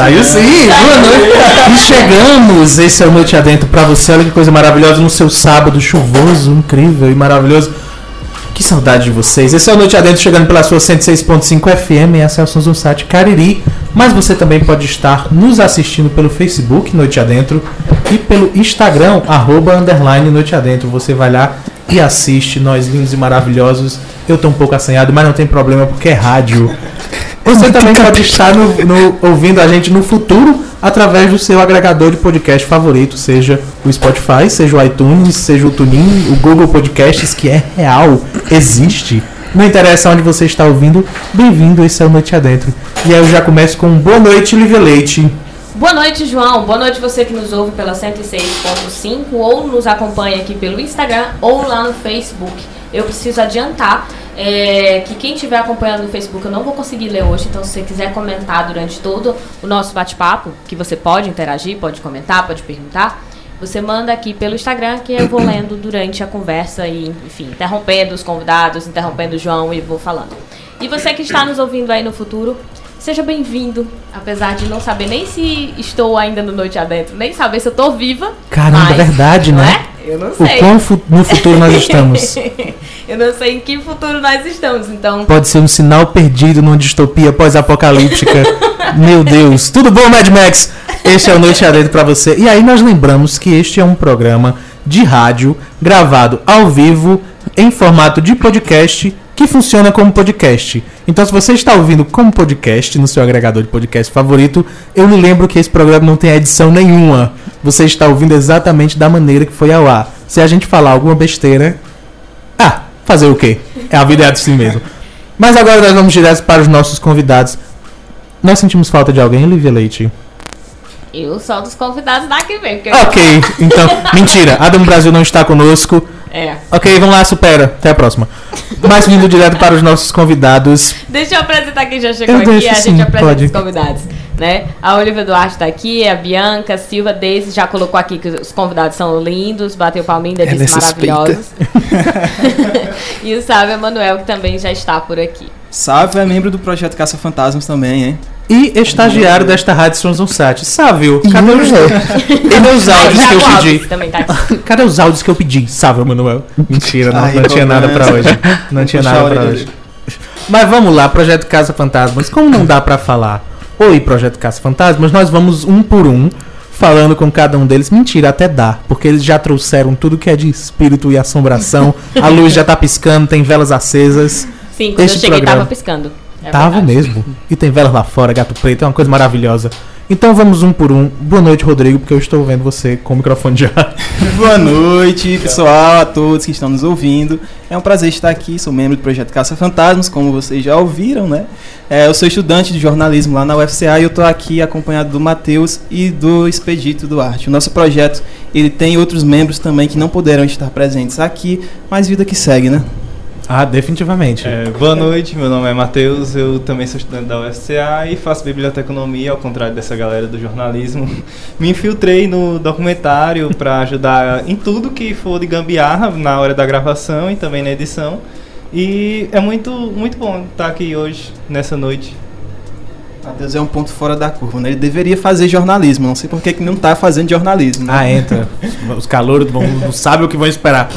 Saiu sim, boa noite. E chegamos, esse é o Noite Adentro pra você. Olha que coisa maravilhosa no seu sábado chuvoso, incrível e maravilhoso. Que saudade de vocês. Esse é o Noite Adentro chegando pela sua 106.5 FM e acessos no site Cariri. Mas você também pode estar nos assistindo pelo Facebook Noite Adentro e pelo Instagram, arroba, underline Noite Adentro. Você vai lá e assiste, nós lindos e maravilhosos. Eu tô um pouco assanhado, mas não tem problema porque é rádio. Você também pode estar no, no- ouvindo a gente no futuro através do seu agregador de podcast favorito, seja o Spotify, seja o iTunes, seja o TuneIn, o Google Podcasts, que é real, existe. Não interessa onde você está ouvindo, bem-vindo, esse é o Noite Adentro. E aí eu já começo com boa noite, Lívia Leite. Boa noite, João. Boa noite você que nos ouve pela 106.5 ou nos acompanha aqui pelo Instagram ou lá no Facebook. Eu preciso adiantar é, que quem estiver acompanhando no Facebook eu não vou conseguir ler hoje, então se você quiser comentar durante todo o nosso bate-papo, que você pode interagir, pode comentar, pode perguntar, você manda aqui pelo Instagram que eu vou lendo durante a conversa e, enfim, interrompendo os convidados, interrompendo o João e vou falando. E você que está nos ouvindo aí no futuro, seja bem-vindo. Apesar de não saber nem se estou ainda no Noite Adentro, nem saber se eu tô viva. Caramba, mas, verdade, não né? É? Eu não O sei. quão fu- no futuro nós estamos? eu não sei em que futuro nós estamos, então. Pode ser um sinal perdido numa distopia pós-apocalíptica. Meu Deus. Tudo bom, Mad Max? Este é o Noite Adentro pra você. E aí nós lembramos que este é um programa de rádio gravado ao vivo em formato de podcast que funciona como podcast. Então, se você está ouvindo como podcast no seu agregador de podcast favorito, eu lhe lembro que esse programa não tem edição nenhuma. Você está ouvindo exatamente da maneira que foi ao ar. Se a gente falar alguma besteira, ah, fazer o quê? É a vida é assim mesmo. Mas agora nós vamos direto para os nossos convidados. Nós sentimos falta de alguém, Lívia Leite? Eu sou dos convidados daqui eu- Ok, então, mentira. Adam Brasil não está conosco. É. Ok, vamos lá, supera. Até a próxima. Mas vindo direto para os nossos convidados. Deixa eu apresentar quem já chegou Eu aqui deixo a sim, gente apresenta pode. os convidados. Né? A Olivia Duarte está aqui, a Bianca Silva, Deise já colocou aqui que os convidados são lindos, bateu palminha, é disse suspeita. maravilhosos. e o Sávio Emanuel, que também já está por aqui. Sávio é membro do projeto Caça Fantasmas também, hein? E estagiário desta Rádio Sons Sat. Sávio, cadê os, cadê os áudios que eu pedi? Também tá. Cadê os áudios que eu pedi? Sávio, Manuel. Mentira, não, Ai, não tinha nada pra cobrança. hoje. Não tinha nada a pra orelha hoje. Mas vamos lá, Projeto Casa Fantasmas. Como não dá pra falar Oi, Projeto Casa Fantasmas, nós vamos um por um falando com cada um deles. Mentira, até dá, porque eles já trouxeram tudo que é de espírito e assombração. A luz já tá piscando, tem velas acesas. Sim, quando Este eu cheguei programa. tava piscando. É Tava verdade. mesmo. E tem velas lá fora, gato preto, é uma coisa maravilhosa. Então vamos um por um. Boa noite, Rodrigo, porque eu estou vendo você com o microfone já. Boa noite, pessoal, a todos que estão nos ouvindo. É um prazer estar aqui, sou membro do projeto Caça Fantasmas, como vocês já ouviram, né? É, eu sou estudante de jornalismo lá na UFCA e eu estou aqui acompanhado do Matheus e do Expedito Duarte. O nosso projeto, ele tem outros membros também que não puderam estar presentes aqui, mas vida que segue, né? Ah, definitivamente. É, boa noite, meu nome é Matheus, eu também sou estudante da UFCA e faço biblioteconomia, ao contrário dessa galera do jornalismo. Me infiltrei no documentário para ajudar em tudo que for de gambiarra na hora da gravação e também na edição. E é muito, muito bom estar aqui hoje, nessa noite. Matheus é um ponto fora da curva, né? Ele deveria fazer jornalismo, não sei por que que não está fazendo jornalismo. né? Ah, entra. Os calouros vão, não sabem o que vão esperar.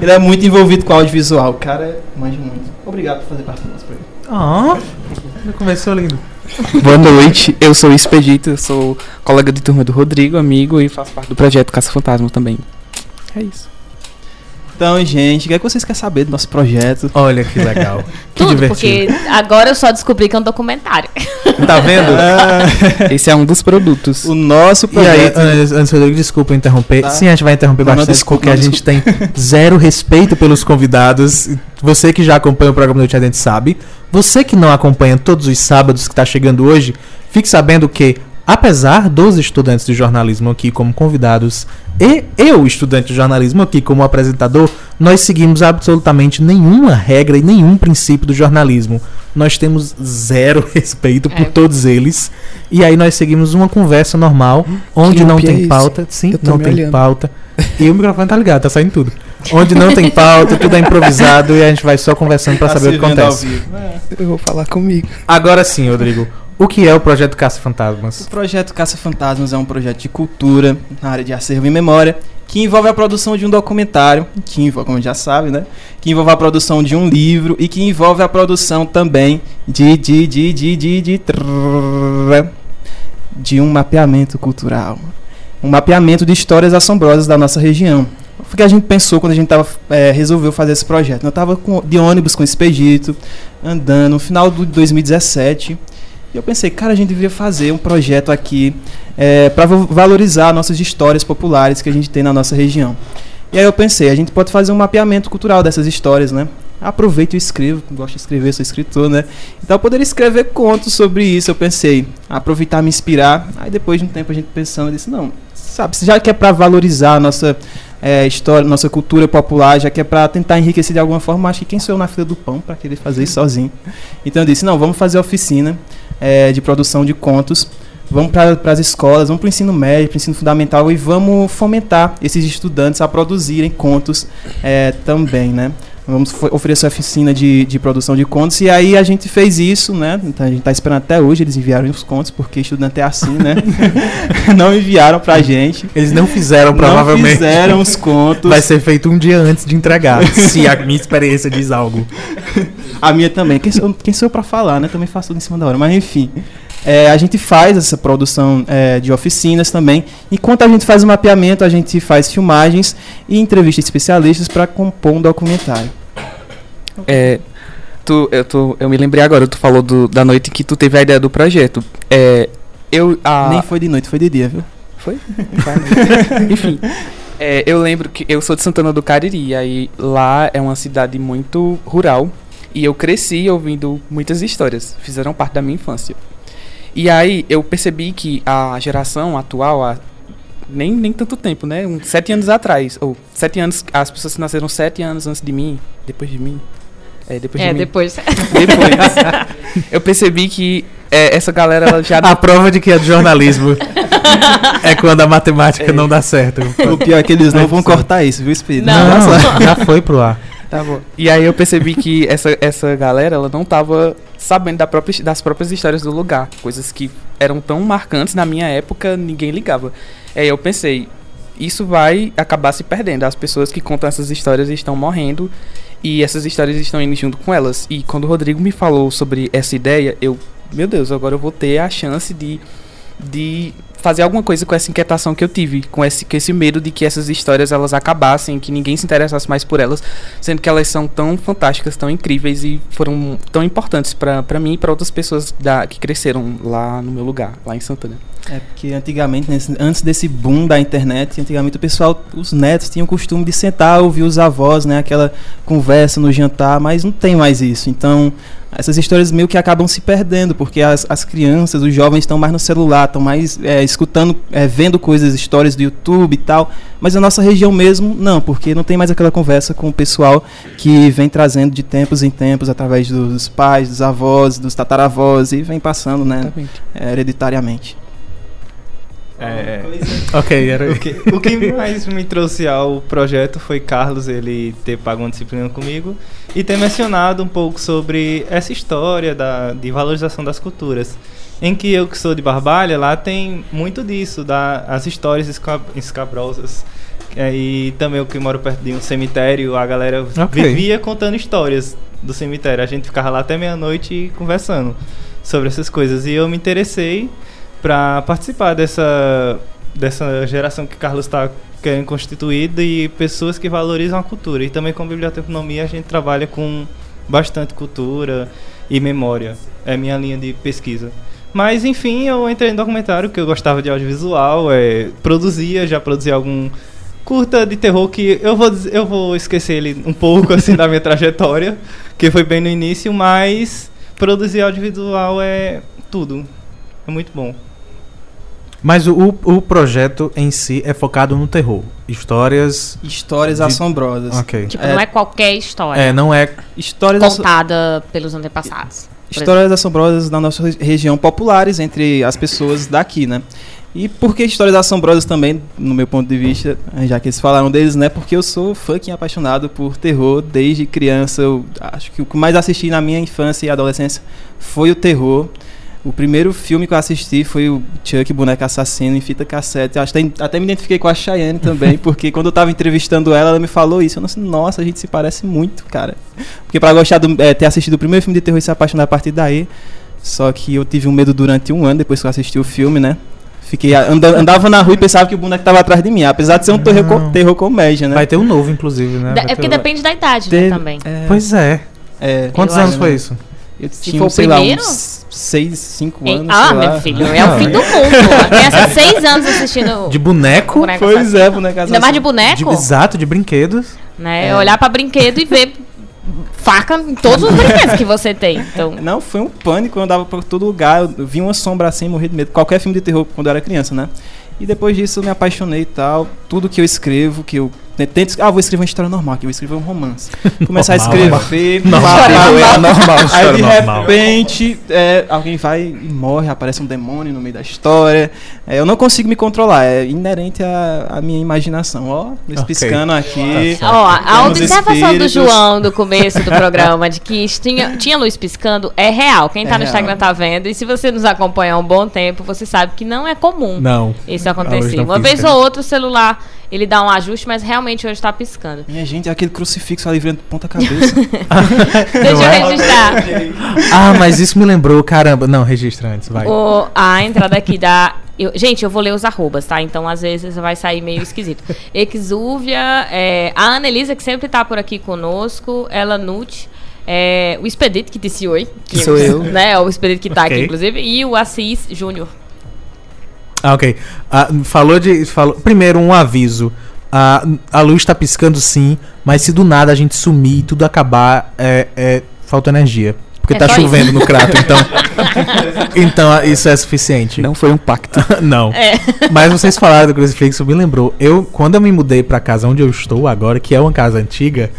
Ele é muito envolvido com audiovisual, o cara manja muito. Obrigado por fazer parte do nosso projeto. Ah, começou lindo. Boa noite, eu sou o Expedito, eu sou colega de turma do Rodrigo, amigo, e faço parte do projeto Caça Fantasma também. É isso. Então, gente, o que, é que vocês querem saber do nosso projeto? Olha que legal. Que Tudo, divertido. porque agora eu só descobri que é um documentário. Tá vendo? Esse é um dos produtos. O nosso E aí, projeto. antes, Rodrigo, desculpa interromper. Tá. Sim, a gente vai interromper Não, não, bastante desculpa, porque a não, gente tem zero respeito pelos convidados. Você que já acompanha o programa Noite Adentro sabe. Você que não acompanha todos os sábados que está chegando hoje, fique sabendo que, apesar dos estudantes de jornalismo aqui como convidados e eu, estudante de jornalismo aqui como apresentador, nós seguimos absolutamente nenhuma regra e nenhum princípio do jornalismo. Nós temos zero respeito por É. todos eles. E aí nós seguimmes uma conversa normal, onde Que não é tem esse? pauta. Sim, Eu não tem olhando. pauta. E o microfone tá ligado, tá saindo tudo. Onde não tem pauta, tudo é improvisado e a gente vai só conversando pra Tá saber o que acontece. vivo. É. Eu vou falar comigo. Agora sim, Rodrigo. O que é o projeto Caça Fantasmas? O projeto Caça Fantasmas é um projeto de cultura na área de acervo e memória que envolve a produção de um documentário, que envolve, como já sabe, né? Que envolve a produção de um livro e que envolve a produção também de de de de de de, de um mapeamento cultural, um mapeamento de histórias assombrosas da nossa região. Que a gente pensou quando a gente tava, é, resolveu fazer esse projeto. Eu estava de ônibus com o Expedito, andando no final de 2017. E eu pensei, cara, a gente deveria fazer um projeto aqui para valorizar nossas histórias populares que a gente tem na nossa região. E aí eu pensei, a gente pode fazer um mapeamento cultural dessas histórias, né? Aproveito e escrevo, gosto de escrever, sou escritor, né? Então eu poderia escrever contos sobre isso, eu pensei, aproveitar, me inspirar. Aí depois de um tempo a gente pensando, eu disse, não, sabe, já que é para valorizar a nossa é, história, nossa cultura popular, já que é para tentar enriquecer de alguma forma, acho que quem sou eu na fila do pão para querer fazer isso sozinho. Então eu disse, não, vamos fazer oficina é, de produção de contos, vamos para as escolas, vamos para o ensino médio, para o ensino fundamental e vamos fomentar esses estudantes a produzirem contos é, também, né? Vamos oferecer oficina de, de produção de contos e aí a gente fez isso, né? Então a gente está esperando até hoje eles enviaram os contos porque estudante é assim, né? Não enviaram pra gente. Eles não fizeram, provavelmente. Não fizeram os contos. Vai ser feito um dia antes de entregar, se a minha experiência diz algo. A minha também. Quem sou, quem sou eu pra falar, né? Também faço tudo em cima da hora. Mas enfim. É, a gente faz essa produção é, de oficinas também. Enquanto a gente faz o mapeamento, a gente faz filmagens e entrevistas de especialistas para compor um documentário. É, tu, eu, tô, eu me lembrei agora, tu falou do- da noite que tu teve a ideia do projeto. É, eu, a, Nem foi de noite, foi de dia, viu? Foi? Enfim. é, eu lembro que eu sou de Santana do Cariri, aí lá é uma cidade muito rural. E eu cresci ouvindo muitas histórias, fizeram parte da minha infância. E aí eu percebi que a geração atual, há nem, nem tanto tempo, né? Uns sete anos atrás, ou sete anos, as pessoas que nasceram sete anos antes de mim, depois de mim. É, depois É, de mim. depois. Depois. eu percebi que é, essa galera ela já A prova de que é de jornalismo é quando a matemática É. não dá certo. O pior é que eles não É vão cortar isso, viu, Espírito? Não. Não, já foi pro ar. Tá bom. E aí eu percebi que essa, essa galera, ela não tava sabendo da própria, das próprias histórias do lugar. Coisas que eram tão marcantes na minha época, ninguém ligava. Aí eu pensei, isso vai acabar se perdendo. As pessoas que contam essas histórias estão morrendo e essas histórias estão indo junto com elas. E quando o Rodrigo me falou sobre essa ideia, eu, meu Deus, agora eu vou ter a chance de, de fazer alguma coisa com essa inquietação que eu tive, com esse, com esse medo de que essas histórias elas acabassem, que ninguém se interessasse mais por elas, sendo que elas são tão fantásticas, tão incríveis e foram tão importantes pra mim e pra outras pessoas da, que cresceram lá no meu lugar, lá em Santana. É porque antigamente, nesse- antes desse boom da internet, antigamente o pessoal, os netos tinham o costume de sentar, ouvir os avós, né, aquela conversa no jantar, mas não tem mais isso. Então, essas histórias meio que acabam se perdendo, porque as, as crianças, os jovens estão mais no celular, estão mais é, escutando, é, vendo coisas, histórias do YouTube e tal, mas a nossa região mesmo, não, porque não tem mais aquela conversa com o pessoal que vem trazendo de tempos em tempos, através dos pais, dos avós, dos tataravós, e vem passando, né, é, hereditariamente. É, Ok, era o, que, o que mais me trouxe ao projeto foi Carlos ele ter pago uma disciplina comigo e ter mencionado um pouco sobre essa história da, de valorização das culturas. Em que eu que sou de Barbalha, lá tem muito disso, da, as histórias esca- escabrosas. É, e também eu que moro perto de um cemitério, a galera Ok. vivia contando histórias do cemitério. A gente ficava lá até meia-noite conversando sobre essas coisas. E eu me interessei para participar dessa, dessa geração que Carlos está querendo constituir e pessoas que valorizam a cultura. E também com biblioteconomia a gente trabalha com bastante cultura e memória. É minha linha de pesquisa. Mas enfim, eu entrei no documentário que eu gostava de audiovisual, é, produzia, já produzi algum curta de terror que eu vou eu vou esquecer ele um pouco assim da minha trajetória, que foi bem no início, mas produzir audiovisual é tudo. É muito bom. Mas o, o projeto em si é focado no terror. Histórias. Histórias De- assombrosas. Ok. Tipo, É. não é qualquer história É, não é. Histórias contada pelos antepassados. histórias assombrosas da nossa região populares entre as pessoas daqui, né? E por que histórias assombrosas também, no meu ponto de vista, já que eles falaram deles, né? Porque eu sou fucking apaixonado por terror desde criança. Eu acho que o que mais assisti na minha infância e adolescência foi o terror. O primeiro filme que eu assisti foi o Chuck Boneco Assassino em fita cassete. Eu acho que até me identifiquei com a Cheyenne também, porque quando eu tava entrevistando ela, ela me falou isso. Eu não sei, nossa, a gente se parece muito, cara. Porque pra gostar do, é, ter assistido o primeiro filme de terror e se apaixonar a partir daí. Só que eu tive um medo durante um ano depois que eu assisti o filme, né? Fiquei anda, andava na rua e pensava que o boneco estava atrás de mim, apesar de ser um terror, co- terror comédia, né? Vai ter um novo, inclusive, né? Da- é porque depende da idade, né, também. É, Pois é. é, Quantos Eu anos acho, foi isso? Eu Se tinha, sei lá, primeiro? uns 6, 5 Hein? anos. Ah, sei lá. meu filho, é o fim do mundo. A criança de seis anos assistindo De boneco? boneco Pois assassino. é, boneco Ainda mais de assassino. boneco, De, exato, de brinquedos. né? É. Olhar pra brinquedo e ver faca em todos os brinquedos que você tem. Então, Não, foi um pânico, eu andava por todo lugar, eu vi uma sombra assim, morri de medo. Qualquer filme de terror quando eu era criança, né? E depois disso eu me apaixonei e tal. Tudo que eu escrevo, que eu tento. Ah, vou escrever uma história normal, que eu vou escrever um romance. Começar a Normal, escrever. Normal, é pá. normal, Aí de normal. repente é, alguém vai e morre, aparece um demônio no meio da história. É, eu não consigo me controlar, é inerente à, à minha imaginação. Ó, eles Ok. piscando aqui. Tá ó, a observação do. João do começo do programa de que tinha, tinha luz piscando é real. Quem tá É no real. Instagram tá vendo. E se você nos acompanha há um bom tempo, você sabe que não é comum Não. isso A acontecer. não Uma vez pisca. ou outra o celular ele dá um ajuste, mas realmente hoje tá piscando. Minha gente, é aquele crucifixo ali virando de ponta cabeça. Deixa eu é? registrar. Ah, mas isso me lembrou, caramba. Não, registra antes, vai. O- a entrada aqui da. eu- gente, eu vou ler os arrobas, tá? Então, às vezes, vai sair meio esquisito. Exúvia, é, a Anelisa, que sempre tá por aqui conosco, ela Nute, é, o Expedito, que disse oi. Que sou eu. Né, o Expedito que tá Ok. aqui, inclusive, e o Assis Júnior. Ah, ok. Ah, falou de. Falou, primeiro, um aviso. Ah, a luz tá piscando sim, mas se do nada a gente sumir e tudo acabar, é, é- falta energia. Porque É tá chovendo no crato, então. então ah, isso é suficiente. Não foi um pacto. Não. É. Mas vocês falaram do crucifixo, me lembrou. Eu, quando eu me mudei pra casa onde eu estou agora, que é uma casa antiga,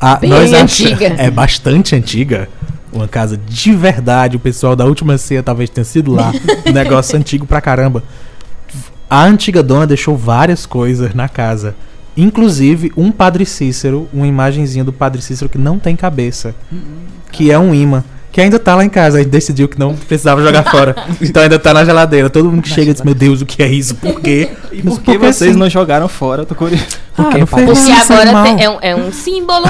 a, Bem nós ach- antiga. É bastante antiga. Uma casa de verdade. O pessoal da última ceia talvez tenha sido lá. um negócio antigo pra caramba. A antiga dona deixou várias coisas na casa. Inclusive um Padre Cícero, uma imagenzinha do Padre Cícero que não tem cabeça. Que é um imã. Que ainda tá lá em casa. A gente decidiu que não precisava jogar fora. Então ainda tá na geladeira. Todo mundo que chega diz: Meu Deus, o que é isso? Por quê? E por que vocês assim? não jogaram fora? Eu tô curioso. Ah, Porque Porque agora tem- é, um, é um símbolo,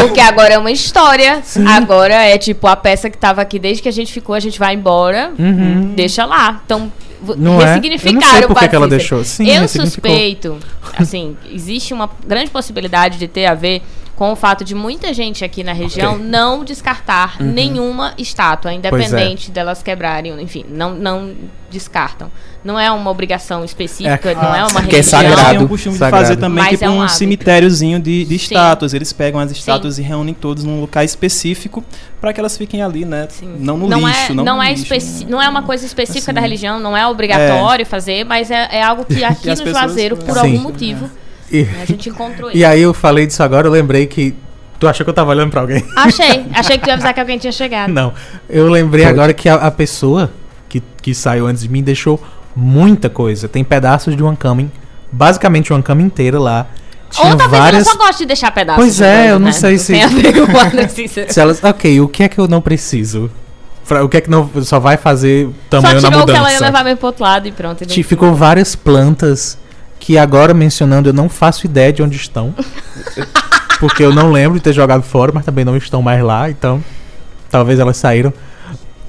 porque agora é uma história. Agora é tipo a peça que tava aqui desde que a gente ficou, a gente vai embora, Uhum. deixa lá. Então, Não é? Eu ressignificaram não sei o por que que ela deixou. Sim, Eu suspeito, assim, existe uma grande possibilidade de ter a ver com o fato de muita gente aqui na região Ok. não descartar Uhum. nenhuma estátua, é. independente delas quebrarem, enfim, não, não descartam. Não é uma obrigação específica, não é uma que é religião. sagrado. Eles têm o costume Sagrado. de fazer também Mas tipo é um um, cemitériozinho de, de Sim. estátuas. Eles pegam as estátuas e reúnem todos num local específico para que elas fiquem ali, né? Sim. Não no não lixo. é, não, não, no é lixo, especi- não é uma coisa específica Assim. da religião, não é obrigatório fazer, mas é, é algo que aqui no Juazeiro, por Sim. algum motivo, E, a gente encontrou e isso. aí eu falei disso agora, eu lembrei que. Tu achou que eu tava olhando pra alguém? Achei, achei que tu ia avisar que alguém tinha chegado. Não. Eu lembrei Pode. agora que a, a pessoa que, que saiu antes de mim deixou muita coisa. Tem pedaços de uma cama, basicamente uma cama inteira lá. Tinha Ou talvez várias. ela só goste de deixar pedaços. Pois de é, coisa, eu não né? sei se- Tem a ver com o Padre Cícero. Se elas, ok, o que é que eu não preciso? O que é que não só vai fazer Só tamanho na tirou o que ela ia mudança? levar mesmo pro outro lado e pronto. Ficou várias plantas que agora mencionando eu não faço ideia de onde estão. porque eu não lembro de ter jogado fora, mas também não estão mais lá, então talvez elas saíram.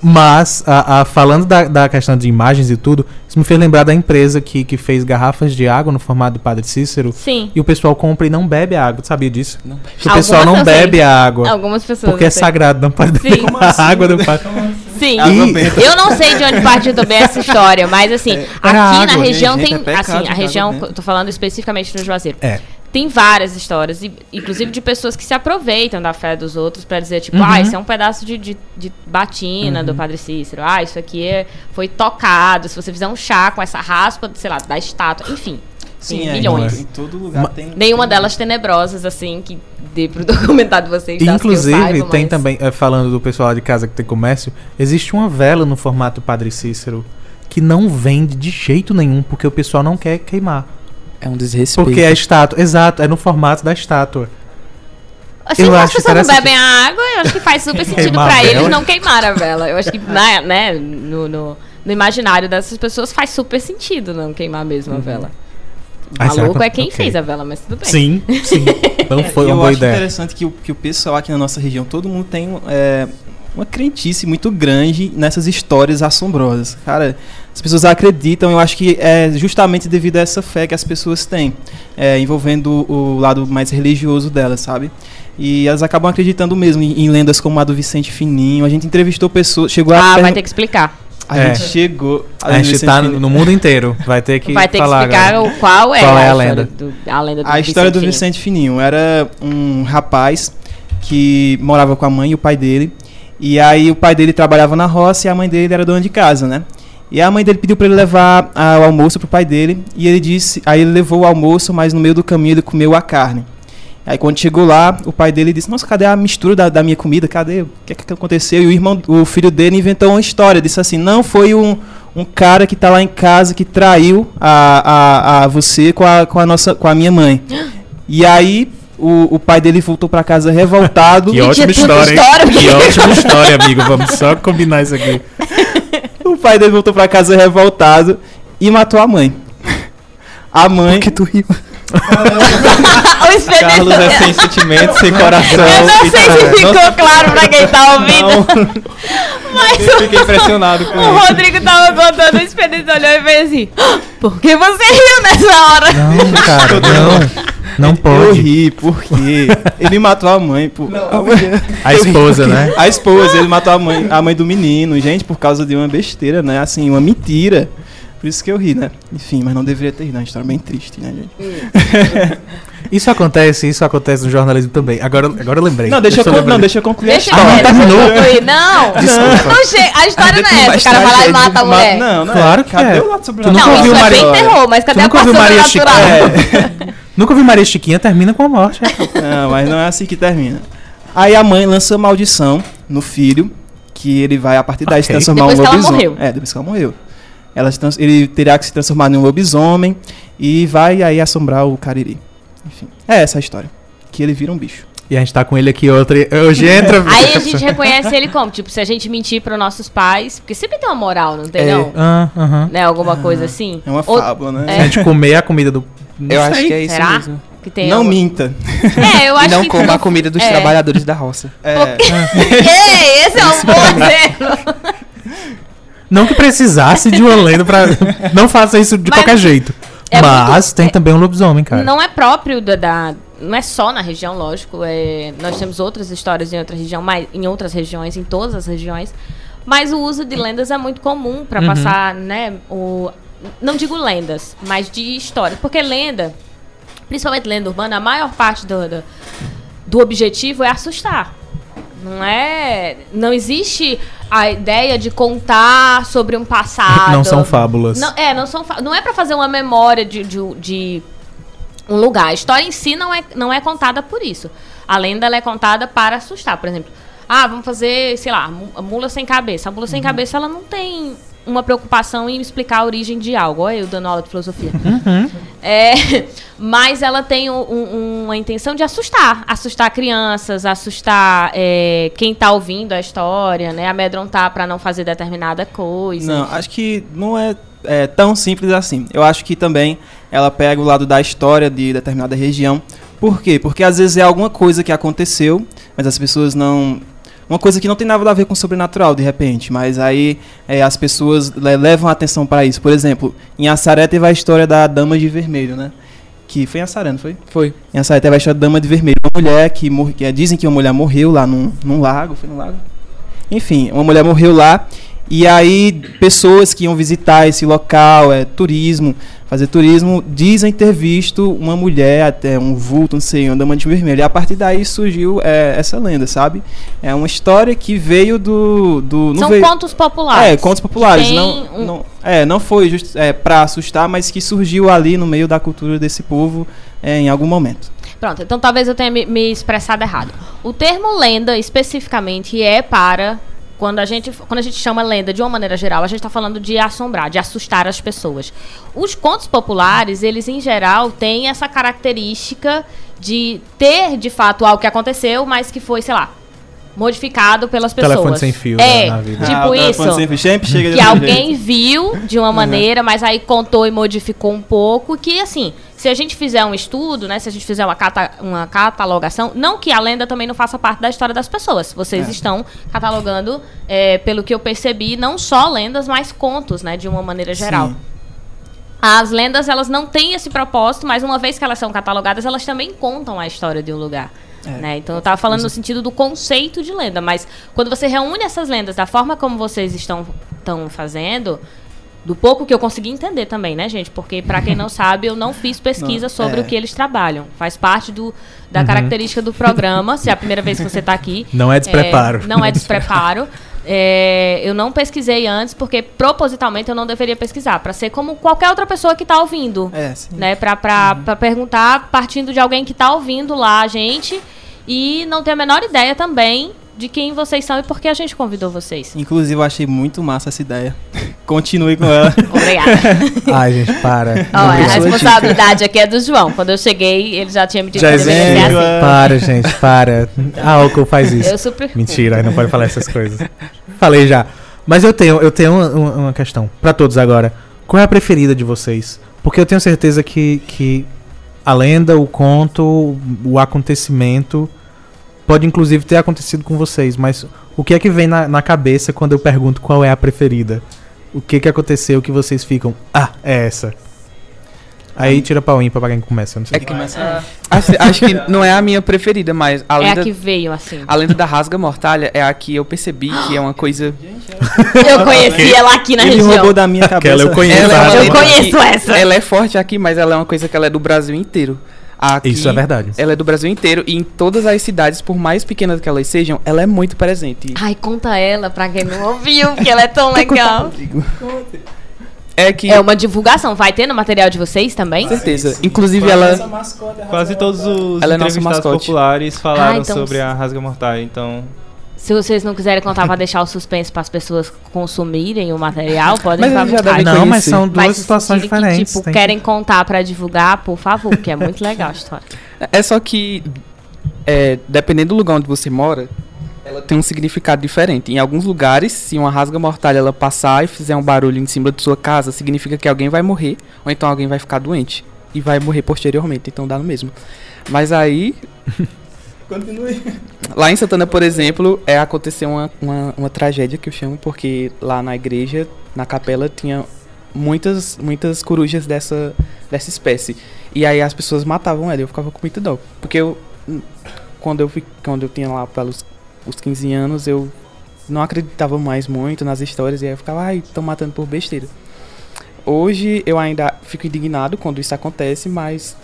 Mas, a, a- falando da, da questão de imagens e tudo, isso me fez lembrar da empresa que, que fez garrafas de água no formato do Padre Cícero. Sim. E o pessoal compra e não bebe a água. Tu sabia disso? Não bebe. Que o pessoal Algumas não eu sei. bebe a água. Algumas pessoas. Porque é sei. sagrado, não pode Sim. beber Como a água do Padre. Sim. E-. Eu não sei de onde partiu também essa história, mas assim, era aqui na água, região gente, tem. é pecado assim, a região, eu tô falando especificamente no Juazeiro. É. Tem várias histórias, inclusive de pessoas que se aproveitam da fé dos outros pra dizer, tipo, Uhum. ah, isso é um pedaço de, de, de batina do Padre Cícero. Ah, isso aqui é- foi tocado. Se você fizer um chá com essa raspa, sei lá, da estátua. Enfim. Tem é, milhões. Em todo lugar Ma- tem. Nenhuma delas tenebrosas, assim, que dê pro documentário de vocês. Inclusive, saiba, tem mas- também, eh, falando do pessoal lá de casa que tem comércio, existe uma vela no formato Padre Cícero que não vende de jeito nenhum, porque o pessoal não quer queimar. É um desrespeito. Porque é a estátua, exato, é no formato da estátua. Assim, Eu como as acho pessoas não bebem a água, eu acho que faz super sentido Queimar a pra vela. eles não queimar a vela. Eu acho que, na- né, no, no, no imaginário dessas pessoas faz super sentido não queimar mesmo a vela. Ah, Maluco é quem ok. fez a vela, mas tudo bem. Sim, sim. Não foi uma eu boa acho ideia. interessante que o, que o pessoal aqui na nossa região, todo mundo tem é, uma crentice muito grande nessas histórias assombrosas. Cara, as pessoas acreditam, eu acho que é justamente devido a essa fé que as pessoas têm, é, envolvendo o, lado mais religioso delas, sabe? E elas acabam acreditando mesmo em, em lendas como a do Vicente Fininho. A gente entrevistou pessoas, chegou a Ah, vai ter que explicar. A É. gente chegou. A gente Vicente tá Fininho. no mundo inteiro. Vai ter que vai ter que falar explicar agora. o qual é, Qual é a história lenda? Do, a lenda do A história do Fininho. Vicente Fininho era um rapaz que morava com a mãe e o pai dele. E aí o pai dele trabalhava na roça e a mãe dele era dona de casa, né? E a mãe dele pediu para ele levar ah, o almoço pro pai dele e ele disse, aí ele levou o almoço, mas no meio do caminho ele comeu a carne. Aí quando chegou lá, o pai dele disse: "Nossa, cadê a mistura da, da minha comida? Cadê? O que, é que aconteceu?" E o irmão, o filho dele inventou uma história, disse assim: "Não, foi um um cara que tá lá em casa que traiu a, a, a você com a, com a nossa com a minha mãe. E aí o, o pai dele voltou para casa revoltado. Que ótima história, hein? história, Que ótima história, amigo. Vamos só combinar isso aqui. O pai dele voltou pra casa revoltado e matou a mãe. A mãe. que tu riu? o espelho Carlos é sem sentimento, sem coração. Eu não sei se ficou Nossa, claro pra quem tá ouvindo, mas eu fiquei impressionado com o. Rodrigo tava contando, o Expedito olhou e fez assim, "Ah, por que você riu nessa hora? Não, cara, não. Não Eu pode. ri, porque ele matou a mãe. Por... A esposa, né? A esposa, ele matou a mãe, a mãe do menino, gente, por causa de uma besteira, né? Assim, uma mentira. Por isso que eu ri, né? Enfim, mas não deveria ter rido, é uma história bem triste, né, gente? Isso acontece, isso acontece no jornalismo também. Agora, agora eu lembrei. Não, deixa eu, lembrei. não, deixa eu concluir Deixa a eu Ah, história. ver, terminou. eu concluir. Não, Desculpa. não a história não é essa, o cara vai lá e mata a mulher. Não, não Claro é. que Cadê é. o lado Tu sobrenatural? nunca Não, ouviu isso é bem Maria- terror, mas cadê Tu a nunca parte ouviu Maria sobrenatural? É. Nunca vi Maria Chiquinha, termina com a morte. Não, mas não é assim que termina. Aí a mãe lança maldição no filho, que ele vai, a partir daí, se Ok. transformar em um que ela lobisomem. morreu. É, depois que ela morreu. Ela ele terá que se transformar em um lobisomem e vai aí assombrar o Cariri. Enfim, é essa a história. Que ele vira um bicho. E a gente tá com ele aqui outra. Hoje entra. Aí a gente reconhece ele como? Tipo, se a gente mentir pros nossos pais, porque sempre tem uma moral, não tem É. não? Ah, aham. Né, alguma coisa assim? É uma Ou- fábula, né? Se a gente comer a comida do. Não Eu acho sei. que é isso Será? mesmo. Que tem Não alguma- minta. É, eu acho E não que... coma a comida dos é. trabalhadores da roça. É, Ei, esse é um bom exemplo. Não que precisasse de uma lenda pra. Não faça isso de Mas qualquer jeito. é Mas muito- tem é- também um lobisomem, cara. Não é próprio da, da- Não é só na região, lógico. É, nós temos outras histórias em outra região, mais, em outras regiões, em todas as regiões. Mas o uso de lendas é muito comum para Uhum. passar, né? O, não digo lendas, mas de histórias. Porque lenda, principalmente lenda urbana, a maior parte do, do, do objetivo é assustar. Não é. Não existe a ideia de contar sobre um passado. Não são fábulas. Não, é, não são Não é pra fazer uma memória de, de, de um lugar. A história em si não é, não é contada por isso. A lenda é contada para assustar. Por exemplo, ah, vamos fazer, sei lá, mula sem cabeça. A mula Uhum. sem cabeça ela não tem uma preocupação em explicar a origem de algo. Olha eu dando aula de filosofia. Uhum. É, mas ela tem um- um- uma intenção de assustar. Assustar crianças, assustar é, quem está ouvindo a história, né? Amedrontar para não fazer determinada coisa. Não, acho que não é, é, tão simples assim. Eu acho que também ela pega o lado da história de determinada região. Por quê? Porque às vezes é alguma coisa que aconteceu, mas as pessoas não. Uma coisa que não tem nada a ver com o sobrenatural, de repente, mas aí é, as pessoas le- levam atenção para isso. Por exemplo, em Assaré teve a história da Dama de Vermelho, né? Que foi em Assaré, não foi? Foi. Em Assaré teve a história da Dama de Vermelho, uma mulher que, mor- que é, dizem que uma mulher morreu lá num, num lago, foi no lago? Enfim, uma mulher morreu lá E aí, pessoas que iam visitar esse local, é, turismo, fazer turismo, dizem ter visto uma mulher, até um vulto, não sei, dama de vermelho. E a partir daí surgiu é, essa lenda, sabe? É uma história que veio do. do São veio, contos populares. é, contos populares. Não, um- não, é, não foi just, é, para assustar, mas que surgiu ali no meio da cultura desse povo é, em algum momento. Pronto, então talvez eu tenha me, me expressado errado. O termo lenda, especificamente, é para. Quando a, gente, quando a gente chama lenda de uma maneira geral, a gente está falando de assombrar, de assustar as pessoas. Os contos populares, eles em geral têm essa característica de ter de fato algo que aconteceu, mas que foi, sei lá, modificado pelas pessoas. Telefone sem fio É, na vida. tipo Ah, o telefone isso. Sempre, sempre chega que alguém jeito. viu de uma maneira, mas aí contou e modificou um pouco. Que assim, se a gente fizer um estudo, né? Se a gente fizer uma, cata- uma catalogação, não que a lenda também não faça parte da história das pessoas. Vocês É. estão catalogando, é, pelo que eu percebi, não só lendas, mas contos, né? De uma maneira geral. Sim. As lendas, elas não têm esse propósito, mas uma vez que elas são catalogadas, elas também contam a história de um lugar. É. né? Então eu tava falando no sentido do conceito de lenda, mas quando você reúne essas lendas da forma como vocês estão, estão fazendo, do pouco que eu consegui entender também, né, gente? Porque, pra quem não sabe, eu não fiz pesquisa Não, sobre é. o que eles trabalham. Faz parte do, da Uhum. característica do programa, se é a primeira vez que você tá aqui. Não é despreparo. É, não é despreparo. É, eu não pesquisei antes, porque propositalmente eu não deveria pesquisar, para ser como qualquer outra pessoa que tá ouvindo. É, sim. Né, pra, pra perguntar partindo de alguém que tá ouvindo lá a gente e não ter a menor ideia também de quem vocês são e por que a gente convidou vocês. Inclusive, eu achei muito massa essa ideia. Continue com ela. Obrigada. Ai, gente, para. Ó, a responsabilidade aqui é do João. Quando eu cheguei, ele já tinha me dito Já que deveria assim. Para, gente, para. A álcool faz isso. Eu super. Mentira, aí não pode falar essas coisas. Falei já. Mas eu tenho, eu tenho uma, uma- questão pra todos agora. Qual é a preferida de vocês? Porque eu tenho certeza que, que a lenda, o conto, o acontecimento pode inclusive ter acontecido com vocês, mas o que é que vem na, na cabeça quando eu pergunto qual é a preferida? O que que aconteceu que vocês ficam, ah, é essa. Aí tira pau ímpar pra quem começa, eu não sei. É que, acho, acho que não é a minha preferida, mas a É a lenda, que veio, assim. a lenda da rasga mortalha é a que eu percebi que é uma coisa. Eu conheci ela aqui na Ele região. roubou da minha cabeça. Aquela eu conheço. Ela é uma Eu lenda conheço que- essa. Ela é forte aqui, mas ela é uma coisa que ela é do Brasil inteiro. Aqui, Isso é verdade. Ela é do Brasil inteiro e em todas as cidades, por mais pequenas que elas sejam, ela é muito presente. Ai, conta ela pra quem não ouviu, porque ela é tão legal. É que. É uma divulgação. Vai ter no material de vocês também? Com certeza. Inclusive, ela. Quase todos os Ela é entrevistados mascote. populares falaram Ah, então sobre a rasga mortal, então Se vocês não quiserem contar pra deixar o suspense para as pessoas consumirem o material, podem Mas vontade. devem Não, mas conhecer. são duas Mas situações diferentes. Que, tipo, tem querem contar pra divulgar, por favor, que é muito legal a história. É só que, é, dependendo do lugar onde você mora, ela tem um significado diferente. Em alguns lugares, se uma rasga mortalha ela passar e fizer um barulho em cima de sua casa, significa que alguém vai morrer, ou então alguém vai ficar doente e vai morrer posteriormente, então dá no mesmo. Mas aí, Continue. lá em Santana, por exemplo, é aconteceu uma, uma, uma tragédia que eu chamo, porque lá na igreja, na capela, tinha muitas muitas corujas dessa, dessa espécie. E aí as pessoas matavam ela e eu ficava com muita dó. Porque eu, quando eu, quando eu tinha lá pelos os 15 anos, eu não acreditava mais muito nas histórias e aí eu ficava, ai, estão matando por besteira. Hoje eu ainda fico indignado quando isso acontece, mas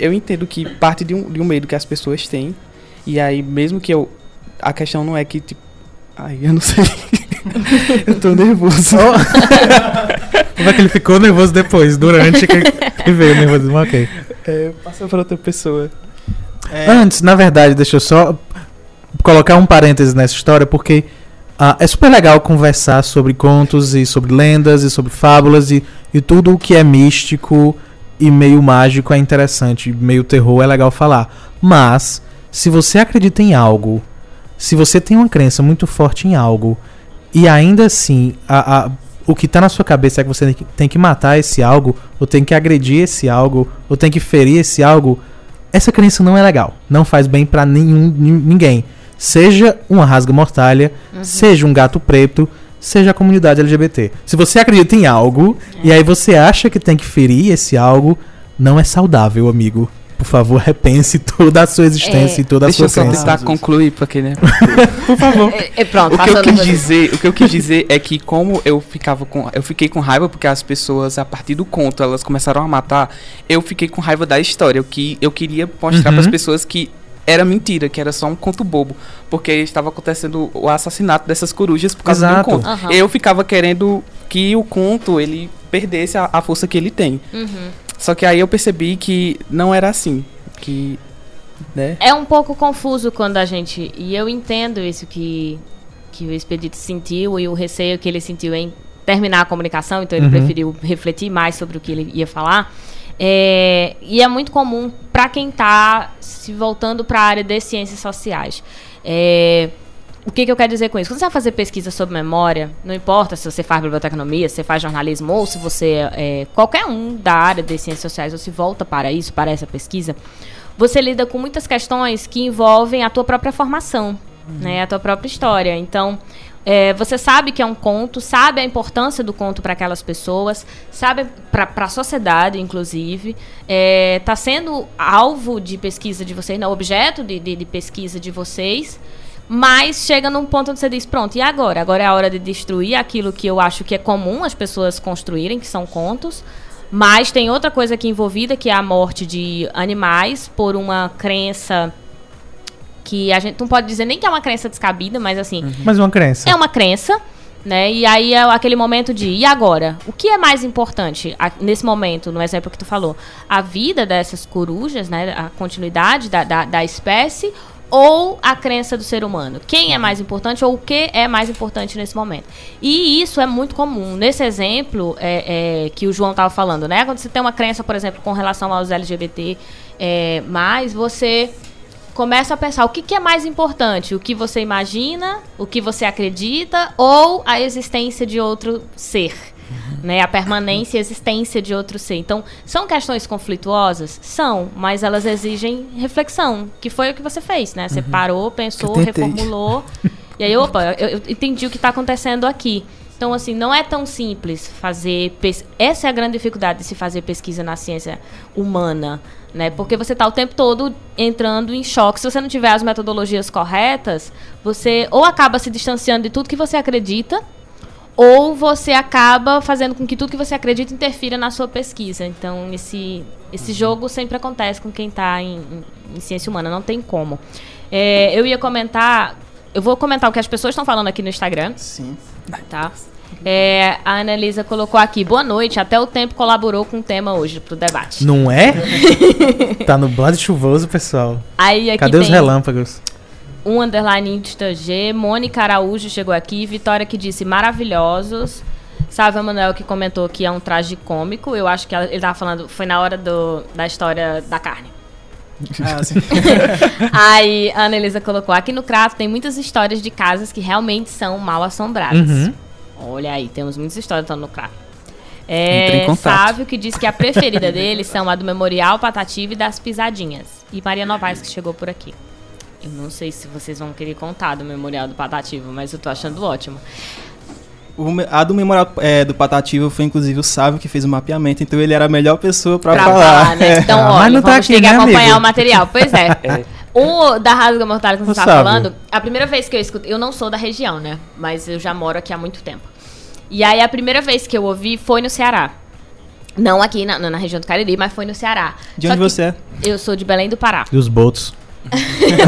eu entendo que parte de um, de um medo que as pessoas têm. E aí, mesmo que eu. A questão não é que, tipo. Ai, eu não sei. eu tô nervoso. Como é que ele ficou nervoso depois, durante que, veio o nervosismo? Ok. É, passa pra outra pessoa. É, Antes, na verdade, deixa eu só colocar um parêntese nessa história, porque ah, é super legal conversar sobre contos e sobre lendas e sobre fábulas e, e tudo o que é místico e meio mágico é interessante, meio terror é legal falar. Mas, se você acredita em algo, se você tem uma crença muito forte em algo, e ainda assim a, a- o que tá na sua cabeça é que você tem que, matar esse algo, ou tem que agredir esse algo, ou tem que ferir esse algo, essa crença não é legal. Não faz bem pra nenhum nin- ninguém. Seja uma rasga mortalha, seja um gato preto, seja a comunidade LGBT. Se você acredita em algo e aí você acha que tem que ferir esse algo, não é saudável, amigo. por favor, repense toda a sua existência É. e toda a Deixa sua eu só crença. tentar concluir, porque, né? Por favor. É, é, pronto, O que eu quis dizer, o que eu quis dizer é que como eu ficava com, eu fiquei com raiva porque as pessoas a partir do conto elas começaram a matar, eu fiquei com raiva da história, o que eu queria mostrar Uhum. para as pessoas que era mentira, que era só um conto bobo, porque estava acontecendo o assassinato dessas corujas por causa Exato. de um conto. Aham. Eu ficava querendo que o conto ele perdesse a, a força que ele tem. Uhum. Só que aí eu percebi que não era assim, que né? É um pouco confuso quando a gente. E eu entendo isso que, que o Expedito sentiu e o receio que ele sentiu em terminar a comunicação, então ele Uhum. preferiu refletir mais sobre o que ele ia falar. É, e é muito comum para quem está se voltando para a área de ciências sociais. É, o que, que eu quero dizer com isso? Quando você vai fazer pesquisa sobre memória, não importa se você faz biblioteconomia, se você faz jornalismo ou se você é qualquer um da área de ciências sociais ou se volta para isso, para essa pesquisa, você lida com muitas questões que envolvem a tua própria formação, né, a tua própria história. Então, é, você sabe que é um conto, sabe a importância do conto para aquelas pessoas, sabe para a sociedade, inclusive, está sendo alvo de pesquisa de vocês, não, objeto de, de, de pesquisa de vocês. Mas chega num ponto onde você diz, pronto, e agora? Agora é a hora de destruir aquilo que eu acho que é comum as pessoas construírem, que são contos. Mas tem outra coisa aqui envolvida, que é a morte de animais por uma crença que a gente não pode dizer nem que é uma crença descabida, mas assim, Mais uma crença. é uma crença, né? E aí é aquele momento de, e agora? O que é mais importante a- nesse momento, no exemplo que tu falou? A vida dessas corujas, né? A continuidade da, da, da espécie ou a crença do ser humano? Quem é mais importante ou o que é mais importante nesse momento? E isso é muito comum. Nesse exemplo é, é, que o João estava falando, né? Quando você tem uma crença, por exemplo, com relação aos LGBT, é, mais você começa a pensar o que, que é mais importante, o que você imagina, o que você acredita ou a existência de outro ser. Né, a permanência e a existência de outro ser. Então, são questões conflituosas? São, mas elas exigem reflexão, que foi o que você fez, né? Você parou, pensou, reformulou. e aí, opa, eu, eu entendi o que está acontecendo aqui. Então, assim, não é tão simples fazer. Essa é a grande dificuldade de se fazer pesquisa na ciência humana, né? Porque você está o tempo todo entrando em choque. Se você não tiver as metodologias corretas, você ou acaba se distanciando de tudo que você acredita, ou você acaba fazendo com que tudo que você acredita interfira na sua pesquisa. Então, esse, esse jogo sempre acontece com quem está em, em- em ciência humana, não tem como. É, eu ia comentar. Eu vou comentar o que as pessoas estão falando aqui no Instagram Sim. tá? É, a Annalisa colocou aqui, boa noite, até o tempo colaborou com o tema hoje pro debate. Não é? tá nublado e chuvoso, pessoal. Aí aqui Cadê os relâmpagos? um underline Insta G, Mônica Araújo chegou aqui, Vitória que disse maravilhosos. Sávia Manuel que comentou que é um traje cômico. Eu acho que ele tava falando, foi na hora do, da história da carne. Ah, sim. Aí a Annelisa colocou, aqui no Crato tem muitas histórias de casas que realmente são mal assombradas. Uhum. Olha aí, temos muitas histórias então no em É. Sávio que diz que a preferida dele são a do Memorial Patativa e das Pisadinhas. E Maria Novaes que chegou por aqui. Eu não sei se vocês vão querer contar do Memorial do Patativo, mas eu tô achando ótimo. O a do Memorial é, do Patativo foi inclusive o Sávio que fez o mapeamento, então ele era a melhor pessoa pra, Pra falar. falar, né? Então, Ah, mas olha, não tá vamos aqui, ter que né, acompanhar amigo? o material. Pois é. O da Rasga Mortalha que você estava Sávio. falando, a primeira vez que eu escuto, eu não sou da região, né? Mas eu já moro aqui há muito tempo. E aí a primeira vez que eu ouvi foi no Ceará. Não aqui na, na região do Cariri, mas foi no Ceará. De Só onde você é? Eu sou de Belém do Pará. E os botos?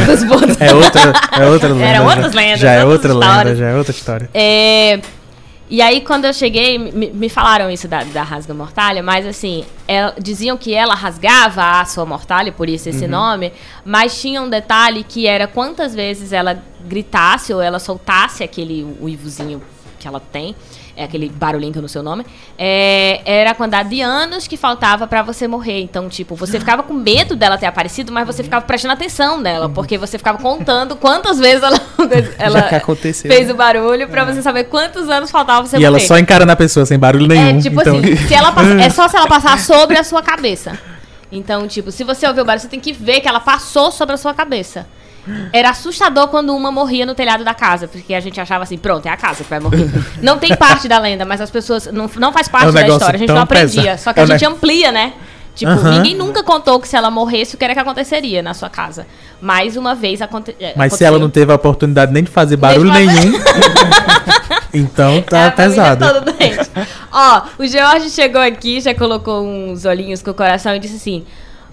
Dos botos. É outra, é outra lenda. Eram já. outras lendas, Já é outras outra lenda, histórias. já é outra história. É, e aí, quando eu cheguei, me, me falaram isso da, da rasga mortalha, mas assim, ela- diziam que ela rasgava a sua mortalha, por isso Uhum. esse nome, mas tinha um detalhe que era quantas vezes ela gritasse ou ela soltasse aquele uivozinho que ela tem, é aquele barulhinho que eu não sei o nome, é, era a quantidade de anos que faltava pra você morrer. Então, tipo, você ficava com medo dela ter aparecido, mas você ficava prestando atenção nela, porque você ficava contando quantas vezes ela, ela fez o barulho pra você saber quantos anos faltava pra você E ela morrer. só encarando a pessoa sem barulho nenhum. É tipo então... assim, se ela é só se ela passar sobre a sua cabeça. Então, tipo, se você ouvir o barulho, você tem que ver que ela passou sobre a sua cabeça. Era assustador quando uma morria no telhado da casa, porque a gente achava assim, pronto, é a casa que vai morrer. Não tem parte da lenda, mas as pessoas. Não, não faz parte É um da história, a gente não aprendia. pesado. Só que É a gente ne- amplia, né? Tipo, ninguém nunca contou que se ela morresse, o que era que aconteceria na sua casa. Mais uma vez aconte é, Mas se ela não teve a oportunidade nem de fazer barulho fazer- nenhum. então É, tá família pesado. Ó, o George chegou aqui, já colocou uns olhinhos com o coração e disse assim: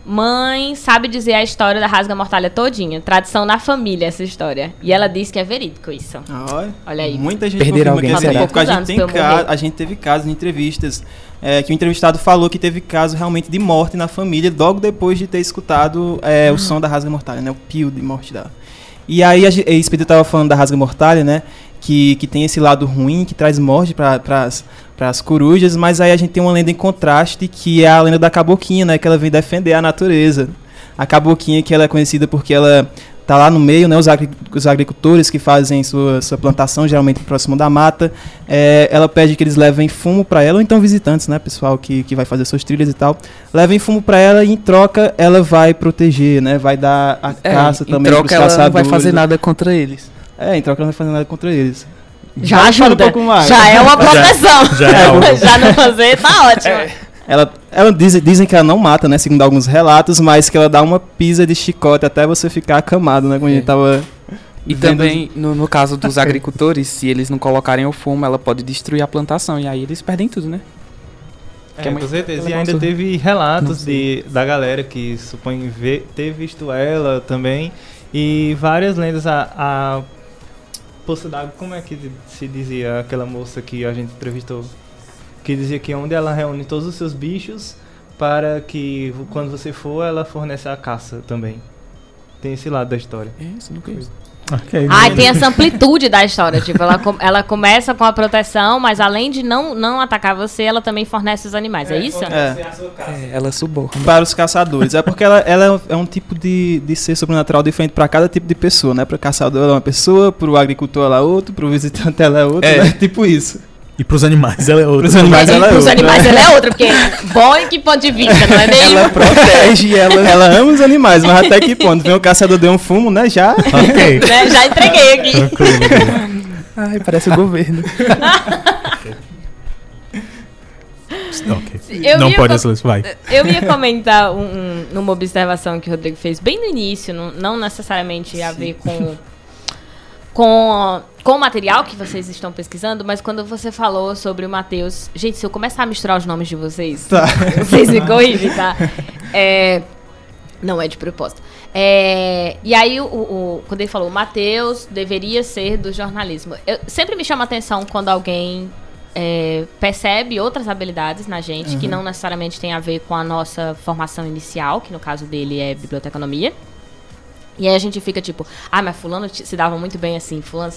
Mãe sabe dizer a história da rasga mortalha todinha. Tradição na família, essa história. E ela disse que é verídico isso. Olha, Olha aí. Muita gente Perderam alguém, que é verídico. A gente, tem a gente teve casos em entrevistas é, que o entrevistado falou que teve caso realmente de morte na família logo depois de ter escutado é, o som da rasga mortalha, né? O pio de morte dela. E aí, a, a Expedito estava falando da rasga mortalha, né? Que, que tem esse lado ruim, que traz morte para as corujas, mas aí a gente tem uma lenda em contraste, que é a lenda da caboquinha, né? Que ela vem defender a natureza. A caboquinha que ela é conhecida porque ela tá lá no meio, né? Os, agri- os agricultores que fazem sua, sua plantação, geralmente próximo da mata, é, ela pede que eles levem fumo para ela, ou então visitantes, né? Pessoal que, que vai fazer suas trilhas e tal, levem fumo para ela e em troca ela vai proteger, né? Vai dar a É, caça em também troca pros ela não vai caçadores. fazer nada contra eles. É, em troca ela não vai fazer nada contra eles. Já ajuda. um pouco mais. Já é uma proteção. já é algo. Já não fazer, tá ótimo. Ela, ela diz, dizem que ela não mata, né? Segundo alguns relatos, mas que ela dá uma pisa de chicote até você ficar acamado, né? Quando a gente tava. E também, no, no caso dos agricultores, se eles não colocarem o fumo, ela pode destruir a plantação. E aí eles perdem tudo, né? É, Que é com certeza. E ainda gosta- teve relatos de, da galera que supõe ver, ter visto ela também. E várias lendas. A, a Poça d'Água, como é que se dizia aquela moça que a gente entrevistou? Que dizia que onde ela reúne todos os seus bichos para que quando você for, ela fornece a caça também. Tem esse lado da história. É, isso não conheço. Ok. Ai, tem essa amplitude da história. Tipo, ela, com- ela começa com a proteção, mas além de não, não atacar você, ela também fornece os animais. É, isso? É. É, ela suborna. Para os caçadores. É porque ela, ela é um- é um tipo de, de ser sobrenatural diferente para cada tipo de pessoa, né? Para o caçador ela é uma pessoa, para o agricultor ela é outro, para o visitante ela é outro, É. né? Tipo isso. E pros animais ela é outra. Pros animais E ela é pros outra. animais ela é outra, porque bom em que ponto de vista, não é mesmo? Ela protege, ela, ela ama os animais, mas até que ponto? Vem o caçador deu um fumo, né? Já. Ok. Né? Já entreguei aqui. Tranquilo. Ai, parece o governo. ok. Eu Não pode co- essa lista, vai. Eu ia comentar um, um- uma observação que o Rodrigo fez bem no início, não, não necessariamente a ver com, com, com o material que vocês estão pesquisando, mas quando você falou sobre o Matheus. Gente, se eu começar a misturar os nomes de vocês, Tá. vocês me corrigem, tá? É, não é de propósito. É, e aí, o, o- quando ele falou, o Matheus deveria ser do jornalismo. Eu, sempre me chama a atenção quando alguém é, percebe outras habilidades na gente, que não necessariamente tem a ver com a nossa formação inicial, que no caso dele é biblioteconomia. E aí a gente fica tipo, ah, mas fulano se dava muito bem assim, fulano...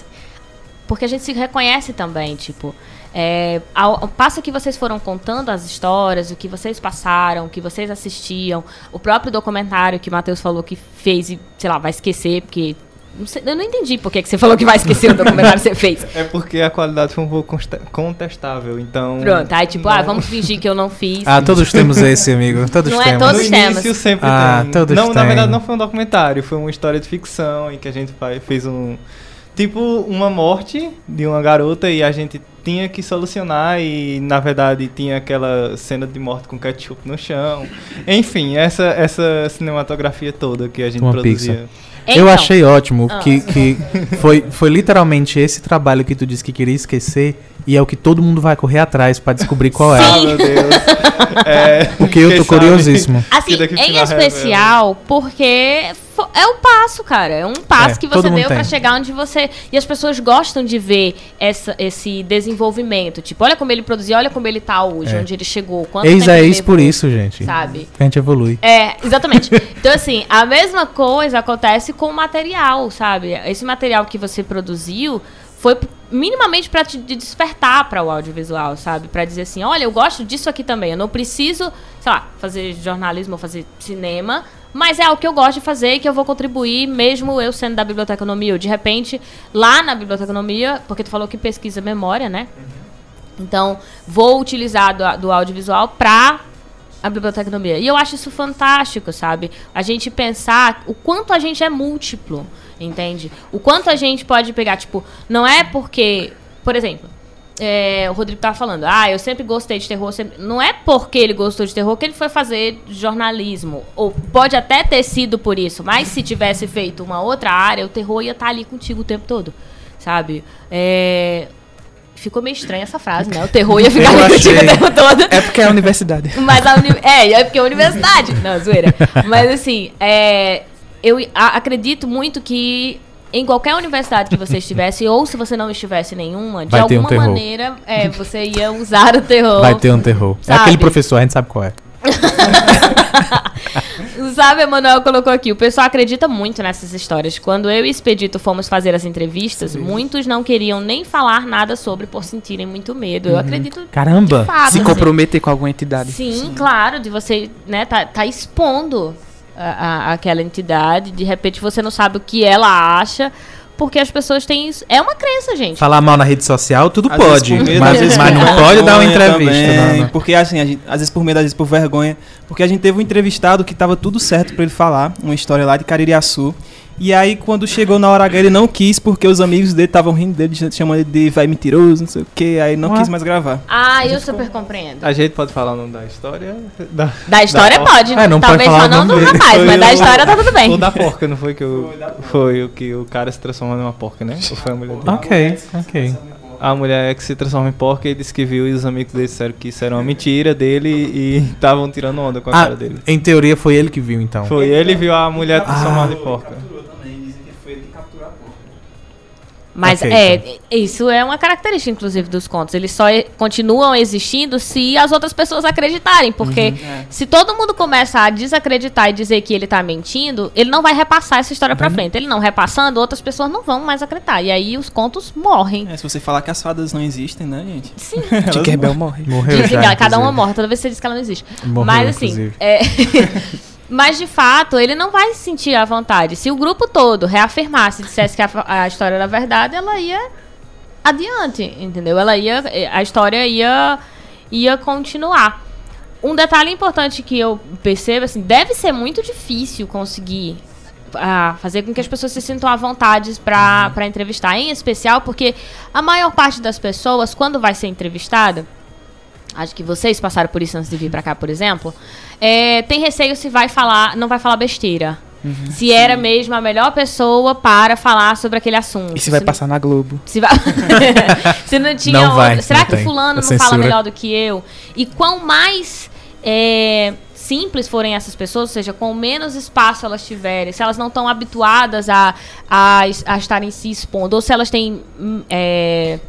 se-" Porque a gente se reconhece também, tipo... É, ao, ao passo que vocês foram contando as histórias, o que vocês passaram, o que vocês assistiam, o próprio documentário que o Matheus falou que fez e, sei lá, vai esquecer, porque... não sei- eu não entendi por que você falou que vai esquecer o documentário que você fez. É porque a qualidade foi um pouco contestável, então... Pronto, aí tipo, não- ah, vamos fingir que eu não fiz. Ah, todos temos esse, amigo. Todos Não é temos. todos no temas. início sempre Ah, tem. todos não, na verdade não foi um documentário, foi uma história de ficção em que a gente fez um tipo uma morte de uma garota e a gente tinha que solucionar e na verdade tinha aquela cena de morte com ketchup no chão. Enfim, essa essa cinematografia toda que a gente Uma produzia. Eu Então, achei ótimo Ah. que, que foi, foi literalmente esse trabalho que tu disse que queria esquecer e é o que todo mundo vai correr atrás pra descobrir qual é. Ah, meu Deus. É, Porque eu tô curiosíssimo. Assim, Que daqui pro em especial, porque fo- é o passo, cara. É um passo É, que você deu pra tem. chegar onde você. E as pessoas gostam de ver essa, esse desenvolvimento. Tipo, olha como ele produziu, olha como ele tá hoje, É. onde ele chegou. Quanto Eis tempo é ele isso por isso, gente. Sabe? Que a gente evolui. É, exatamente. Então, assim, a mesma coisa acontece com o material, sabe? Esse material que você produziu foi minimamente para te de despertar para o audiovisual, sabe? Para dizer assim, olha, eu gosto disso aqui também. Eu não preciso, sei lá, fazer jornalismo ou fazer cinema, mas é algo que eu gosto de fazer e que eu vou contribuir, mesmo eu sendo da biblioteconomia. Ou de repente, lá na biblioteconomia, porque tu falou que pesquisa memória, né? Então, vou utilizar do, do audiovisual para a biblioteconomia. E eu acho isso fantástico, sabe? A gente pensar o quanto a gente é múltiplo, entende? O quanto a gente pode pegar, tipo, não é porque, por exemplo, é, o Rodrigo tava falando, ah, eu sempre gostei de terror. sempre- Não é porque ele gostou de terror que ele foi fazer jornalismo. Ou pode até ter sido por isso, mas se tivesse feito uma outra área, o terror ia estar ali contigo o tempo todo, sabe? É, Ficou meio estranha essa frase, né? O terror ia ficar contigo o tempo todo. É porque é a universidade. Mas a uni... É, é porque é universidade. Não, zoeira. Mas assim, é, eu a- acredito muito que em qualquer universidade que você estivesse, ou se você não estivesse nenhuma, de Vai um alguma terror. maneira, é, você ia usar o terror. Vai ter um terror. É Sabe? aquele professor, a gente sabe qual é. Sabe, Emanuel colocou aqui, o pessoal acredita muito nessas histórias. Quando eu e Expedito fomos fazer as entrevistas, muitos não queriam nem falar nada sobre por sentirem muito medo. Eu acredito Caramba! fato. Se assim. comprometer com alguma entidade. Sim, claro, de você, né, tá, tá expondo a, a- aquela entidade, de repente você não sabe o que ela acha, porque as pessoas têm isso. É uma crença, gente. Falar mal na rede social, tudo Às pode. medo, mas às vezes mas não pode dar uma entrevista. também, não, não. Porque assim, a gente- às vezes por medo, às vezes por vergonha. Porque a gente teve um entrevistado que tava tudo certo pra ele falar, uma história lá de Caririaçu. E aí, quando chegou na hora H, ele não quis, porque os amigos dele estavam rindo dele, chamando ele de vai mentiroso, não sei o que. Aí não Ué. quis mais gravar. Ah, eu super compreendo. A gente pode falar o nome da história? Da, Da história da- pode, É, não pode talvez falar só não do dele. rapaz, Foi mas da o- história tá tudo bem. Ou da porca, não foi que o. Foi o que o cara se transformou numa porca, né? Ou foi a mulher dele? Ok, ok. A mulher que se transforma em porca e disse que viu e os amigos dele disseram que isso era uma mentira dele e estavam tirando onda com a Ah, cara dele. em teoria foi ele que viu, então. Foi ele viu a mulher transformada em porca. Mas Ok, é, isso é uma característica, inclusive, dos contos. Eles só e- continuam existindo se as outras pessoas acreditarem. Porque se todo mundo começa a desacreditar e dizer que ele tá mentindo, ele não vai repassar essa história pra frente. Ele não repassando, outras pessoas não vão mais acreditar. E aí os contos morrem. É, se você falar que as fadas não existem, né, gente? Sim. Tinkerbell morre. Morreu já. Cada uma morre, toda vez que você diz que ela não existe. Morreu, Mas assim, inclusive. é, mas de fato, ele não vai se sentir à vontade. Se o grupo todo reafirmasse, dissesse que a, a história era verdade, ela ia adiante, entendeu? Ela ia, a história ia, ia continuar. Um detalhe importante que eu percebo, assim, deve ser muito difícil conseguir ah, fazer com que as pessoas se sintam à vontade para para entrevistar, em especial porque a maior parte das pessoas, quando vai ser entrevistada, acho que vocês passaram por isso antes de vir pra cá, por exemplo, é, tem receio se vai falar, não vai falar besteira. se era mesmo a melhor pessoa para falar sobre aquele assunto. E se vai não- passar na Globo? se, vai... se não tinha Não vai, outra- Será não que tem. fulano A não fala censura. melhor do que eu? E quão mais é, simples forem essas pessoas, ou seja, com menos espaço elas tiverem, se elas não estão habituadas a, a, a estarem se expondo, ou se elas têm. hum, é,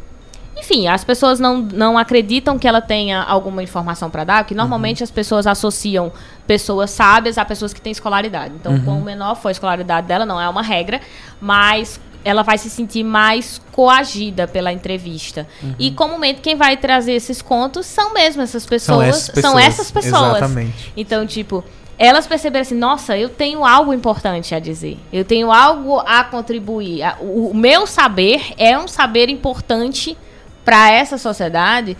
enfim, as pessoas não, não acreditam que ela tenha alguma informação para dar, porque normalmente as pessoas associam pessoas sábias a pessoas que têm escolaridade. Então, quanto menor for a escolaridade dela, não é uma regra, mas ela vai se sentir mais coagida pela entrevista. E comumente quem vai trazer esses contos são mesmo essas pessoas, são essas pessoas. Exatamente. Então, tipo, elas perceberam assim, nossa, eu tenho algo importante a dizer. Eu tenho algo a contribuir. O meu saber é um saber importante para essa sociedade.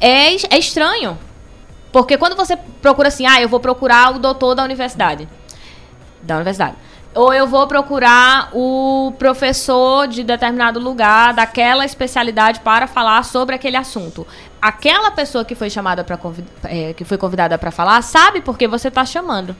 É, é estranho. Porque quando você procura assim, ah, eu vou procurar o doutor da universidade. Da universidade. Ou eu vou procurar o professor de determinado lugar, daquela especialidade, para falar sobre aquele assunto. Aquela pessoa que foi chamada para que foi convidada para falar, sabe por que você está chamando.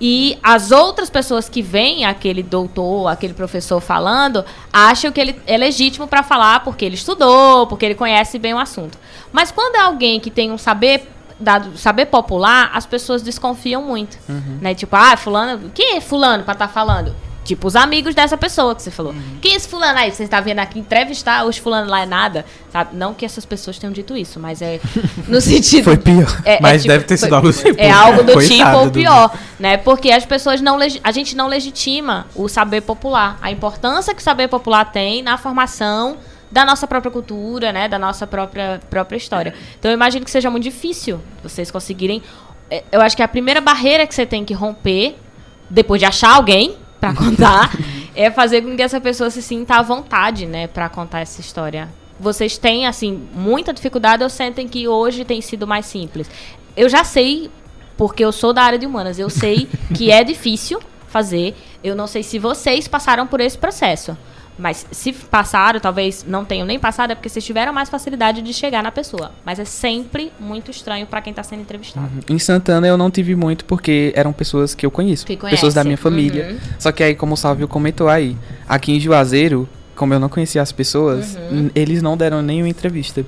E as outras pessoas que veem aquele doutor, aquele professor falando, acham que ele é legítimo para falar porque ele estudou, porque ele conhece bem o assunto. Mas quando é alguém que tem um saber dado saber popular, as pessoas desconfiam muito, né? Tipo, ah, fulano, quem é fulano para estar falando? Tipo, os amigos dessa pessoa que você falou. Quem é esse fulano aí? Você está vendo aqui entrevistar os fulano lá é nada, sabe? Não que essas pessoas tenham dito isso, mas é no sentido Foi pior. é- é Mas tipo- deve ter sido foi- algo do tipo. É algo do tipo ou do- pior, né? Porque as pessoas não a gente não legitima o saber popular, a importância que o saber popular tem na formação da nossa própria cultura, né, da nossa própria própria história. Então eu imagino que seja muito difícil vocês conseguirem é, eu acho que a primeira barreira que você tem que romper depois de achar alguém pra contar é fazer com que essa pessoa se sinta à vontade, né, Pra contar essa história. Vocês têm assim muita dificuldade ou sentem que hoje tem sido mais simples? Eu já sei porque eu sou da área de humanas, eu sei que é difícil fazer. Eu não sei se vocês passaram por esse processo, Mas se passaram, talvez não tenham nem passado, é porque vocês tiveram mais facilidade de chegar na pessoa. Mas é sempre muito estranho pra quem tá sendo entrevistado. Em Santana eu não tive muito porque eram pessoas que eu conheço. Que pessoas da minha família. Uhum. Só que aí, como o Sávio comentou aí, aqui em Juazeiro, como eu não conhecia as pessoas, Uhum. eles não deram nenhuma entrevista.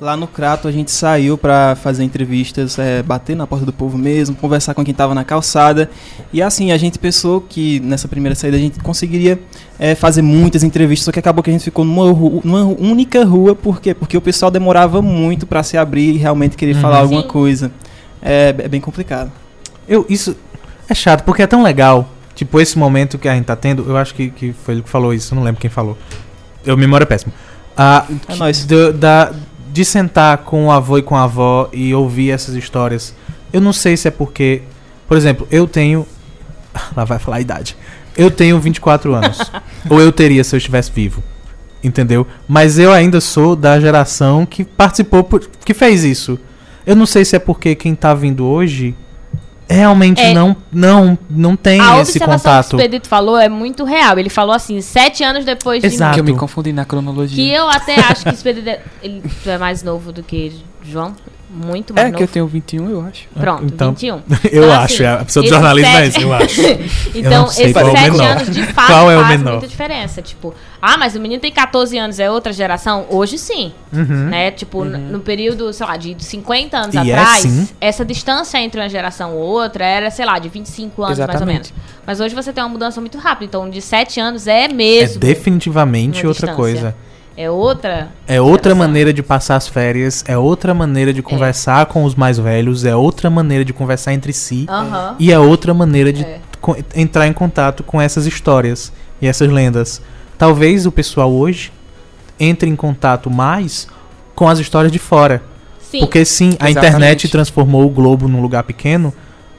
Lá no Crato a gente saiu pra fazer entrevistas, é, bater na porta do povo mesmo, conversar com quem tava na calçada. E assim, a gente pensou que nessa primeira saída a gente conseguiria é, fazer muitas entrevistas, só que acabou que a gente ficou numa, ru- numa única rua, por quê? Porque o pessoal demorava muito pra se abrir e realmente querer Uhum. falar alguma Sim. coisa. É, é bem complicado. Eu, isso é chato, porque é tão legal. Tipo, esse momento que a gente tá tendo, eu acho que, que foi ele que falou isso, eu não lembro quem falou. Eu, memória é péssima. Ah, É nóis. do- da, de sentar com o avô e com a avó e ouvir essas histórias. Eu não sei se é porque. Por exemplo, eu tenho. Lá vai falar a idade. Eu tenho 24 anos. ou eu teria se eu estivesse vivo. Entendeu? Mas eu ainda sou da geração que participou, por- que fez isso. Eu não sei se é porque quem tá vindo hoje realmente É. não, não, não tem A esse observação contato. que o Expedito falou é muito real. Ele falou assim, sete anos depois de Exato. Que eu me confundi na cronologia. Que eu até acho que o Expedito é, ele, tu é mais novo do que João. Muito mais É, que novo. eu tenho 21, eu acho. Pronto, Então, 21. Eu Então, acho, assim, a pessoa do jornalismo é sete- isso, eu acho. Então, sei esses é o sete menor. anos de fato Qual é o faz menor? muita diferença. Tipo, ah, mas o menino tem 14 anos, é outra geração? Hoje sim. Uhum. Né? Tipo, n- no período, sei lá, de 50 anos E é atrás, sim. essa distância entre uma geração ou outra era, sei lá, de 25 anos mais ou Exatamente. menos. Mas hoje você tem uma mudança muito rápida. Então, de 7 anos é É mesmo. definitivamente uma outra distância. coisa. É outra. É outra maneira de passar as férias, é outra maneira de conversar com os mais velhos, é outra maneira de conversar entre si Aham. e é outra maneira de É. entrar em contato com essas histórias e essas lendas. Talvez o pessoal hoje entre em contato mais com as histórias de fora. Sim. Porque sim, a Exatamente. internet transformou o globo num lugar pequeno,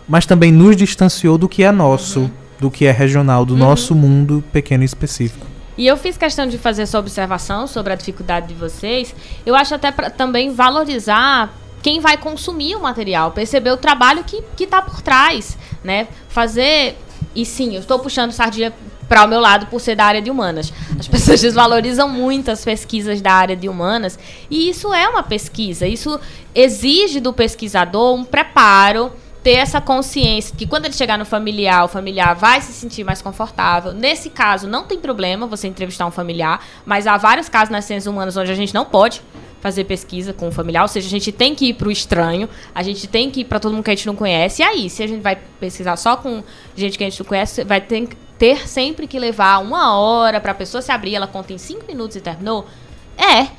mas também nos distanciou do que é nosso, Uhum. do que é regional, do nosso mundo pequeno e específico. E eu fiz questão de fazer essa observação sobre a dificuldade de vocês. Eu acho até pra também valorizar quem vai consumir o material, perceber o trabalho que, que tá por trás, né? Fazer. E sim, eu estou puxando sardinha para o meu lado por ser da área de humanas. As pessoas desvalorizam muito as pesquisas da área de humanas. E isso é uma pesquisa. Isso exige do pesquisador um preparo ter essa consciência que quando ele chegar no familiar, o familiar vai se sentir mais confortável. Nesse caso, não tem problema você entrevistar um familiar, mas há vários casos nas ciências humanas onde a gente não pode fazer pesquisa com o familiar, ou seja, a gente tem que ir para o estranho, a gente tem que ir para todo mundo que a gente não conhece. E aí, se a gente vai pesquisar só com gente que a gente não conhece, vai ter, ter sempre que levar uma hora para a pessoa se abrir, ela conta em cinco minutos e terminou? É.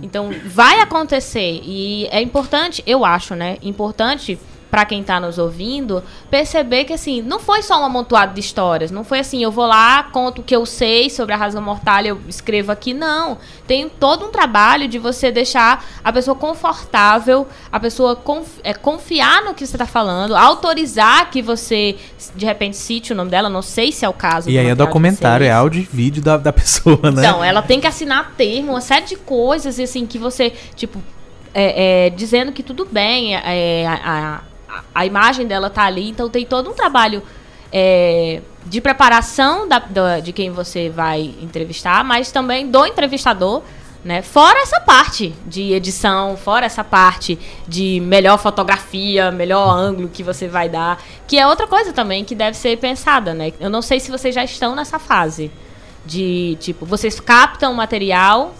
Então, vai acontecer. E é importante, eu acho, né? Importante para quem tá nos ouvindo perceber que assim, não foi só um amontoado de histórias, não foi assim, eu vou lá, conto o que eu sei sobre a rasga mortalha, eu escrevo aqui, não. Tem todo um trabalho de você deixar a pessoa confortável, a pessoa conf- é, confiar no que você tá falando, autorizar que você de repente cite o nome dela, não sei se é o caso. E do aí é documentário, é áudio e vídeo da, da pessoa, né? Então, ela tem que assinar termo, uma série de coisas, assim, que você, tipo, é, é, dizendo que tudo bem, é, a, a, a imagem dela tá ali, então tem todo um trabalho é, de preparação da, da- de quem você vai entrevistar, mas também do entrevistador, né? Fora essa parte de edição, fora essa parte de melhor fotografia, melhor ângulo que você vai dar, que é outra coisa também que deve ser pensada, né? Eu não sei se vocês já estão nessa fase de tipo, vocês captam o material,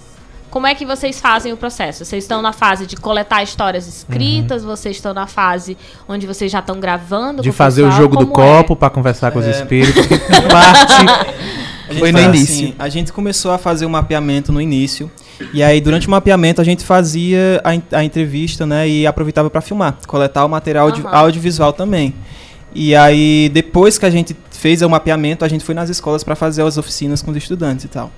como é que vocês fazem o processo? Vocês estão na fase de coletar histórias escritas, vocês estão na fase onde vocês já estão gravando De fazer o jogo do é? copo pra conversar com os É. espíritos. parte. A gente Foi no faz início. assim, a gente começou a fazer o mapeamento no início. E aí, durante o mapeamento, a gente fazia a, a entrevista, né? E aproveitava para filmar, coletar o material Aham. audiovisual também. E aí, depois que a gente fez o mapeamento, a gente foi nas escolas para fazer as oficinas com os estudantes e tal.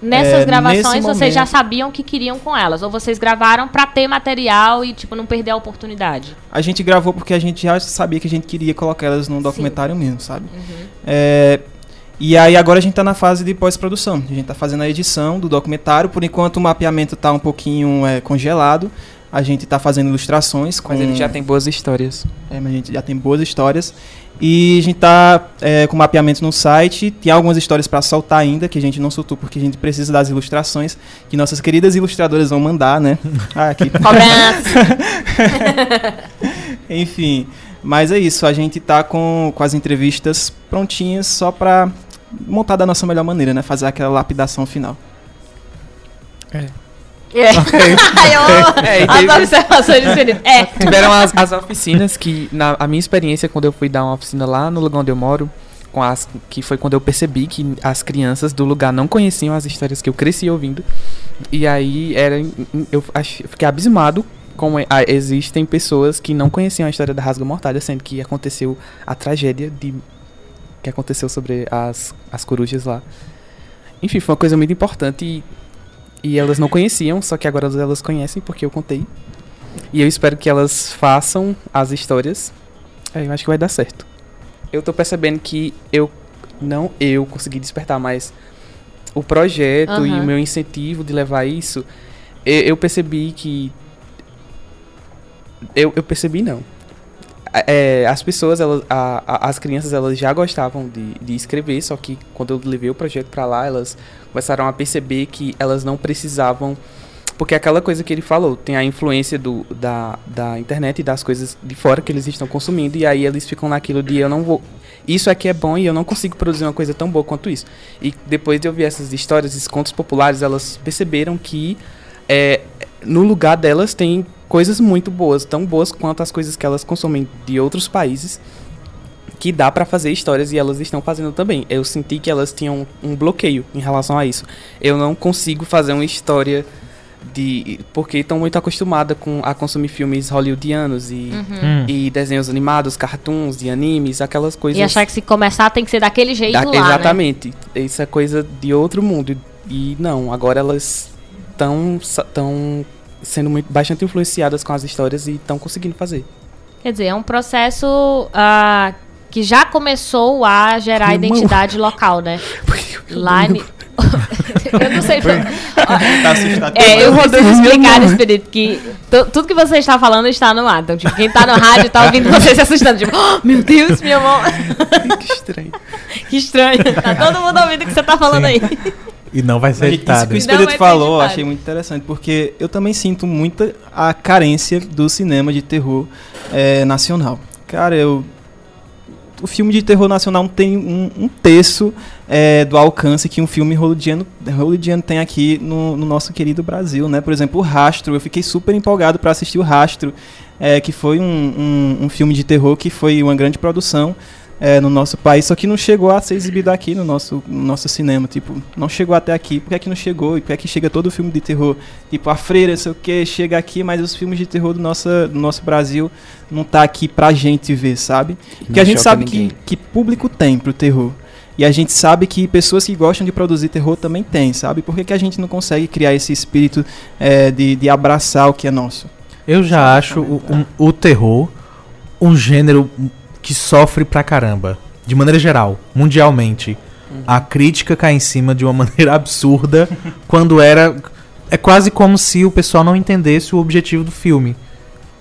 Nessas É, gravações vocês já sabiam o que queriam com elas, ou vocês gravaram pra ter material e tipo não perder a oportunidade. A gente gravou porque a gente já sabia que a gente queria colocar elas num documentário mesmo, sabe? Uhum. É, e aí agora a gente tá na fase de pós-produção. A gente tá fazendo a edição do documentário. Por enquanto o mapeamento tá um pouquinho é, congelado. A gente tá fazendo ilustrações com... Mas ele já tem boas histórias. É, mas a gente já tem boas histórias. E a gente tá é, com mapeamento no site. Tem algumas histórias para soltar ainda, que a gente não soltou porque a gente precisa das ilustrações que nossas queridas ilustradoras vão mandar, né? Ah, aqui. Cobrança! Enfim, mas é isso. A gente tá com, com as entrevistas prontinhas só pra montar da nossa melhor maneira, né? Fazer aquela lapidação final. É. É, e as teve- observações de Felipe. É. Tiveram as, as oficinas que, na a minha experiência, quando eu fui dar uma oficina lá no lugar onde eu moro, com as, que foi quando eu percebi que as crianças do lugar não conheciam as histórias que eu cresci ouvindo. E aí era, eu ach- eu fiquei abismado como é- ah, existem pessoas que não conheciam a história da Rasga Mortalha, sendo que aconteceu a tragédia de que aconteceu sobre as, as corujas lá. Enfim, foi uma coisa muito importante e, e elas não conheciam, só que agora elas conhecem porque eu contei. E eu espero que elas façam as histórias. É, eu acho que vai dar certo. Eu tô percebendo que eu não eu consegui despertar mais o projeto e Aham. o meu incentivo de levar isso. Eu, eu percebi que eu, eu percebi não. A- é, as pessoas, elas, a- a- as crianças, elas já gostavam de, de escrever, só que quando eu levei o projeto pra lá, elas começaram a perceber que elas não precisavam porque é aquela coisa que ele falou, tem a influência do, da, da internet e das coisas de fora que eles estão consumindo, e aí eles ficam naquilo de eu não vou. Isso aqui é bom e eu não consigo produzir uma coisa tão boa quanto isso. E depois de ouvir essas histórias, esses contos populares, elas perceberam que é, no lugar delas tem coisas muito boas, tão boas quanto as coisas que elas consomem de outros países, que dá pra fazer histórias e elas estão fazendo também. Eu senti que elas tinham um bloqueio em relação a isso. Eu não consigo fazer uma história de porque estão muito acostumadas com a consumir filmes hollywoodianos e, Hum. e desenhos animados, cartoons de animes, aquelas coisas E achar que se começar tem que ser daquele jeito da- lá, né? exatamente. Isso é coisa de outro mundo. E não, agora elas estão tão sendo muito, bastante influenciadas com as histórias e estão conseguindo fazer. Quer dizer, é um processo ah, que já começou a gerar Irmão. identidade local, né? Lá em... eu não sei. Tá assustado. É, eu preciso Meu explicar. Espírito, que tu- tudo que você está falando está no ar. Então, tipo, quem tá no rádio tá ouvindo você se assustando. Tipo, "Oh, meu Deus, minha mão. que estranho. que estranho. Tá todo mundo ouvindo o que você tá falando aí. E não vai ser Mas, Isso que editado. o Espírito falou, eu editado. achei muito interessante, porque eu também sinto muita a carência do cinema de terror eh, nacional. Cara, eu. O filme de terror nacional não tem um, um terço eh, do alcance que um filme hollywoodiano, hollywoodiano tem aqui no, no nosso querido Brasil, né? Por exemplo, o Rastro. Eu fiquei super empolgado para assistir o Rastro, eh, que foi um, um, um filme de terror que foi uma grande produção é, no nosso país, só que não chegou a ser exibido aqui no nosso, no nosso cinema, tipo, não chegou até aqui, por que é que não chegou? E por que é que chega todo filme de terror? Tipo, a Freira, sei o que, chega aqui, mas os filmes de terror do nosso, do nosso Brasil não tá aqui pra gente ver, sabe? Porque Não a gente sabe que, que público tem pro terror. E a gente sabe que pessoas que gostam de produzir terror também tem, sabe? Por que, que a gente não consegue criar esse espírito é, de, de abraçar o que é nosso? Eu já acho o, um- o terror um gênero que sofre pra caramba. De maneira geral, mundialmente. A crítica cai em cima de uma maneira absurda quando era. É quase como se o pessoal não entendesse o objetivo do filme.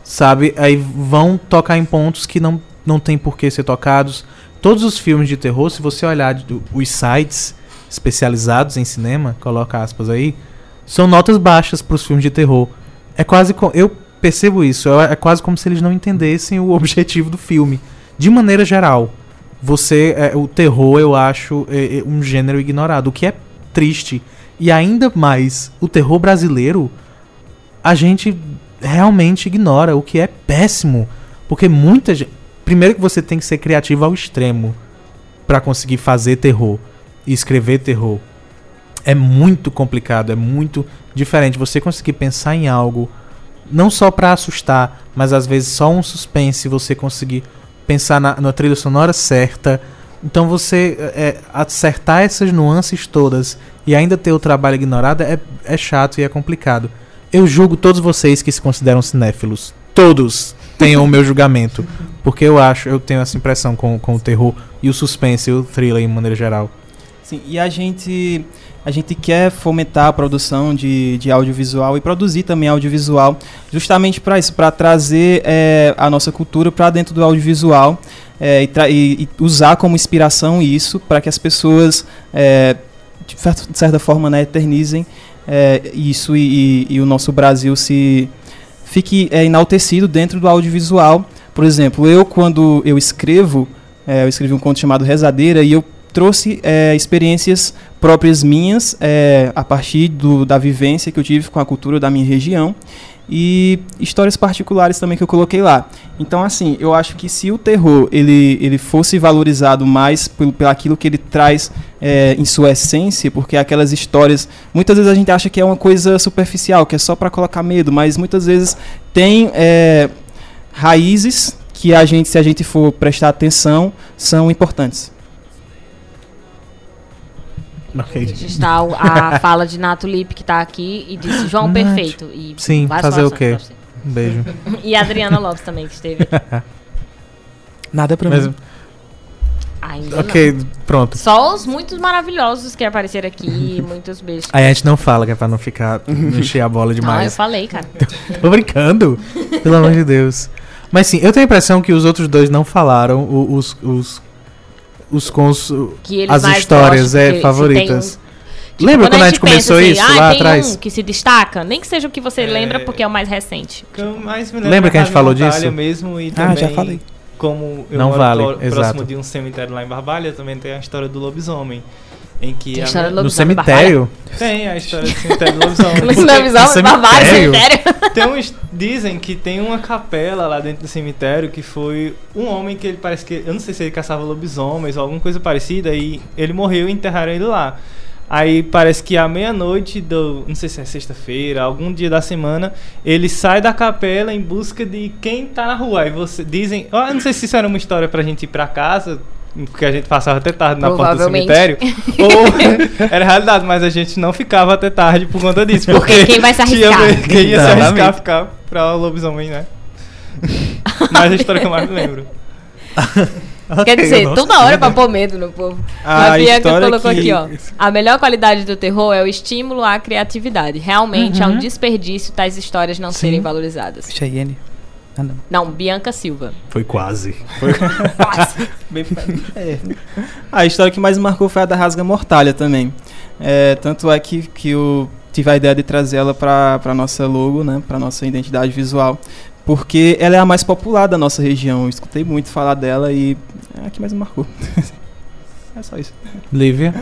Sabe? Aí vão tocar em pontos que não, não tem por que ser tocados. Todos os filmes de terror, se você olhar os sites especializados em cinema, coloca aspas aí, são notas baixas para os filmes de terror. É quase eu percebo isso, é é quase como se eles não entendessem o objetivo do filme. De maneira geral, você é, o terror eu acho é, é um gênero ignorado, o que é triste. E ainda mais, o terror brasileiro a gente realmente ignora, o que é péssimo, porque muita gente, primeiro que você tem que ser criativo ao extremo para conseguir fazer terror e escrever terror. É muito complicado, é muito diferente você conseguir pensar em algo não só pra assustar, mas às vezes só um suspense, você conseguir pensar na, na trilha sonora certa. Então você é, acertar essas nuances todas e ainda ter o trabalho ignorado é, é chato e é complicado. Eu julgo todos vocês que se consideram cinéfilos. Todos tenham o meu julgamento. Porque eu acho, eu tenho essa impressão com, com o terror e o suspense e o thriller em maneira geral. Sim, e a gente, a gente quer fomentar a produção de, de audiovisual e produzir também audiovisual, justamente para isso, para trazer é, a nossa cultura para dentro do audiovisual é, e, e, e, usar como inspiração isso para que as pessoas, é, de, certa forma, né, eternizem é, isso e, e, o nosso Brasil se fique é, enaltecido dentro do audiovisual. Por exemplo, eu quando eu escrevo, é, eu escrevi um conto chamado Rezadeira e eu trouxe é, experiências próprias minhas é, a partir do, da vivência que eu tive com a cultura da minha região e histórias particulares também que eu coloquei lá. Então, assim, eu acho que se o terror ele, ele fosse valorizado mais pelo, pelo aquilo que ele traz é, em sua essência, porque aquelas histórias, muitas vezes a gente acha que é uma coisa superficial, que é só para colocar medo, mas muitas vezes tem é, raízes que a gente, se a gente for prestar atenção, são importantes. Okay. Está a fala de Nato Lip que está aqui e disse João Nath. Perfeito. E Sim, fazer o quê? Um beijo. e a Adriana Lopes também, que esteve Nada pra Mas, mim. Ainda ok, não. pronto. Só os muitos maravilhosos que apareceram aqui, muitos beijos. Aí a gente não fala, que é pra não ficar, não encher a bola demais. Ah, eu falei, cara. Tô brincando, pelo amor de Deus. Mas sim, eu tenho a impressão que os outros dois não falaram os, os os cons as histórias é, favoritas. Tipo, Lembra quando, a gente, começou assim, isso ah, lá atrás? Um que se destaca, nem que seja o que você é... lembra, porque é o mais recente. Que mais me Lembra que a gente falou disso? mesmo e ah, já falei. Como eu não moro vale, próximo exato. de um cemitério lá em Barbalha, também tem a história do lobisomem. Em que a a no cemitério? Tem a história do cemitério do lobisomem. Visão, Barbalha, cemitério. Tem uns, dizem que tem uma capela lá dentro do cemitério que foi um homem que ele parece que. Eu não sei se ele caçava lobisomens ou alguma coisa parecida, e ele morreu e enterraram ele lá. Aí parece que à meia-noite do. Não sei se é sexta-feira, algum dia da semana, ele sai da capela em busca de quem tá na rua. Aí você dizem. Eu não sei se isso era uma história pra gente ir pra casa, porque a gente passava até tarde na porta do cemitério. ou era realidade, mas a gente não ficava até tarde por conta disso. Porque, porque quem vai se arriscar? Tinha, quem ia se arriscar ficar pra lobisomem, né? mas a história que eu mais me lembro. Okay, Quer dizer, toda hora pra pôr medo no povo. Ah, a Bianca colocou que... aqui, ó. A melhor qualidade do terror é o estímulo à criatividade. Realmente uhum. é um desperdício tais histórias não Sim. serem valorizadas. Cheyenne. Ah, não. Não, Bianca Silva. Foi quase. Foi quase. é. A história que mais marcou foi a da Rasga Mortalha também. É, tanto é que, que eu tive a ideia de trazer ela para a nossa logo, né, para nossa identidade visual, porque ela é a mais popular da nossa região. Eu escutei muito falar dela e é a que mais me marcou. é só isso. Lívia?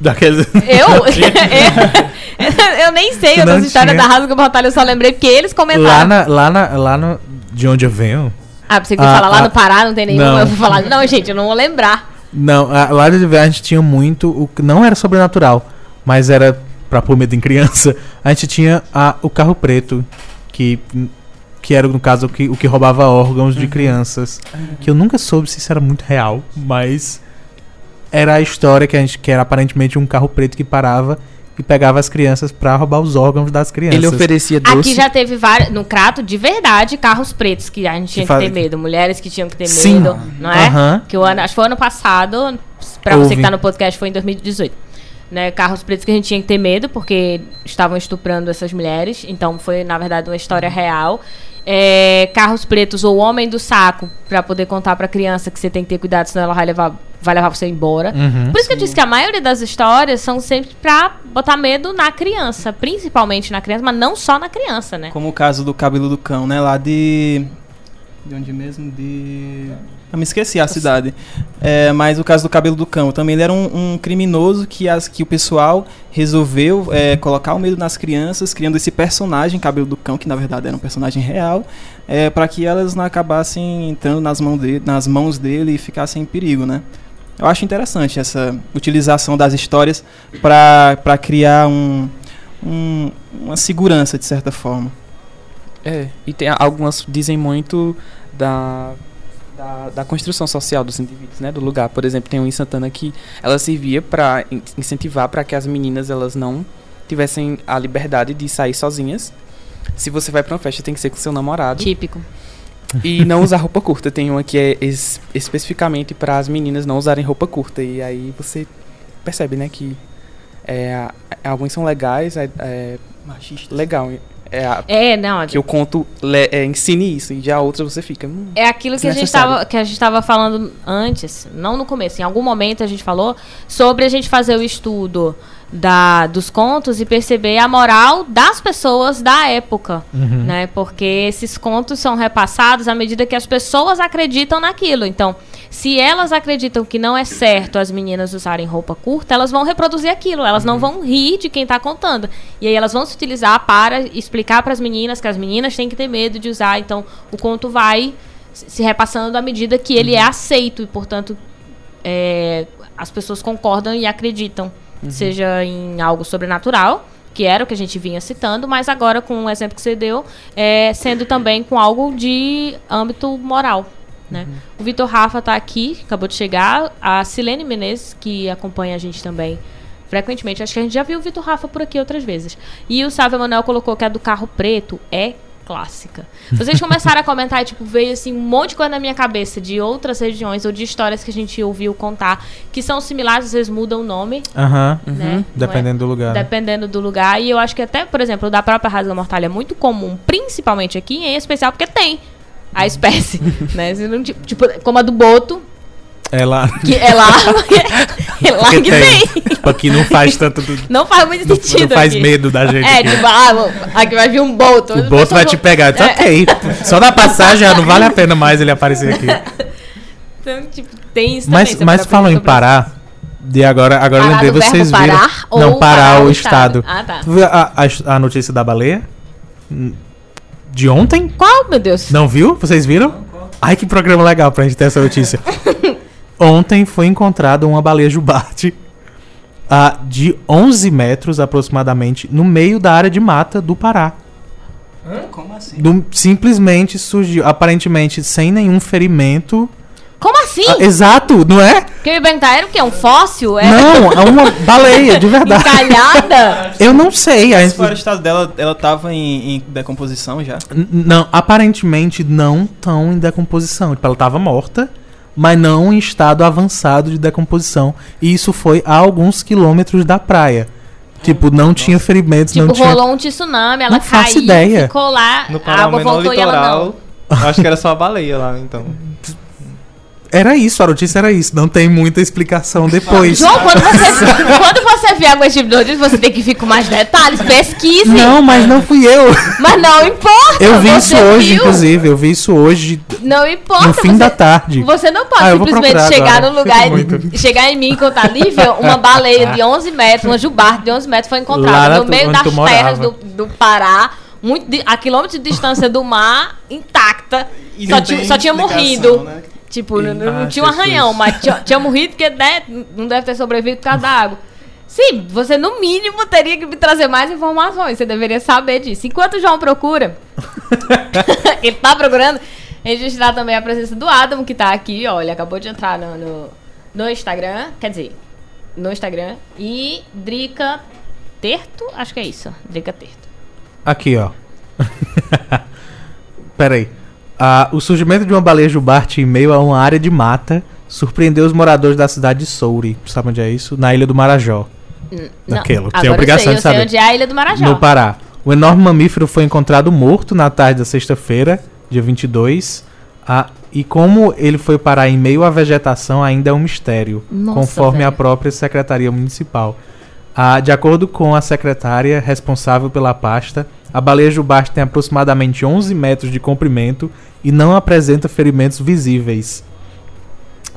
Daqueles... Eu? eu? eu nem sei das histórias da Rasga Batalha, eu só lembrei porque eles comentaram. Lá, na, lá, na, lá no, de onde eu venho. Ah, você que ah, falar lá ah, no Pará, não tem nenhum. Não. Eu vou falar, não, gente, eu não vou lembrar. Não, a, lá de a gente tinha muito. O, não era sobrenatural, mas era pra pôr medo em criança. A gente tinha a, o carro preto, que que era no caso o que, o que roubava órgãos uhum. de crianças. Uhum. Que eu nunca soube se isso era muito real, mas era a história que a gente que era aparentemente um carro preto que parava e pegava as crianças para roubar os órgãos das crianças. Ele oferecia doce. Aqui já teve vários, no Crato, de verdade, carros pretos que a gente tinha que, que ter medo, mulheres que tinham que ter Sim. medo, não é? Uhum. Que o ano, acho que foi ano passado, para você que tá no podcast, foi em 2018. Né, carros pretos que a gente tinha que ter medo porque estavam estuprando essas mulheres, então foi na verdade uma história real é, carros pretos ou homem do saco para poder contar para criança que você tem que ter cuidado, senão ela vai levar, vai levar você embora. Uhum. Por isso que eu disse que a maioria das histórias são sempre para botar medo na criança, principalmente na criança, mas não só na criança, né? Como o caso do cabelo do cão, né? Lá de de onde mesmo? De eu me esqueci a cidade. É, mas o caso do cabelo do cão também ele era um, um criminoso que, as, que o pessoal resolveu é, colocar o medo nas crianças, criando esse personagem, cabelo do cão, que na verdade era um personagem real, é, para que elas não acabassem entrando nas, mãos dele, nas mãos dele e ficassem em perigo, né? Eu acho interessante essa utilização das histórias para criar um, um, uma segurança, de certa forma. É, e tem algumas dizem muito da da, da construção social dos indivíduos, né, do lugar. Por exemplo, tem um em Santana que ela servia para incentivar para que as meninas elas não tivessem a liberdade de sair sozinhas. Se você vai para uma festa, tem que ser com seu namorado. Típico. E não usar roupa curta. Tem uma que é es especificamente para as meninas não usarem roupa curta. E aí você percebe, né, que é, a- alguns são legais, é, é Machista. legal. É, a- É, não, que o conto le- é, ensine isso, e já outras você fica. hum, É aquilo que a, gente tava, que a gente tava falando antes, não no começo, em algum momento a gente falou sobre a gente fazer o estudo da, dos contos e perceber a moral das pessoas da época, Uhum. né? Porque esses contos são repassados à medida que as pessoas acreditam naquilo. Então, se elas acreditam que não é certo as meninas usarem roupa curta, elas vão reproduzir aquilo, elas não vão rir de quem está contando. E aí elas vão se utilizar para explicar para as meninas que as meninas têm que ter medo de usar. Então, o conto vai se repassando à medida que ele é aceito e, portanto, é, as pessoas concordam e acreditam, seja em algo sobrenatural, que era o que a gente vinha citando, mas agora com o exemplo que você deu, é, sendo também com algo de âmbito moral. Né? O Vitor Rafa está aqui, acabou de chegar. A Silene Menezes, que acompanha a gente também frequentemente. Acho que a gente já viu o Vitor Rafa por aqui outras vezes. E o Sávio Emanuel colocou que a do carro preto é clássica. Vocês começaram a comentar e, tipo, veio assim um monte de coisa na minha cabeça de outras regiões ou de histórias que a gente ouviu contar que são similares, às vezes mudam o nome, Aham. né? Não é? Dependendo do lugar. né? Dependendo do lugar. E eu acho que até, por exemplo, o da própria rasga mortalha é muito comum, principalmente aqui, em especial porque tem a espécie, né? Tipo, tipo, como a do boto, É lá. que é lá, é lá que tem. Tipo, aqui não faz tanto. Não faz muito Não, sentido não faz aqui. medo da gente. É, aqui. tipo, ah, aqui vai vir um boto. O Boto vai te pegar. Então, ok. Só da passagem já não vale a pena mais ele aparecer aqui. Então, tipo, tem isso Mas, também. mas falam em parar. De agora, agora eu Parar lembrei, vocês viram. parar não, parar, parar o estado. estado? Ah, tá. Tu viu a, a, a notícia da baleia? De ontem? Qual, meu Deus? Não viu? Vocês viram? Ai, que programa legal pra gente ter essa notícia. Ontem foi encontrada uma baleia jubarte ah, de 11 metros aproximadamente no meio da área de mata do Pará. Como assim? Do- simplesmente surgiu, aparentemente sem nenhum ferimento. Como assim? Ah, exato, não é? Porque eu ia perguntar, era o quê? Um fóssil? É Não, é uma baleia, de verdade. encalhada? Eu não sei. a- Mas fora o estado dela, ela tava em, em decomposição já. N- Não, aparentemente não tão em decomposição. Tipo, ela estava morta, mas não em estado avançado de decomposição. E isso foi a alguns quilômetros da praia. Tipo, não tinha ferimentos, tipo, não tinha. rolou um tsunami, ela Não faço caiu, ideia. ficou lá, No a água voltou e ela não. litoral. Acho que era só a baleia lá, então. Era isso, a notícia era isso. Não tem muita explicação depois. João, quando você, quando você vier com esse tipo de notícia, você tem que vir com mais detalhes, pesquise. Não, mas não fui eu. Mas não importa. Eu vi você isso hoje, viu. inclusive. Eu vi isso hoje, Não importa. no fim você, da tarde. Você não pode Ah, simplesmente chegar agora. no lugar, e chegar em mim e contar, Lívia, uma baleia de 11 metros, uma jubarte de 11 metros foi encontrada no tu- meio das terras do, do Pará, muito di- a quilômetros de distância do mar, intacta. E Só tem só tinha morrido. né? Tipo, não, não Ah, tinha um arranhão, mas tinha, tinha morrido porque né, não deve ter sobrevivido por causa da água. Sim, você no mínimo teria que me trazer mais informações. Você deveria saber disso. Enquanto o João procura, ele tá procurando, registrar também a presença do Adam, que tá aqui, ó. Ele acabou de entrar no, no, no Instagram. Quer dizer, no Instagram. E Drica Terto, acho que é isso. Drica Terto. Aqui, ó. Pera aí. Ah, o surgimento de uma baleia jubarte em meio a uma área de mata surpreendeu os moradores da cidade de Souri. Sabe onde é isso? Na ilha do Marajó, Não, Daquilo, tem obrigação sei, de saber. onde é a Ilha do Marajó. no Pará. O enorme mamífero foi encontrado morto na tarde da sexta-feira, dia 22. Ah, e como ele foi parar em meio à vegetação ainda é um mistério, Nossa, conforme a própria Secretaria Municipal. Ah, de acordo com a secretária responsável pela pasta, a baleia jubarte tem aproximadamente 11 metros de comprimento e não apresenta ferimentos visíveis.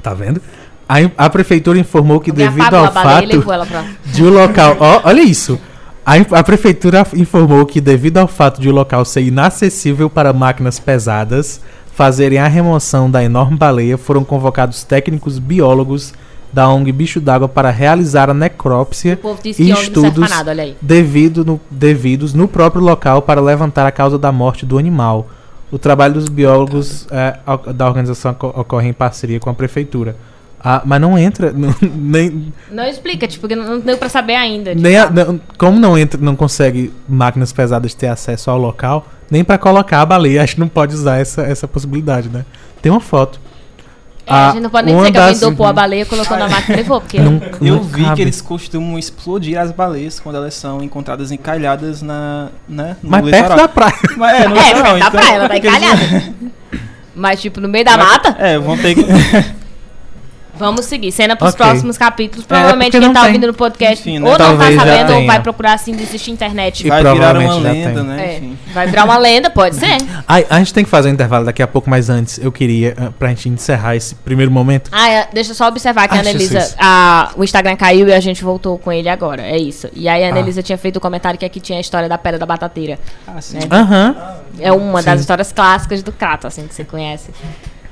Tá vendo? A, a prefeitura informou que devido ao fato pra... de o local. Ó, olha isso. A, a prefeitura informou que, devido ao fato de o local ser inacessível para máquinas pesadas fazerem a remoção da enorme baleia, foram convocados técnicos biólogos da ONG Bicho d'Água para realizar a necrópsia e serve estudos nada, devido no- devidos no próprio local para levantar a causa da morte do animal. O trabalho dos biólogos é, da organização oco- ocorre em parceria com a prefeitura. Ah, mas não entra, não- nem, Não explica, tipo, porque não deu pra saber ainda. nem a- tipo, não- como não entra, não consegue máquinas pesadas ter acesso ao local, nem para colocar a baleia, acho que não pode usar essa, essa possibilidade, né? Tem uma foto. É, a gente não pode nem dizer que alguém das- dopou a baleia, colocou na máquina e levou, porque... Não- Eu não vi cabe. que eles costumam explodir as baleias quando elas são encontradas encalhadas na, né, no Mas perto litoral. da praia. Mas é, no É, litoral, perto da então, praia, ela tá eles- encalhada. Mas, tipo, no meio da Mas- mata, É, vão ter que... vamos seguir. Cena pros Ok. próximos capítulos. É, Provavelmente porque quem não tá tem. ouvindo no podcast Enfim, né? ou não tá Talvez já sabendo ou vai procurar assim, desistir internet. E vai virar uma lenda, tem. né? É, vai virar uma lenda, pode ser. Ai, a gente tem que fazer um intervalo daqui a pouco, mas antes eu queria, ah, pra gente encerrar esse primeiro momento. Ah, é, deixa eu só observar que a Ah, Anelisa, Jesus. a, o Instagram caiu e a gente voltou com ele agora. É isso. E aí a Ah. Anelisa tinha feito o comentário que aqui tinha a história da pedra da batateira. Ah, sim. Né? Aham. É uma das Sim. histórias clássicas do Crato, assim, que você conhece.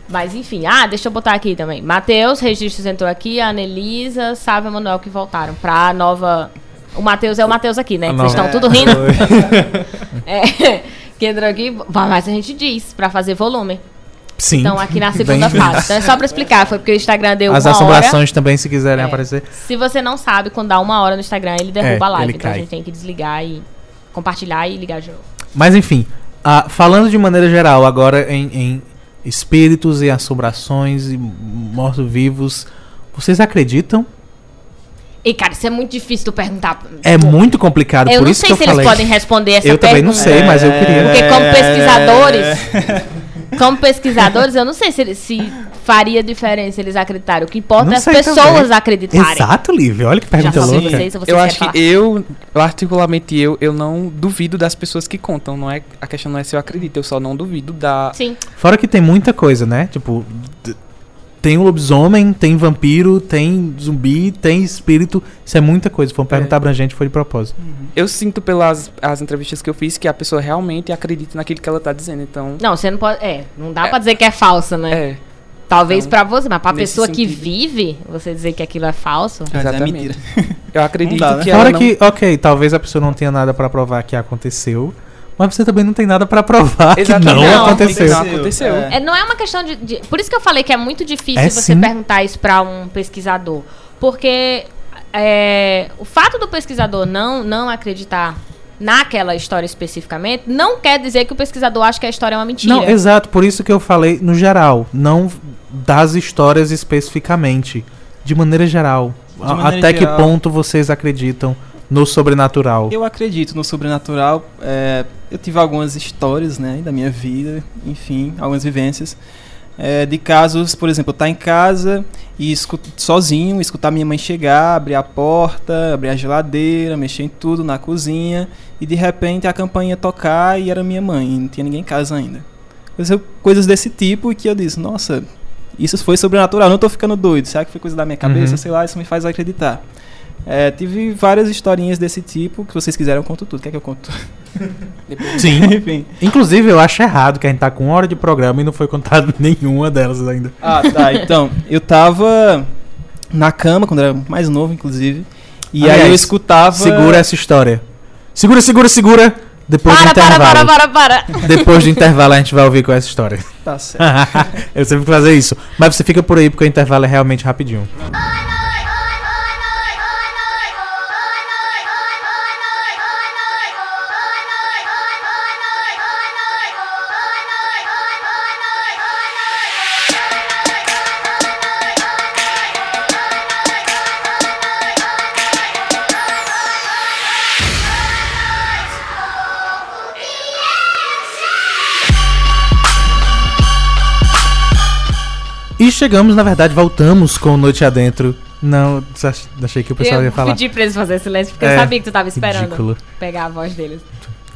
Mas enfim, ah, deixa eu botar aqui também. Matheus, registros entrou aqui, a Anelisa, Sávio e Manuel que voltaram pra nova. O Matheus é o Matheus aqui, né? A vocês estão tudo rindo. É, que entrou aqui, mas a gente diz, pra fazer volume. Sim. Então aqui na segunda Bem- fase. Então é só pra explicar, foi porque o Instagram deu As uma hora. assombrações também, se quiserem É. aparecer. Se você não sabe, quando dá uma hora no Instagram, ele derruba É, a live. Então a cai. gente tem que desligar e compartilhar e ligar de novo. Mas enfim, ah, falando de maneira geral, agora em, em espíritos e assombrações e mortos-vivos, vocês acreditam? E, cara, isso é muito difícil tu perguntar. É muito complicado, Eu por não isso sei que eu se falei. eles podem responder essa eu pergunta. também não sei, mas eu queria. Porque como É. pesquisadores, como pesquisadores, eu não sei se, se faria diferença eles acreditarem. O que importa Não é as pessoas também. acreritarem. Exato, Lívia. Olha que pergunta louca. vocês, ou vocês Eu acho que falar? eu, particularmente eu, eu não duvido das pessoas que contam. Não é, a questão não é se eu acredito, eu só não duvido da. Sim. Fora que tem muita coisa, né? Tipo, tem lobisomem, tem vampiro, tem zumbi, tem espírito. Isso é muita coisa. Foi uma pergunta É. abrangente, foi de propósito. Eu sinto pelas as entrevistas que eu fiz que a pessoa realmente acredita naquilo que ela tá dizendo. Então. Não, você não pode. É, não dá pra dizer que é falsa, né? É. Talvez Então, pra você, mas pra pessoa que sentido. vive, você dizer que aquilo é falso. Mas é Exatamente. mentira. Eu acredito Não dá, né? que ela Fora não... que, ok, talvez a pessoa não tenha nada pra provar que aconteceu, mas você também não tem nada pra provar que não, Não, aconteceu. Não aconteceu. É. É, não é uma questão de, de- Por isso que eu falei que é muito difícil É você sim. perguntar isso pra um pesquisador. Porque é, o fato do pesquisador não, não acreditar naquela história especificamente não quer dizer que o pesquisador acha que a história é uma mentira. Não, exato, por isso que eu falei no geral, não das histórias especificamente, de maneira geral. De maneira Até geral. que ponto vocês acreditam no sobrenatural? Eu acredito no sobrenatural. é, eu tive algumas histórias, né, da minha vida, enfim, algumas vivências. é, de casos, por exemplo, estar em casa e escutar, sozinho, escutar minha mãe chegar, abrir a porta, abrir a geladeira, mexer em tudo na cozinha e de repente a campainha tocar e era minha mãe, não tinha ninguém em casa ainda. Coisas- Coisas desse tipo que eu disse, nossa, isso foi sobrenatural, não tô ficando doido, será que foi coisa da minha cabeça? Uhum. Sei lá, isso me faz acreditar. É, tive várias historinhas desse tipo, que vocês quiserem eu conto tudo. Quer que eu conto? Sim. Enfim. Inclusive, eu acho errado que a gente tá com uma hora de programa e não foi contado nenhuma delas ainda. Ah, tá. Então, eu tava na cama, quando eu era mais novo, inclusive. E aí eu escutava. Segura essa história. Segura, segura, segura. Depois Para, do para, intervalo. para, para, para. Depois do intervalo a gente vai ouvir com essa história. Tá certo. eu sempre que fazer isso. Mas você fica por aí porque o intervalo é realmente rapidinho. Chegamos, na verdade, voltamos com Noite Adentro. Não, ach- achei que o pessoal ia Eu falar. pedi pra eles fazerem silêncio porque É, eu sabia que tu tava esperando Ridículo. pegar a voz deles.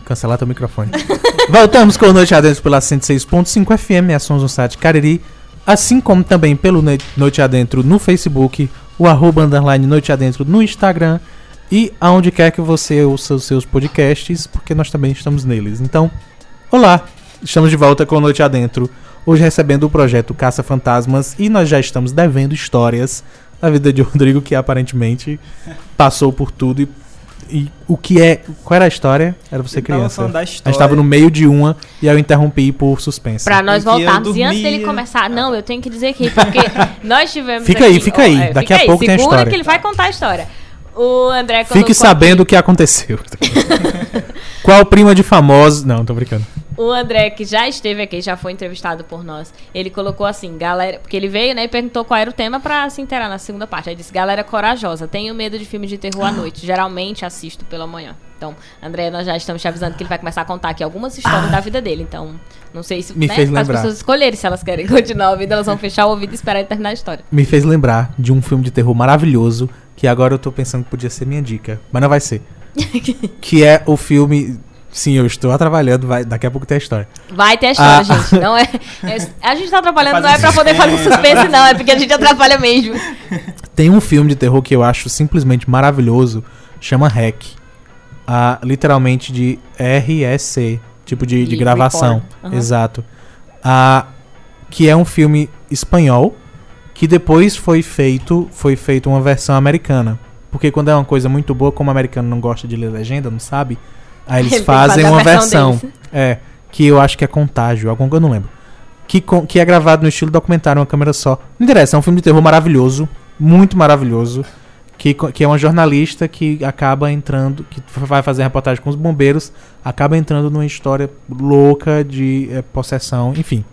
Cancelar teu microfone. Voltamos com Noite Adentro pela 106.5 FM, a Sons no site Cariri, assim como também pelo Noite Adentro no Facebook, o arroba underline Noite Adentro no Instagram e aonde quer que você ouça os seus podcasts, porque nós também estamos neles. Então, olá, estamos de volta com Noite Adentro, hoje recebendo o projeto Caça Fantasmas e nós já estamos devendo histórias da vida de Rodrigo, que aparentemente passou por tudo e, e o que é. Qual era a história? Era você Eu criança. A gente história. tava no meio de uma e aí eu interrompi por suspense. Pra nós voltarmos. E antes dele começar, não, eu tenho que dizer aqui, porque nós tivemos. Fica aí, aqui- fica aí. ó, é, Daqui fica a pouco tem a história. que ele vai contar a história. O André colocou Fique sabendo o que aconteceu. Qual prima de famosos. Não, tô brincando. O André, que já esteve aqui, já foi entrevistado por nós, ele colocou assim, galera, porque ele veio, né, e perguntou qual era o tema pra se inteirar na segunda parte. Aí disse, galera corajosa, tenho medo de filmes de terror à noite, geralmente assisto pela manhã. Então, André, nós já estamos te avisando que ele vai começar a contar aqui algumas histórias da vida dele. Então, não sei se Me né, fez as lembrar. pessoas escolherem se elas querem continuar ouvindo, elas vão fechar o ouvido e esperar ele terminar a história. Me fez lembrar de um filme de terror maravilhoso que agora eu tô pensando que podia ser minha dica, mas não vai ser. que é o filme. Sim, eu estou atrapalhando, vai, daqui a pouco tem a história. Vai ter a história, Ah. gente. Não é, é- A gente tá atrapalhando, não é pra poder fazer suspense. suspense, não. É porque a gente atrapalha mesmo. Tem um filme de terror que eu acho simplesmente maravilhoso, chama Hack. Ah, literalmente de RSC, tipo de, de gravação. Aham. Exato. Ah, que é um filme espanhol que depois foi feito, foi feito uma versão americana. Porque quando é uma coisa muito boa, como o americano não gosta de ler legenda, não sabe, aí eles Ele fazem uma versão versão. É, que eu acho que é Contágio, algum que eu não lembro. Que, que é gravado no estilo documentário, uma câmera só. Não interessa, é um filme de terror maravilhoso, muito maravilhoso. Que, que é uma jornalista que acaba entrando, que vai fazer reportagem com os bombeiros, acaba entrando numa história louca de eh, possessão, enfim.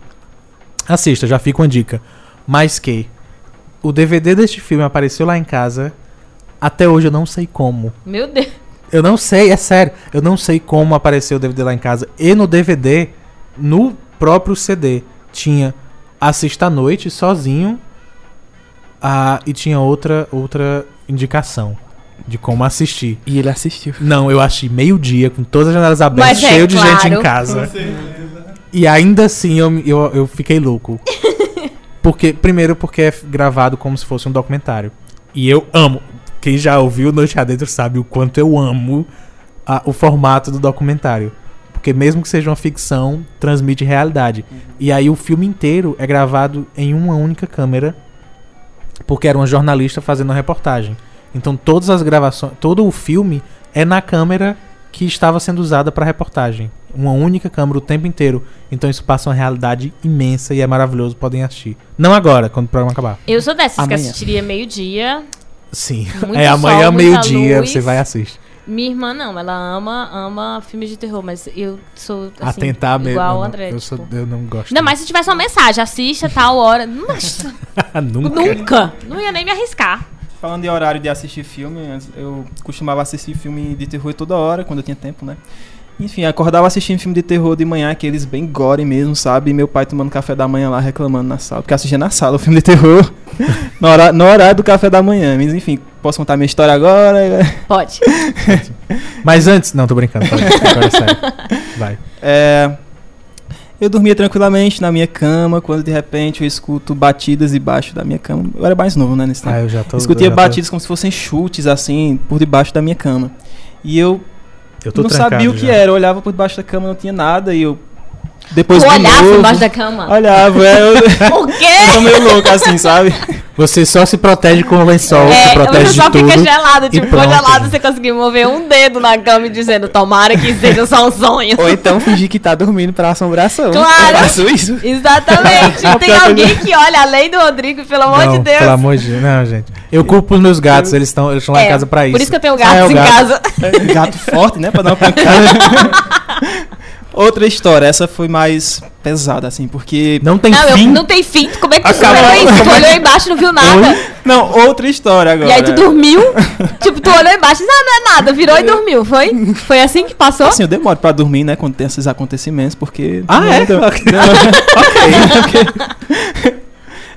Assista, já fica uma dica. Mas que o DVD deste filme apareceu lá em casa, até hoje eu não sei como. Meu Deus. Eu não sei, é sério. Eu não sei como apareceu o DVD lá em casa. E no DVD, no próprio CD, tinha Assista à Noite sozinho. Ah, e tinha outra, outra indicação de como assistir. E ele assistiu. Não, eu achei meio-dia, com todas as janelas abertas, Mas é cheio de gente em claro. casa. E ainda assim eu, eu, eu fiquei louco. Porque, primeiro, porque é gravado como se fosse um documentário. E eu amo. Quem já ouviu Noite Adentro sabe o quanto eu amo a- o formato do documentário. Porque mesmo que seja uma ficção, transmite realidade. E aí o filme inteiro é gravado em uma única câmera. Porque era uma jornalista fazendo uma reportagem. Então todas as gravações, todo o filme é na câmera que estava sendo usada para reportagem. Uma única câmera o tempo inteiro. Então isso passa uma realidade imensa e é maravilhoso, podem assistir. Não agora, quando o programa acabar. Eu sou dessas que Amanhã. assistiria meio-dia. Sim. Muito é amanhã sol, muita meio-dia, você vai assistir. Minha irmã não, ela ama, ama filmes de terror, mas eu sou assim, Atentar mesmo. igual o não, André. eu, tipo. sou, eu não gosto. Não, mas se tivesse uma mensagem, assista tal hora. Nossa, nunca. nunca. Não ia nem me arriscar. Falando de horário de assistir filme, eu costumava assistir filme de terror toda hora, quando eu tinha tempo, né? Enfim, acordava assistindo filme de terror de manhã, aqueles bem gore mesmo, sabe? E meu pai tomando café da manhã lá, reclamando na sala, porque assistia na sala o filme de terror, no, hora- no horário do café da manhã. Mas enfim, posso contar minha história agora? Pode. Mas antes. Não, tô brincando. Pode, agora é sério. Vai. É, eu dormia tranquilamente na minha cama, quando de repente eu escuto batidas debaixo da minha cama. Eu era mais novo, né, nesse tempo. Ah, eu já tô. Escutia já tô- batidas como se fossem chutes, assim, por debaixo da minha cama. E eu Eu tô não trancado sabia o que já. era, eu olhava por debaixo da cama, não tinha nada, e eu. Depois Tu de olhava novo, embaixo da cama. Olhava, é, eu, Por quê? eu tô meio louco assim, sabe? Você só se protege com o lençol, se É, protege você só de tudo. fica gelado, tipo, congelado, você conseguiu mover um dedo na cama e dizendo, tomara que seja só um sonho. Ou então fingir que tá dormindo pra assombração. Claro. Eu faço isso. Exatamente. Tem alguém que olha além do Rodrigo, pelo amor não, de Deus. Pelo amor de Deus. Não, gente. Eu culpo os meus gatos, eles estão eles estão lá em É, casa pra isso. Por isso que eu tenho Ah, é gatos em gato. casa. Gato forte, né? Pra dar uma pancada. Outra história, essa foi mais pesada, assim, porque. Não tem Não, eu- fim. não tem fim. Como é que tu Acabou. olhou isso? Tu é olhou embaixo e não viu nada. Não, outra história agora. E aí tu dormiu. tipo, tu olhou embaixo e disse, ah, não é nada. Virou e dormiu. Foi? Foi assim que passou? Assim, eu demoro pra dormir, né? Quando tem esses acontecimentos, porque. Ah, é? Não, Ok.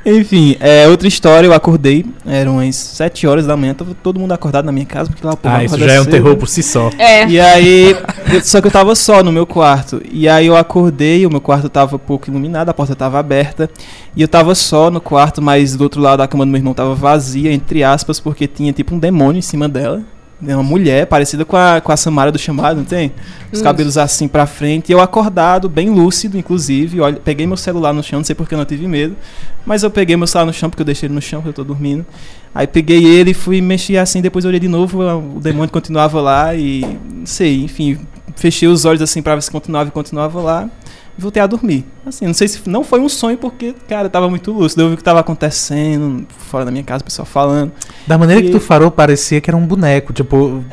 Enfim, é, outra história, eu acordei, eram umas 7 horas da manhã, tava todo mundo acordado na minha casa, porque lá o povo Ah, isso já é um cedo, terror por si só. É. E aí, eu- só que eu tava só no meu quarto. E aí eu acordei, o meu quarto tava pouco iluminado, a porta tava aberta. E eu tava só no quarto, mas do outro lado a cama do meu irmão tava vazia, entre aspas, porque tinha tipo um demônio em cima dela. Uma mulher, parecida com a, com a Samara do chamado, não tem? Os Hum. cabelos assim pra frente. E eu acordado, bem lúcido, inclusive. Olha, peguei meu celular no chão, não sei porque eu não tive medo. Mas eu peguei meu celular no chão, porque eu deixei ele no chão, porque eu tô dormindo. Aí peguei ele e fui mexer assim, depois eu olhei de novo, o demônio continuava lá e não sei, enfim, fechei os olhos assim pra ver se continuava e continuava lá. E voltei a dormir. Assim, não sei se não foi um sonho porque, cara, tava muito lúcido, eu vi o que tava acontecendo fora da minha casa, o pessoal falando. Da maneira que E- tu falou, parecia que era um boneco. Tipo,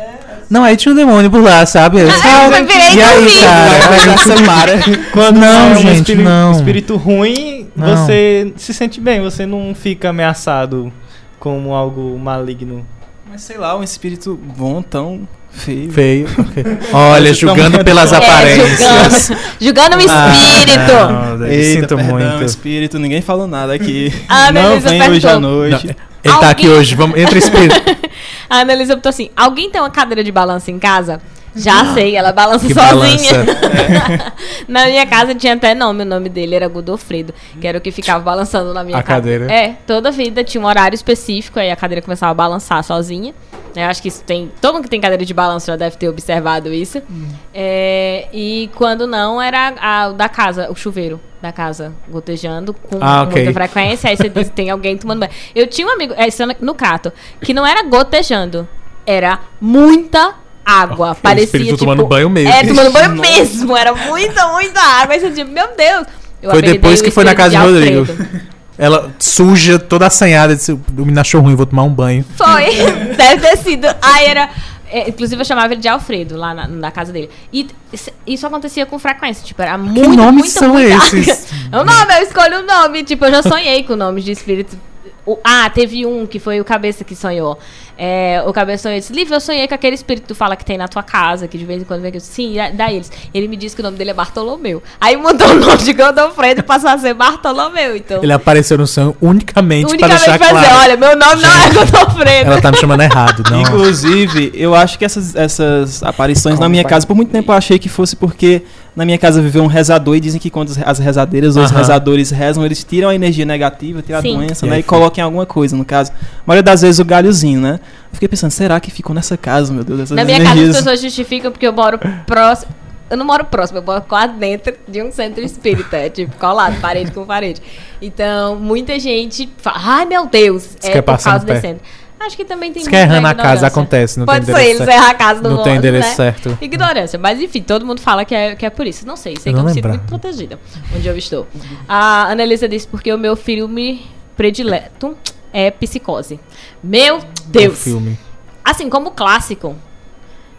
Não, aí tinha um demônio por lá, sabe? Eu, Ah, sabe? eu virei e aí, cara? Quando Não, é um gente, espírito, não. espírito ruim, Não. você se sente bem, você não fica ameaçado como algo maligno. Mas sei lá, um espírito bom, tão feio. Feio. ok. Olha, julgando pelas É, aparências. julgando, julgando o Ah, espírito. não, eu Eita, sinto perdão, muito. espírito, ninguém falou nada aqui. A não vem hoje à perguntou. noite. Não, ele tá aqui Alguém- hoje, vamos, entra espírito. A Annelisa botou assim: alguém tem uma cadeira de balanço em casa? Já sei, ela balança Que sozinha. balança. na minha casa tinha até nome, o nome dele era Godofredo, que era o que ficava balançando na minha A casa. cadeira? É, toda vida tinha um horário específico, aí a cadeira começava a balançar sozinha. Eu acho que isso tem. Todo mundo que tem cadeira de balanço já deve ter observado isso. Hum. É, e quando não, era a, da casa, o chuveiro da casa gotejando com Ah, ok. muita frequência. Aí você tem alguém tomando banho. Eu tinha um amigo, é, isso é no Crato, que não era gotejando, era muita água. Parecia espírito tipo, tomando banho mesmo. É, tomando banho Nossa. mesmo. Era muita, muita água. Aí você diz, meu Deus. Eu Foi depois que foi na casa de Rodrigo. Ela suja, toda assanhada, disse, o menino achou ruim, vou tomar um banho. Foi, deve ter sido. Aí era. é, inclusive eu chamava ele de Alfredo lá na, na casa dele. E isso- acontecia com frequência. Tipo, era muito. nomes muita, são muita esses? O nome, eu escolho o nome. Tipo, eu já sonhei com nomes de espírito. O- ah, teve um que foi o Cabeça que sonhou. É, o Cabeça sonhou e disse: Lívia, eu sonhei com aquele espírito que tu fala que tem na tua casa, que de vez em quando vem aqui. Eu disse, Sim, dá- eles. Ele me disse que o nome dele é Bartolomeu. Aí mudou o nome de Godofredo e passou a ser Bartolomeu. Então, Ele apareceu no sonho unicamente, para unicamente deixar pra dizer: claro. olha, meu nome não é Godofredo. Ela tá me chamando errado, não. Inclusive, eu acho que essas, essas aparições na minha casa, por muito tempo eu achei que fosse porque na minha casa viveu um rezador e dizem que quando as rezadeiras ou os Aham. rezadores rezam, eles tiram a energia negativa, tiram Sim. a doença, E né? aí E colocam em alguma coisa, no caso. A maioria das vezes o galhozinho, né? Eu fiquei pensando, será que ficou nessa casa, meu Deus, essas Na minha casa energias? as pessoas justificam porque eu moro próximo. Eu não moro próximo, eu moro quase dentro de um centro espírita, é tipo colado, parede com parede. Então, muita gente fala, ai meu Deus, Diz é que é por causa desse centro. Acho que também tem Diz que é muita errando a casa, acontece, não Pode tem ser, eles erram a casa do Não tem endereço né? certo. Ignorância, mas enfim, todo mundo fala que é, que é por isso. Não sei, sei Eu que eu me sinto muito protegida onde eu estou. A Annalisa disse porque o meu filme predileto é psicose. Meu O Deus! filme. Assim, como clássico,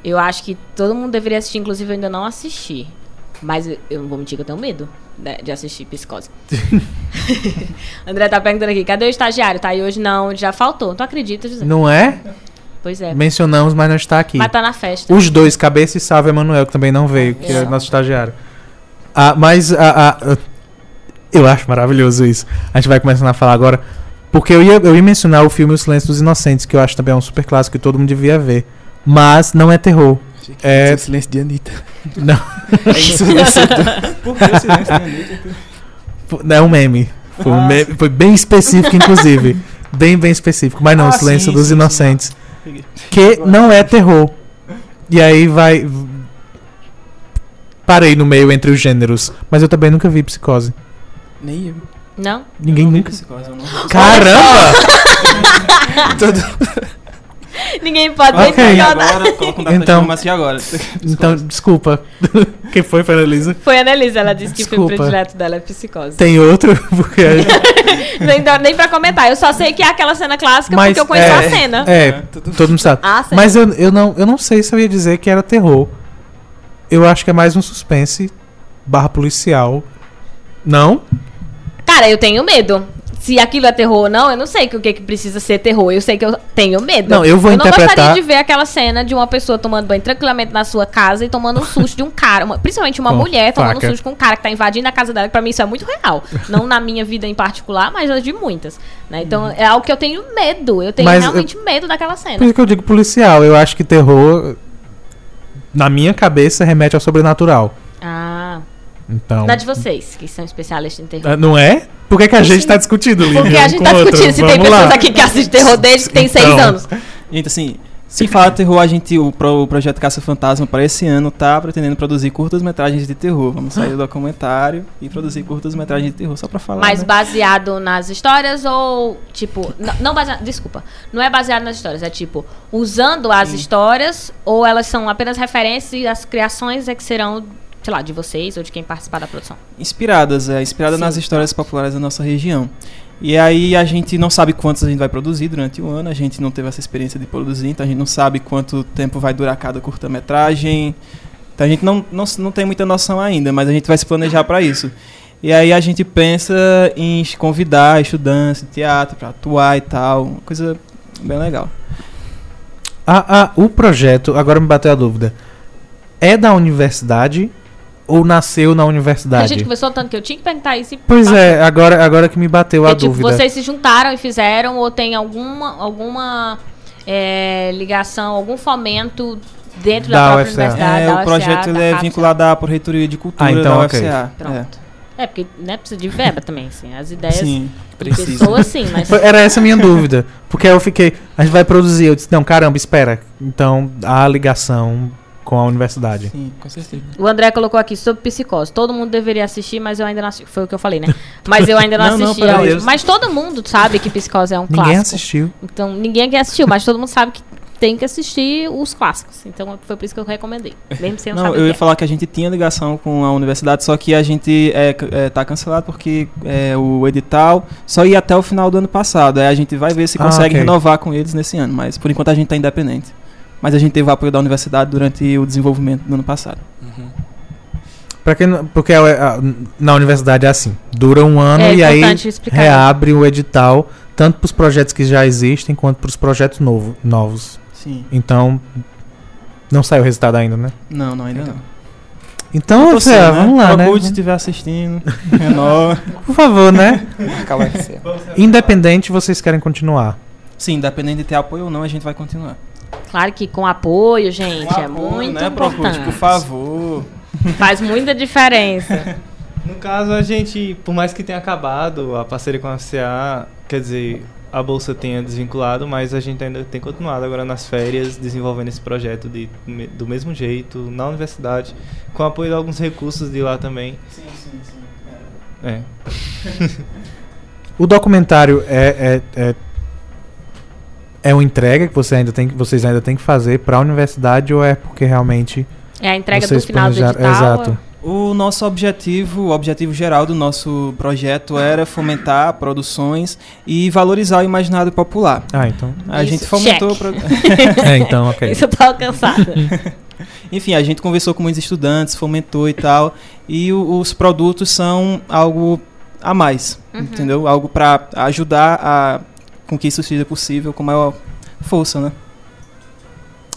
eu acho que todo mundo deveria assistir, inclusive eu ainda não assisti. Mas eu, eu não vou mentir que eu tenho medo de assistir Psicose. André tá perguntando aqui, cadê o estagiário? Tá aí hoje? Não, já faltou. Tu acredita, José? Não é? Pois é. Mencionamos, mas não está aqui. Mas tá na festa. Os dois, Cabeça e Salve Emanuel, que também não veio, que é É. nosso estagiário. Ah, mas ah, ah, eu acho maravilhoso isso. A gente vai começando a falar agora. Porque eu ia, eu ia mencionar o filme O Silêncio dos Inocentes, que eu acho também um super clássico que todo mundo devia ver. Mas não é terror. É- É... Silêncio de Anitta. Não. É isso. Por que o silêncio da Anitta? É um meme. Foi, um Ah, meme- foi bem específico, inclusive. bem, bem específico. Mas não, Ah, O Silêncio sim, dos sim, sim. Inocentes. Que não é terror. E aí vai. Parei no meio entre os gêneros. Mas eu também nunca vi psicose. Nem eu. Não? Ninguém Não vi nunca. psicose, eu não vi. Caramba! Ninguém pode Ok. nem agora, coloca um Então- de mas e agora? Então, desculpa. Quem foi, foi a Elisa? Foi a Annelise, ela disse que o filme Desculpa. predileto dela é Psicose. Tem outro? Porque. Nem, nem pra comentar, eu só sei que é aquela cena clássica Mas, porque eu conheço é, a cena. É, todo mundo sabe. Ah. Mas eu, eu, não, eu não sei se eu ia dizer que era terror. Eu acho que é mais um suspense barra policial. Não? Cara, eu tenho medo. Se aquilo é terror ou não, eu não sei que o que, que precisa ser terror. Eu sei que eu tenho medo. Não, eu vou eu não interpretar- gostaria de ver aquela cena de uma pessoa tomando banho tranquilamente na sua casa e tomando um susto de um cara. uma- principalmente uma Com mulher tomando faca. um susto com um cara que tá invadindo a casa dela. Que pra mim isso é muito real. não na minha vida em particular, mas de muitas. né? Então é algo que eu tenho medo. Eu tenho Mas realmente medo daquela cena. Por isso que eu digo policial. Eu acho que terror, na minha cabeça, remete ao sobrenatural. Ah. Então. Na de vocês, que são especialistas em terror. Ah, Não é? Por que, que a gente Sim. tá discutindo, Lívia? Porque a gente tá outro? discutindo se tem Vamos pessoas lá. aqui que assistem terror desde que tem seis Então. anos. Gente, assim, se falar terror, a gente, o, pro- o projeto Caça Fantasma para esse ano tá pretendendo produzir curtas-metragens de terror. Vamos sair do documentário e produzir curtas-metragens de terror, só pra falar. Mas né? baseado nas histórias ou, tipo, n- não baseado, desculpa, não é baseado nas histórias, é tipo, usando as histórias ou elas são apenas referências e as criações é que serão, sei lá, de vocês ou de quem participar da produção. Inspiradas, é, inspirada Sim. nas histórias populares da nossa região. E aí a gente não sabe quantos a gente vai produzir durante o ano, a gente não teve essa experiência de produzir, então a gente não sabe quanto tempo vai durar cada curta-metragem. Então a gente não, não, não tem muita noção ainda, mas a gente vai se planejar para isso. E aí a gente pensa em convidar estudantes de teatro para atuar e tal, uma coisa bem legal. Ah, ah, o projeto, agora me bateu a dúvida. É da universidade ou nasceu na A universidade? gente conversou tanto que eu tinha que perguntar isso. e Pois passou. é, agora, agora que me bateu a Porque, tipo, dúvida. vocês se juntaram e fizeram, ou tem alguma, alguma é, ligação, algum fomento dentro da, Da própria UFCA. universidade? É, da o UFCA, projeto ele da é vinculado à Proreitoria de Cultura Ah, então, da ok. UFCA. Pronto. É, porque né, precisa de verba também, assim. As ideias Sim, de precisa. pessoas, sim, mas... Era essa a minha dúvida. Porque eu fiquei. A gente vai produzir. Eu disse, não, caramba, espera. Então há ligação com a universidade. Sim, com certeza. O André colocou aqui sobre psicose. Todo mundo deveria assistir, mas eu ainda não assisti. Foi o que eu falei, né? Mas eu ainda não, Não, não, assisti. eu- Mas todo mundo sabe que psicose é um Ninguém clássico. assistiu. Então, ninguém aqui assistiu, mas todo mundo sabe que tem que assistir os clássicos. Então, foi por isso que eu recomendei. Mesmo sem eu Não, saber eu ia é. falar que a gente tinha ligação com a universidade, só que a gente é, c- é, tá cancelado porque é, o edital só ia até o final do ano passado. Aí a gente vai ver se Ah, consegue ok. renovar com eles nesse ano, mas por enquanto a gente tá independente. Mas a gente teve o apoio da universidade durante o desenvolvimento do ano passado. Pra quem, porque na universidade é assim. Dura um ano É e aí explicar. reabre o edital, tanto para os projetos que já existem quanto para os projetos novo, novos. Sim. Então. Não saiu o resultado ainda, né? Não, não, ainda não. Então, sem, né? vamos lá, né? Se estiver assistindo. Renova. Por favor, né? Independente, vocês querem continuar. Sim, independente de ter apoio ou não, a gente vai continuar. Claro que com apoio, gente, Com é apoio, muito né, Procure, importante. por favor. Faz muita diferença. No caso, a gente, por mais que tenha acabado a parceria com a FCA, quer dizer, a bolsa tenha desvinculado, mas a gente ainda tem continuado agora nas férias desenvolvendo esse projeto de, do mesmo jeito, na universidade, com apoio de alguns recursos de lá também. Sim, sim, sim. É. O documentário é, é, é, é uma entrega que você ainda tem, que- vocês ainda têm que fazer para a universidade ou é porque realmente É a entrega vocês do final do planejaram- edital. Exato. O nosso objetivo, o objetivo geral do nosso projeto era fomentar produções e valorizar o imaginário popular. Ah, então. A Isso, gente fomentou. pro- É, então, ok. Isso eu tô alcançada. Enfim, a gente conversou com muitos estudantes, fomentou e tal. E o- os produtos são algo a mais, Uhum. entendeu? Algo para ajudar a com que isso seja possível com maior força, né?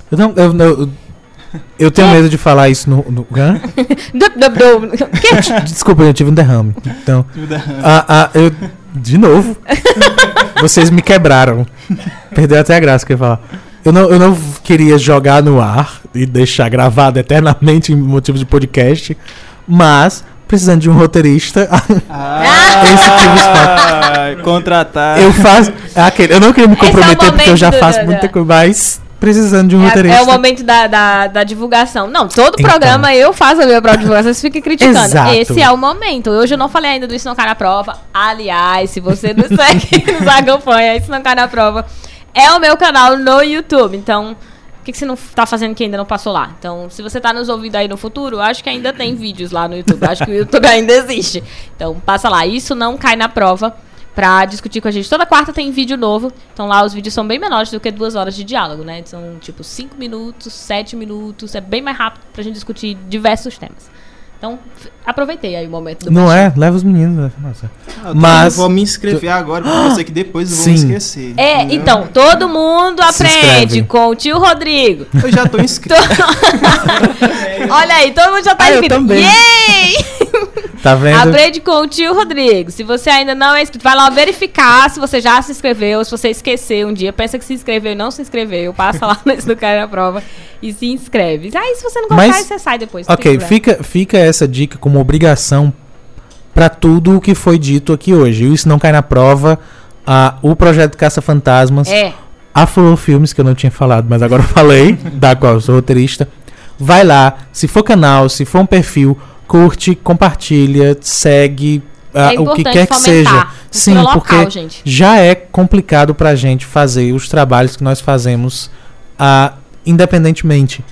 Eu, não, eu, eu, eu tenho medo de falar isso no. no hã? Desculpa, eu tive um derrame. Então. Ah, ah, eu. De novo. Vocês me quebraram. Perdeu até a graça que eu ia falar. Eu não, eu não queria jogar no ar e deixar gravado eternamente em motivo de podcast, mas precisando de um roteirista, Esse tipo de Ah, contratar. eu faço. é aquele, eu não queria me é o comprometer porque eu já faço Duda. muita coisa, mas precisando de um É, roteirista. é o momento da, da, da divulgação. Não, todo Então. programa eu faço a minha própria divulgação, vocês ficam criticando. Exato. Esse é o momento. Hoje eu não falei ainda do Isso Não Cai na Prova. Aliás, se você não segue, nos acompanha, Isso Não Cai na Prova, é o meu canal no YouTube. Então, o que, que você não tá fazendo que ainda não passou lá? Então, se você tá nos ouvindo aí no futuro, acho que ainda tem vídeos lá no YouTube. Acho que o YouTube ainda existe. Então, passa lá. Isso Não Cai na Prova. Pra discutir com a gente. Toda quarta tem vídeo novo. Então lá os vídeos são bem menores do que duas horas de diálogo, né? São tipo cinco minutos, sete minutos. É bem mais rápido pra gente discutir diversos temas. Então, aproveitei aí o momento do Não bate- é? Leva os meninos. né? Nossa. Ah, eu Mas- vou me inscrever agora porque eu sei que depois eu vou me Sim. esquecer. É, entendeu? então, todo mundo Se aprende inscreve. com o tio Rodrigo. Eu já tô inscrito. Olha aí, todo mundo já tá Ah, eu inscrito. também. Yay! Tá vendo? Aprende com o tio Rodrigo. Se você ainda não é inscrito, vai lá verificar se você já se inscreveu, se você esqueceu um dia, pensa que se inscreveu e não se inscreveu, passa lá nesse do cara na prova e se inscreve. Aí se você não gostar, Mas- você sai depois. Ok, fica, fica essa dica como obrigação pra tudo o que foi dito aqui hoje. Isso não cai na prova. Ah, o projeto Caça Fantasmas. É, A Flow Filmes, que eu não tinha falado, mas agora eu falei, da qual eu sou roteirista. Vai lá, se for canal, se for um perfil, curte, compartilha, segue, ah, é o que quer que seja. Sim, local, porque gente. já é complicado pra gente fazer os trabalhos que nós fazemos ah, independentemente.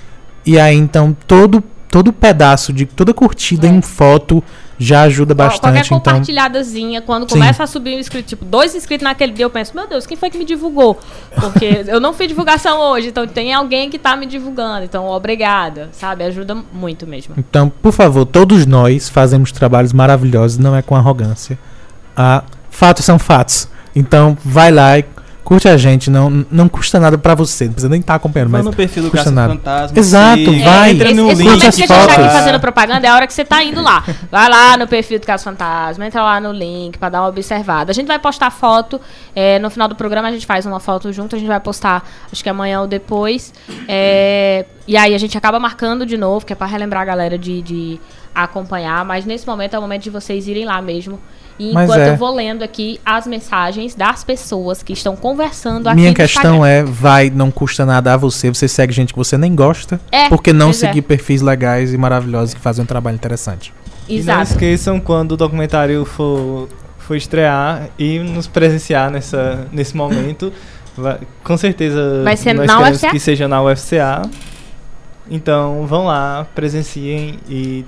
E aí, então, todo, todo pedaço, de toda curtida É. em foto já ajuda Qualquer bastante. Então, compartilhadazinha, quando Sim. começa a subir um inscrito, tipo, dois inscritos naquele dia, eu penso, meu Deus, quem foi que me divulgou? Porque eu não fiz divulgação hoje, então tem alguém que tá me divulgando. Então, obrigada, sabe? Ajuda muito mesmo. então, por favor, todos nós fazemos trabalhos maravilhosos, não é com arrogância. Ah, fatos são fatos. Então, vai lá e curte a gente, não, não custa nada pra você, não precisa nem estar acompanhando, Vai mas no perfil do custa Caça nada. Fantasma. Exato, siga, vai. Entra esse no esse link. momento que a gente tá aqui fazendo propaganda é a hora que você tá indo lá. Vai lá no perfil do Caso Fantasma, entra lá no link pra dar uma observada. A gente vai postar foto. é, no final do programa a gente faz uma foto junto, a gente vai postar, acho que amanhã ou depois. É, e aí a gente acaba marcando de novo, que é pra relembrar a galera de, de acompanhar. Mas nesse momento é o momento de vocês irem lá mesmo. E Mas enquanto é. eu vou lendo aqui as mensagens das pessoas que estão conversando aqui minha no questão Instagram. é, vai, não custa nada a você, você segue gente que você nem gosta, É, por que não é. seguir perfis legais e maravilhosos que fazem um trabalho interessante? E não Exato. esqueçam quando o documentário for, for estrear e nos presenciar nessa, nesse momento. Vai- com certeza Vai ser nós na queremos UFCA? que seja na UFCA. Então vão lá, presenciem e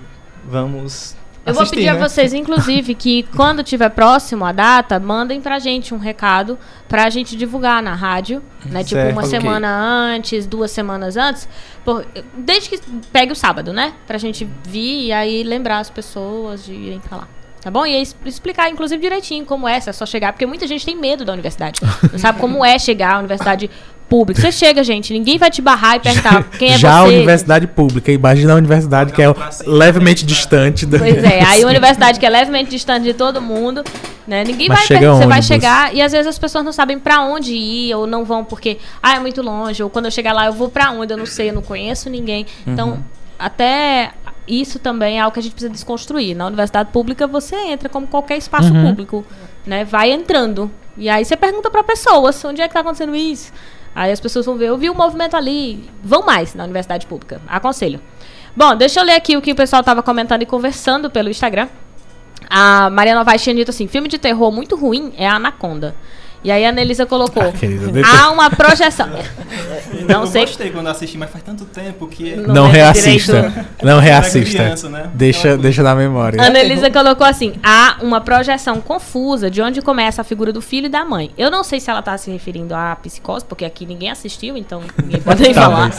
vamos. Eu vou assistir, pedir né? a vocês, inclusive, que quando tiver próximo a data, mandem pra gente um recado pra gente divulgar na rádio, né? Tipo, Certo. uma Ok. semana antes, duas semanas antes. por- desde que pegue o sábado, né? Pra gente vir e aí lembrar as pessoas de irem pra lá. Tá bom? E aí explicar, inclusive, direitinho como é, se é só chegar, porque muita gente tem medo da universidade. Não sabe como é chegar à universidade pública. Você chega, gente, ninguém vai te barrar e perguntar quem é Já você. a universidade pública, imagina a universidade que é levemente distante da Pois é, aí a universidade que é levemente distante de todo mundo, né? Ninguém Mas vai chega você vai chegar e às vezes as pessoas não sabem pra onde ir ou não vão porque ah, é muito longe, ou quando eu chegar lá eu vou pra onde, eu não sei, eu não conheço ninguém. Então, até isso também é algo que a gente precisa desconstruir. Na universidade pública você entra como qualquer espaço Uhum. público, né? Vai entrando. E aí você pergunta pra pessoas, onde é que tá acontecendo isso? Aí as pessoas vão ver, eu vi o movimento ali. Vão mais na universidade pública. Aconselho. Bom, deixa eu ler aqui o que o pessoal tava comentando e conversando pelo Instagram. A Mariana Novaes tinha dito assim: filme de terror muito ruim é a Anaconda. E aí a Anelisa colocou: Ah, querida, há uma projeção. Não eu sei. gostei quando assisti, mas faz tanto tempo que... Não Não reassista. direito. Não reassista. criança, né? Deixa, Então, deixa na memória. A Anelisa colocou assim: há uma projeção confusa de onde começa a figura do filho e da mãe. Eu não sei se ela tá se referindo à psicose, porque aqui ninguém assistiu, então ninguém pode nem falar.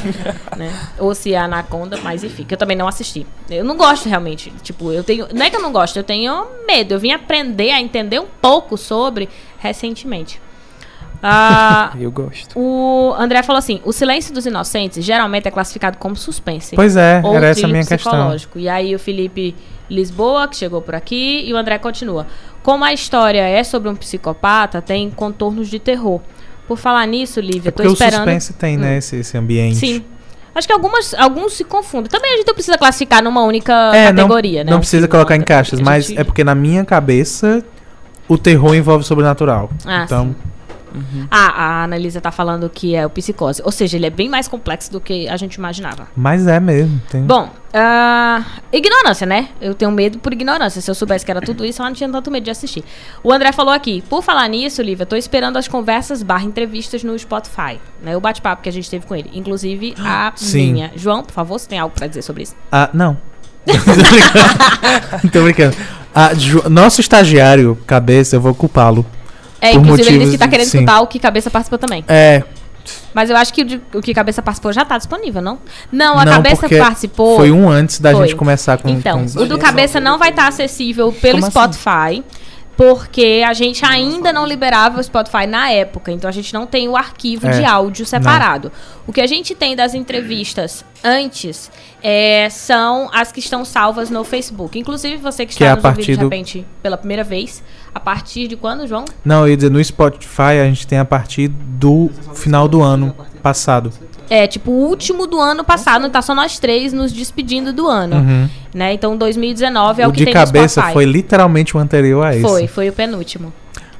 né? Ou se é a Anaconda, mas enfim, que eu também não assisti. Eu não gosto realmente. Tipo, eu tenho. Não é que eu não gosto, eu tenho medo. Eu vim aprender a entender um pouco sobre recentemente. Ah, Eu gosto. o André falou assim: o silêncio dos inocentes geralmente é classificado como suspense Pois é, ou era essa a minha questão. psicológico. E aí o Felipe Lisboa, que chegou por aqui, e o André continua. Como a história é sobre um psicopata, tem contornos de terror. Por falar nisso, Lívia, É tô porque o esperando. suspense tem, né, esse, esse ambiente. Sim. Acho que algumas, alguns se confundem. Também a gente não precisa classificar numa única É, não, categoria, né? não Um precisa colocar em caixas, mas gente- é porque na minha cabeça o terror envolve o sobrenatural. Ah, então, Ah, a Analisa tá falando que é o psicose. Ou seja, ele é bem mais complexo do que a gente imaginava. mas é mesmo. Tem... Bom, ah, ignorância, né? Eu tenho medo por ignorância. Se eu soubesse que era tudo isso, eu não tinha tanto medo de assistir. O André falou aqui, por falar nisso, Lívia, tô esperando as conversas barra entrevistas no Spotify. Né? O bate-papo que a gente teve com ele. Inclusive a Sim. minha. João, por favor, você tem algo pra dizer sobre isso? Ah, não. Tô brincando. Ah, Ju- nosso estagiário, cabeça, eu vou culpá-lo. É, Por inclusive ele motivos disse que tá querendo sim. escutar o que Cabeça participou também. É, Mas eu acho que o, de- o que Cabeça participou já tá disponível, não? Não, a Não, Cabeça participou. foi um antes da Foi. gente começar com. Então, com- o do cabeça não vai estar acessível pelo Como assim? Porque a gente ainda não liberava o Spotify na época, então a gente não tem o arquivo É, de áudio separado. O que a gente tem das entrevistas antes é, são as que estão salvas no Facebook. Inclusive, você que Que está é a nos ouvindo de do- repente pela primeira vez, a partir de quando, João? Não, eu ia dizer, no Spotify a gente tem a partir do final do ano passado. É, tipo, o último do ano passado, tá só nós três nos despedindo do ano. Uhum. Né? Então, 2019 é o, o que de tem cabeça foi literalmente o anterior a esse. Foi, foi o penúltimo.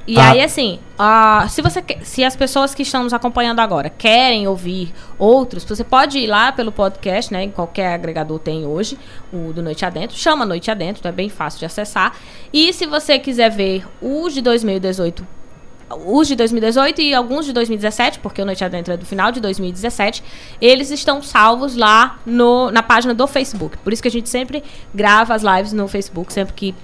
E Ah. aí, assim, ah, se você se as pessoas que estão nos acompanhando agora querem ouvir outros, você pode ir lá pelo podcast, né? Em qualquer agregador tem hoje, o do Noite Adentro. Chama Noite Adentro, então é bem fácil de acessar. E se você quiser ver os de 2018 os de 2018 e alguns de 2017, porque o Noite Adentro é do final de 2017, eles estão salvos lá no, na página do Facebook. Por isso que a gente sempre grava as lives no Facebook, sempre que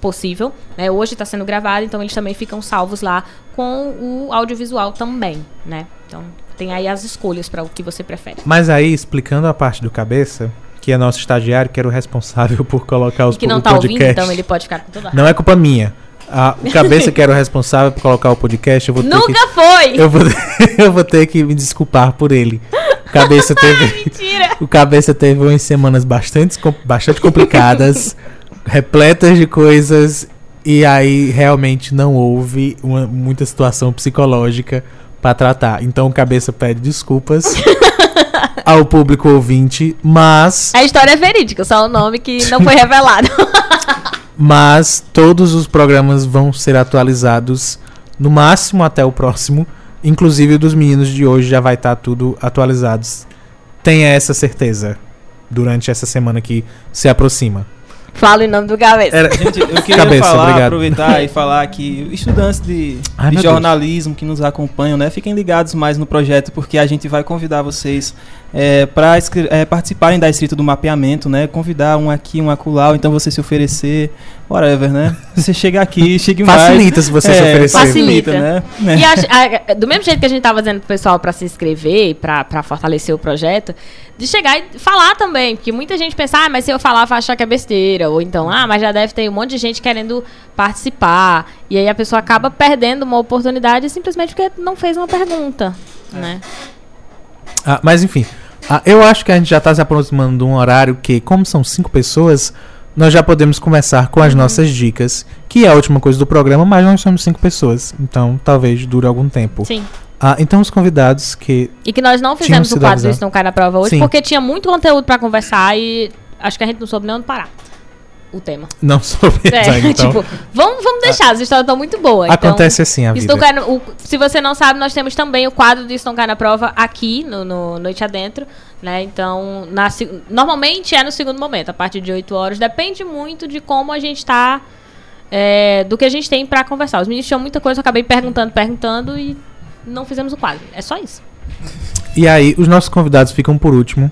possível. Né? Hoje está sendo gravado, então eles também ficam salvos lá com o audiovisual também, né? Então tem aí as escolhas para o que você prefere. Mas aí, explicando a parte do cabeça, que é nosso estagiário, que era o responsável por colocar os que não tá ouvindo, podcast. então ele pode ficar com toda a Não é culpa minha. A, o cabeça que era o responsável por colocar o podcast, eu vou ter Nunca que. foi! Eu vou, eu vou ter que me desculpar por ele. O cabeça teve. Mentira! O cabeça teve umas semanas bastante, bastante complicadas, repletas de coisas, e aí realmente não houve uma, muita situação psicológica pra tratar. Então o cabeça pede desculpas ao público ouvinte, mas A história é verídica, só o nome que não foi revelado. mas todos os programas vão ser atualizados no máximo até o próximo, inclusive o dos meninos de hoje já vai estar tudo atualizados. Tenha essa certeza durante essa semana que se aproxima. Fala em nome do Cabeça. Era- Gente, eu queria Cabeça, falar, obrigado. aproveitar e falar que estudantes de, Ai, de jornalismo que nos acompanham, né, fiquem ligados mais no projeto, porque a gente vai convidar vocês para participarem da escrita do mapeamento, né, convidar um aqui, um acolá, ou então você se oferecer, whatever, né? Você chega aqui, chegue mais. Facilita se você se É, oferecer. Facilita. né? E acho- a- do mesmo jeito que a gente tava dizendo pro pessoal pra se inscrever, pra, pra fortalecer o projeto, de chegar e falar também. Porque muita gente pensa, ah, mas se eu falar vai achar que é besteira. Ou então, ah, mas já deve ter um monte de gente querendo participar. E aí a pessoa acaba perdendo uma oportunidade simplesmente porque não fez uma pergunta. Né? Ah, mas enfim, ah, eu acho que a gente já está se aproximando de um horário que, como são cinco pessoas, nós já podemos começar com Uhum. as nossas dicas, que é a última coisa do programa, mas nós somos cinco pessoas, então talvez dure algum tempo. Sim. Ah, então os convidados que E que nós não fizemos o quadro desse não cai na prova hoje, Sim. porque tinha muito conteúdo pra conversar e acho que a gente não soube nem onde parar. O tema. não souberam, É, então tipo, vamos, vamos deixar, as histórias estão muito boas. então- acontece assim a vida. cai no- o- se você não sabe, nós temos também o quadro de Não Cai na Prova aqui no, no Noite Adentro. Né? Então, na normalmente é no segundo momento, a partir de 8 horas. Depende muito de como a gente tá. é, do que a gente tem pra conversar. Os meninos tinham muita coisa, eu acabei perguntando, perguntando e não fizemos o quadro. É só isso. E aí, os nossos convidados ficam por último,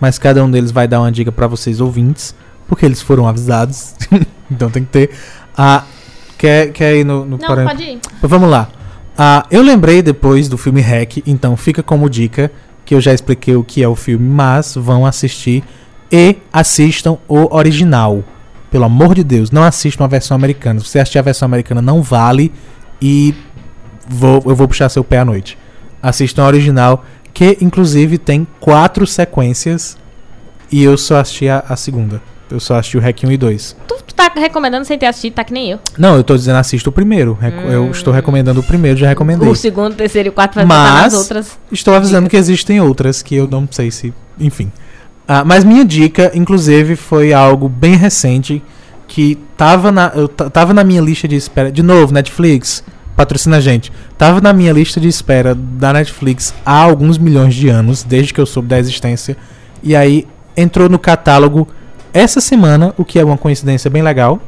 mas cada um deles vai dar uma dica para vocês ouvintes, porque eles foram avisados. então tem que ter. Ah, quer, quer ir no, no Não, parâmetro? pode ir. Vamos lá. Ah, eu lembrei depois do filme Hack, então fica como dica que eu já expliquei o que é o filme, mas vão assistir e assistam o original. Pelo amor de Deus, não assistam a versão americana. Se você assistir a versão americana, não vale e vou, eu vou puxar seu pé à noite. Assistam a original, que inclusive tem quatro sequências e eu só assisti a, a segunda. Eu só assisti o Hack 1 e 2. Tu, tu tá recomendando sem ter assistido, tá que nem eu. Não, eu tô dizendo assista o primeiro. Reco- Eu estou recomendando o primeiro, já recomendei. O segundo, terceiro e o quarto vai nas outras. estou avisando que existem outras que eu não sei se. Enfim. Ah, mas minha dica, inclusive, foi algo bem recente que tava na, eu tava na minha lista de espera. De novo, Netflix, patrocina a gente. Tava na minha lista de espera da Netflix há alguns milhões de anos, desde que eu soube da existência. E aí entrou no catálogo essa semana, o que é uma coincidência bem legal.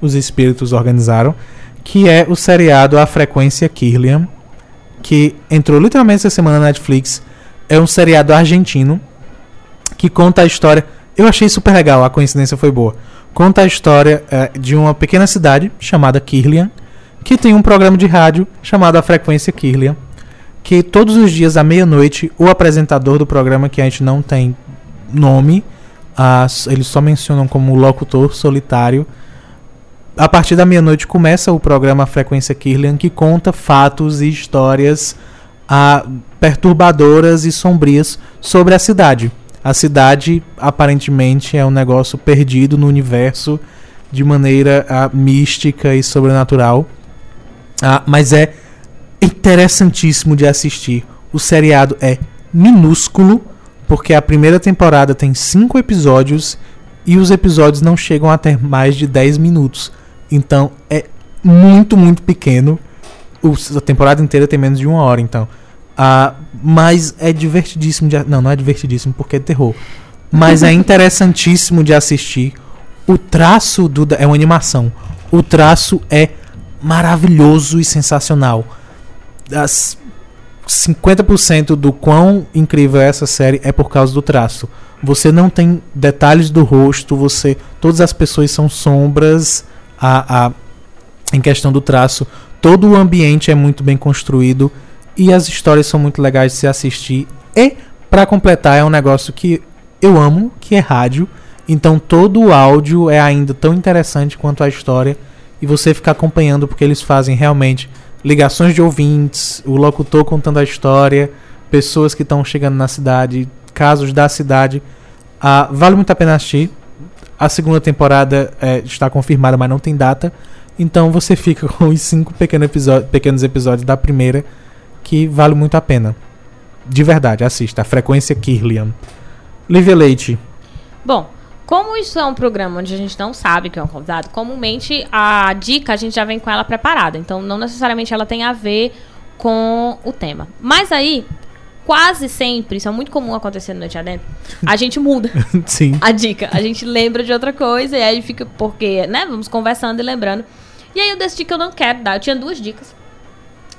Os espíritos organizaram. Que é o seriado A Frequência Kirlian que entrou literalmente essa semana na Netflix. É um seriado argentino que conta a história. Eu achei super legal, a coincidência foi boa. Conta a história eh, de uma pequena cidade chamada Kirlian, que tem um programa de rádio chamado A Frequência Kirlian, que todos os dias à meia-noite o apresentador do programa, que a gente não tem nome, ah, s- eles só mencionam como locutor solitário. A partir da meia-noite começa o programa Frequência Kirlian, que conta fatos e histórias ah, perturbadoras e sombrias sobre a cidade. A cidade aparentemente é um negócio perdido no universo de maneira ah, mística e sobrenatural. Ah, mas é interessantíssimo de assistir. O seriado é minúsculo, porque a primeira temporada tem cinco episódios e os episódios não chegam a ter mais de 10 minutos. Então é muito, muito pequeno. A temporada inteira tem menos de uma hora, então. Ah, mas é divertidíssimo de Não, não é divertidíssimo porque é terror. Mas é interessantíssimo de assistir. O traço do. É uma animação. O traço é maravilhoso e sensacional. As 50% do quão incrível é essa série é por causa do traço. Você não tem detalhes do rosto, você todas as pessoas são sombras a, a em questão do traço. Todo o ambiente é muito bem construído e as histórias são muito legais de se assistir. E para completar é um negócio que eu amo, que é rádio. Então todo o áudio é ainda tão interessante quanto a história e você fica acompanhando porque eles fazem realmente ligações de ouvintes, o locutor contando a história, pessoas que estão chegando na cidade, casos da cidade. Ah, vale muito a pena assistir. A segunda temporada é, está confirmada, mas não tem data. Então você fica com os cinco pequeno pequenos episódios da primeira, que vale muito a pena. De verdade, assista. A frequência Kirlian. Lívia Leite. Bom, como isso é um programa onde a gente não sabe que é um convidado, comumente a dica a gente já vem com ela preparada. Então, não necessariamente ela tem a ver com o tema. Mas aí, quase sempre, isso é muito comum acontecer no Noite Adentro, a gente muda Sim. a dica. A gente lembra de outra coisa e aí fica, porque, né, vamos conversando e lembrando. E aí eu decidi que eu não quero dar. Eu tinha duas dicas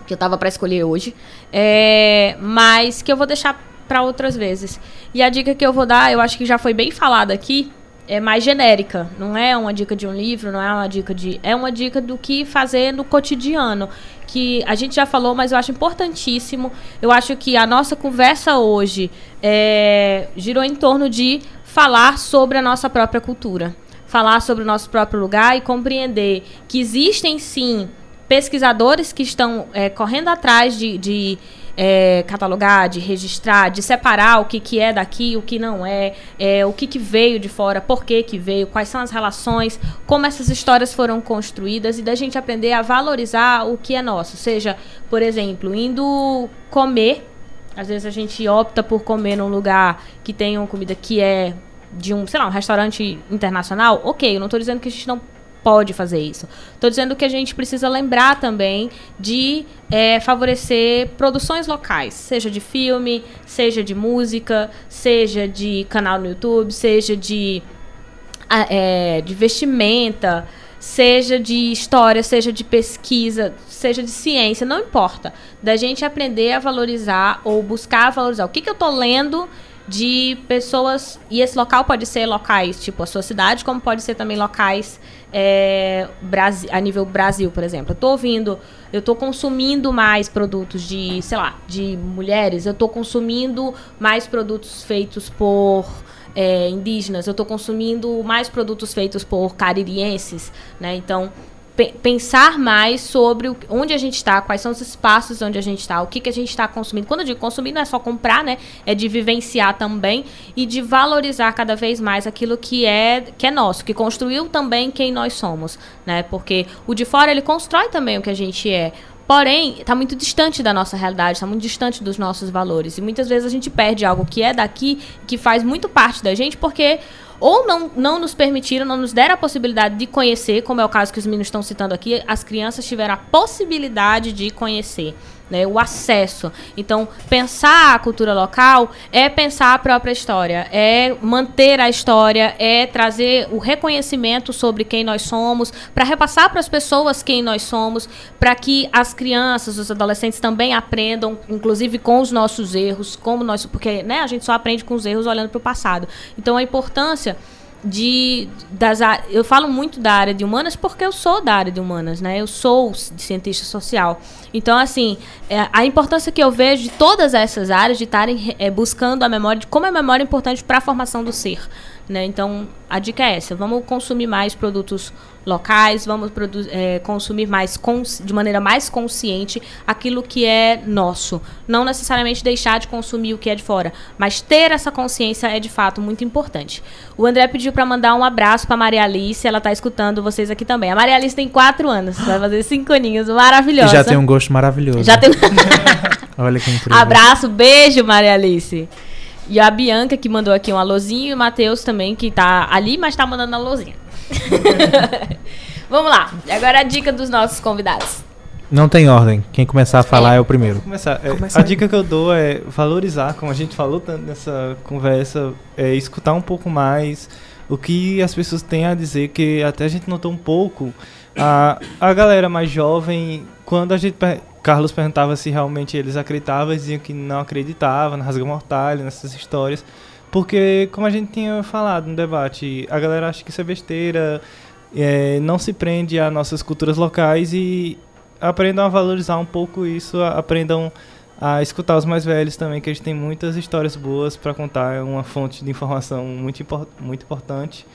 que eu tava pra escolher hoje, é, mas que eu vou deixar pra outras vezes. E a dica que eu vou dar, eu acho que já foi bem falada aqui, é mais genérica. Não é uma dica de um livro, não é uma dica de. É uma dica do que fazer no cotidiano. Que a gente já falou, mas eu acho importantíssimo. Eu acho que a nossa conversa hoje é, girou em torno de falar sobre a nossa própria cultura. Falar sobre o nosso próprio lugar e compreender que existem sim pesquisadores que estão é, correndo atrás de, de é, catalogar, de registrar, de separar o que, que é daqui, o que não é, é o que, que veio de fora, por que, que veio, quais são as relações, como essas histórias foram construídas e da gente aprender a valorizar o que é nosso. Seja, por exemplo, indo comer. Às vezes a gente opta por comer num lugar que tem uma comida que é de um, sei lá, um restaurante internacional. Ok, eu não estou dizendo que a gente não pode fazer isso. Estou dizendo que a gente precisa lembrar também de é, favorecer produções locais, seja de filme, seja de música, seja de canal no YouTube, seja de, é, de vestimenta, seja de história, seja de pesquisa, seja de ciência, não importa. Da gente aprender a valorizar ou buscar valorizar. O que, que eu estou lendo de pessoas. E esse local pode ser locais, tipo a sua cidade, como pode ser também locais é, a nível Brasil, por exemplo. Eu tô ouvindo, eu tô consumindo mais produtos de, sei lá, de mulheres, eu tô consumindo mais produtos feitos por é, indígenas, eu tô consumindo mais produtos feitos por caririenses, né? Então, pensar mais sobre onde a gente está, quais são os espaços onde a gente está, o que, que a gente está consumindo. Quando eu digo consumir, não é só comprar, né? É de vivenciar também e de valorizar cada vez mais aquilo que é, que é nosso, que construiu também quem nós somos, né? Porque o de fora, ele constrói também o que a gente é. Porém, está muito distante da nossa realidade, está muito distante dos nossos valores. E muitas vezes a gente perde algo que é daqui, que faz muito parte da gente, porque ou não, não nos permitiram, não nos deram a possibilidade de conhecer, como é o caso que os meninos estão citando aqui, as crianças tiveram a possibilidade de conhecer. Né, o acesso. Então, pensar a cultura local é pensar a própria história, é manter a história, é trazer o reconhecimento sobre quem nós somos, para repassar para as pessoas quem nós somos, para que as crianças, os adolescentes também aprendam, inclusive com os nossos erros, como nós, porque né, a gente só aprende com os erros olhando para o passado. Então, a importância de das eu falo muito da área de humanas porque eu sou da área de humanas, né? Eu sou cientista social. Então, assim, é, a importância que eu vejo de todas essas áreas de estarem é, buscando a memória, de como a memória é importante para a formação do ser. Né? Então, a dica é essa: vamos consumir mais produtos locais, vamos é, consumir mais de maneira mais consciente aquilo que é nosso. Não necessariamente deixar de consumir o que é de fora, mas ter essa consciência é de fato muito importante. O André pediu para mandar um abraço para Maria Alice, ela está escutando vocês aqui também. A Maria Alice tem quatro anos, vai fazer cinco aninhos, maravilhosa. E já tem um gosto maravilhoso. Já tem. Olha que incrível. Abraço, beijo, Maria Alice. E a Bianca, que mandou aqui um alôzinho, e o Matheus também, que tá ali, mas tá mandando alôzinho. Vamos lá. Agora a dica dos nossos convidados. Não tem ordem. Quem começar a falar é, é o primeiro. Começar. É, a dica que eu dou é valorizar, como a gente falou tanto nessa conversa, é escutar um pouco mais o que as pessoas têm a dizer, que até a gente notou um pouco A, a galera mais jovem, quando a gente. Carlos perguntava se realmente eles acreditavam, eles diziam que não acreditavam na Rasga Mortalha, nessas histórias. Porque, como a gente tinha falado no debate, a galera acha que isso é besteira, é, não se prende a nossas culturas locais e aprendam a valorizar um pouco isso, aprendam a escutar os mais velhos também, que gente tem muitas histórias boas para contar, é uma fonte de informação muito, muito importante.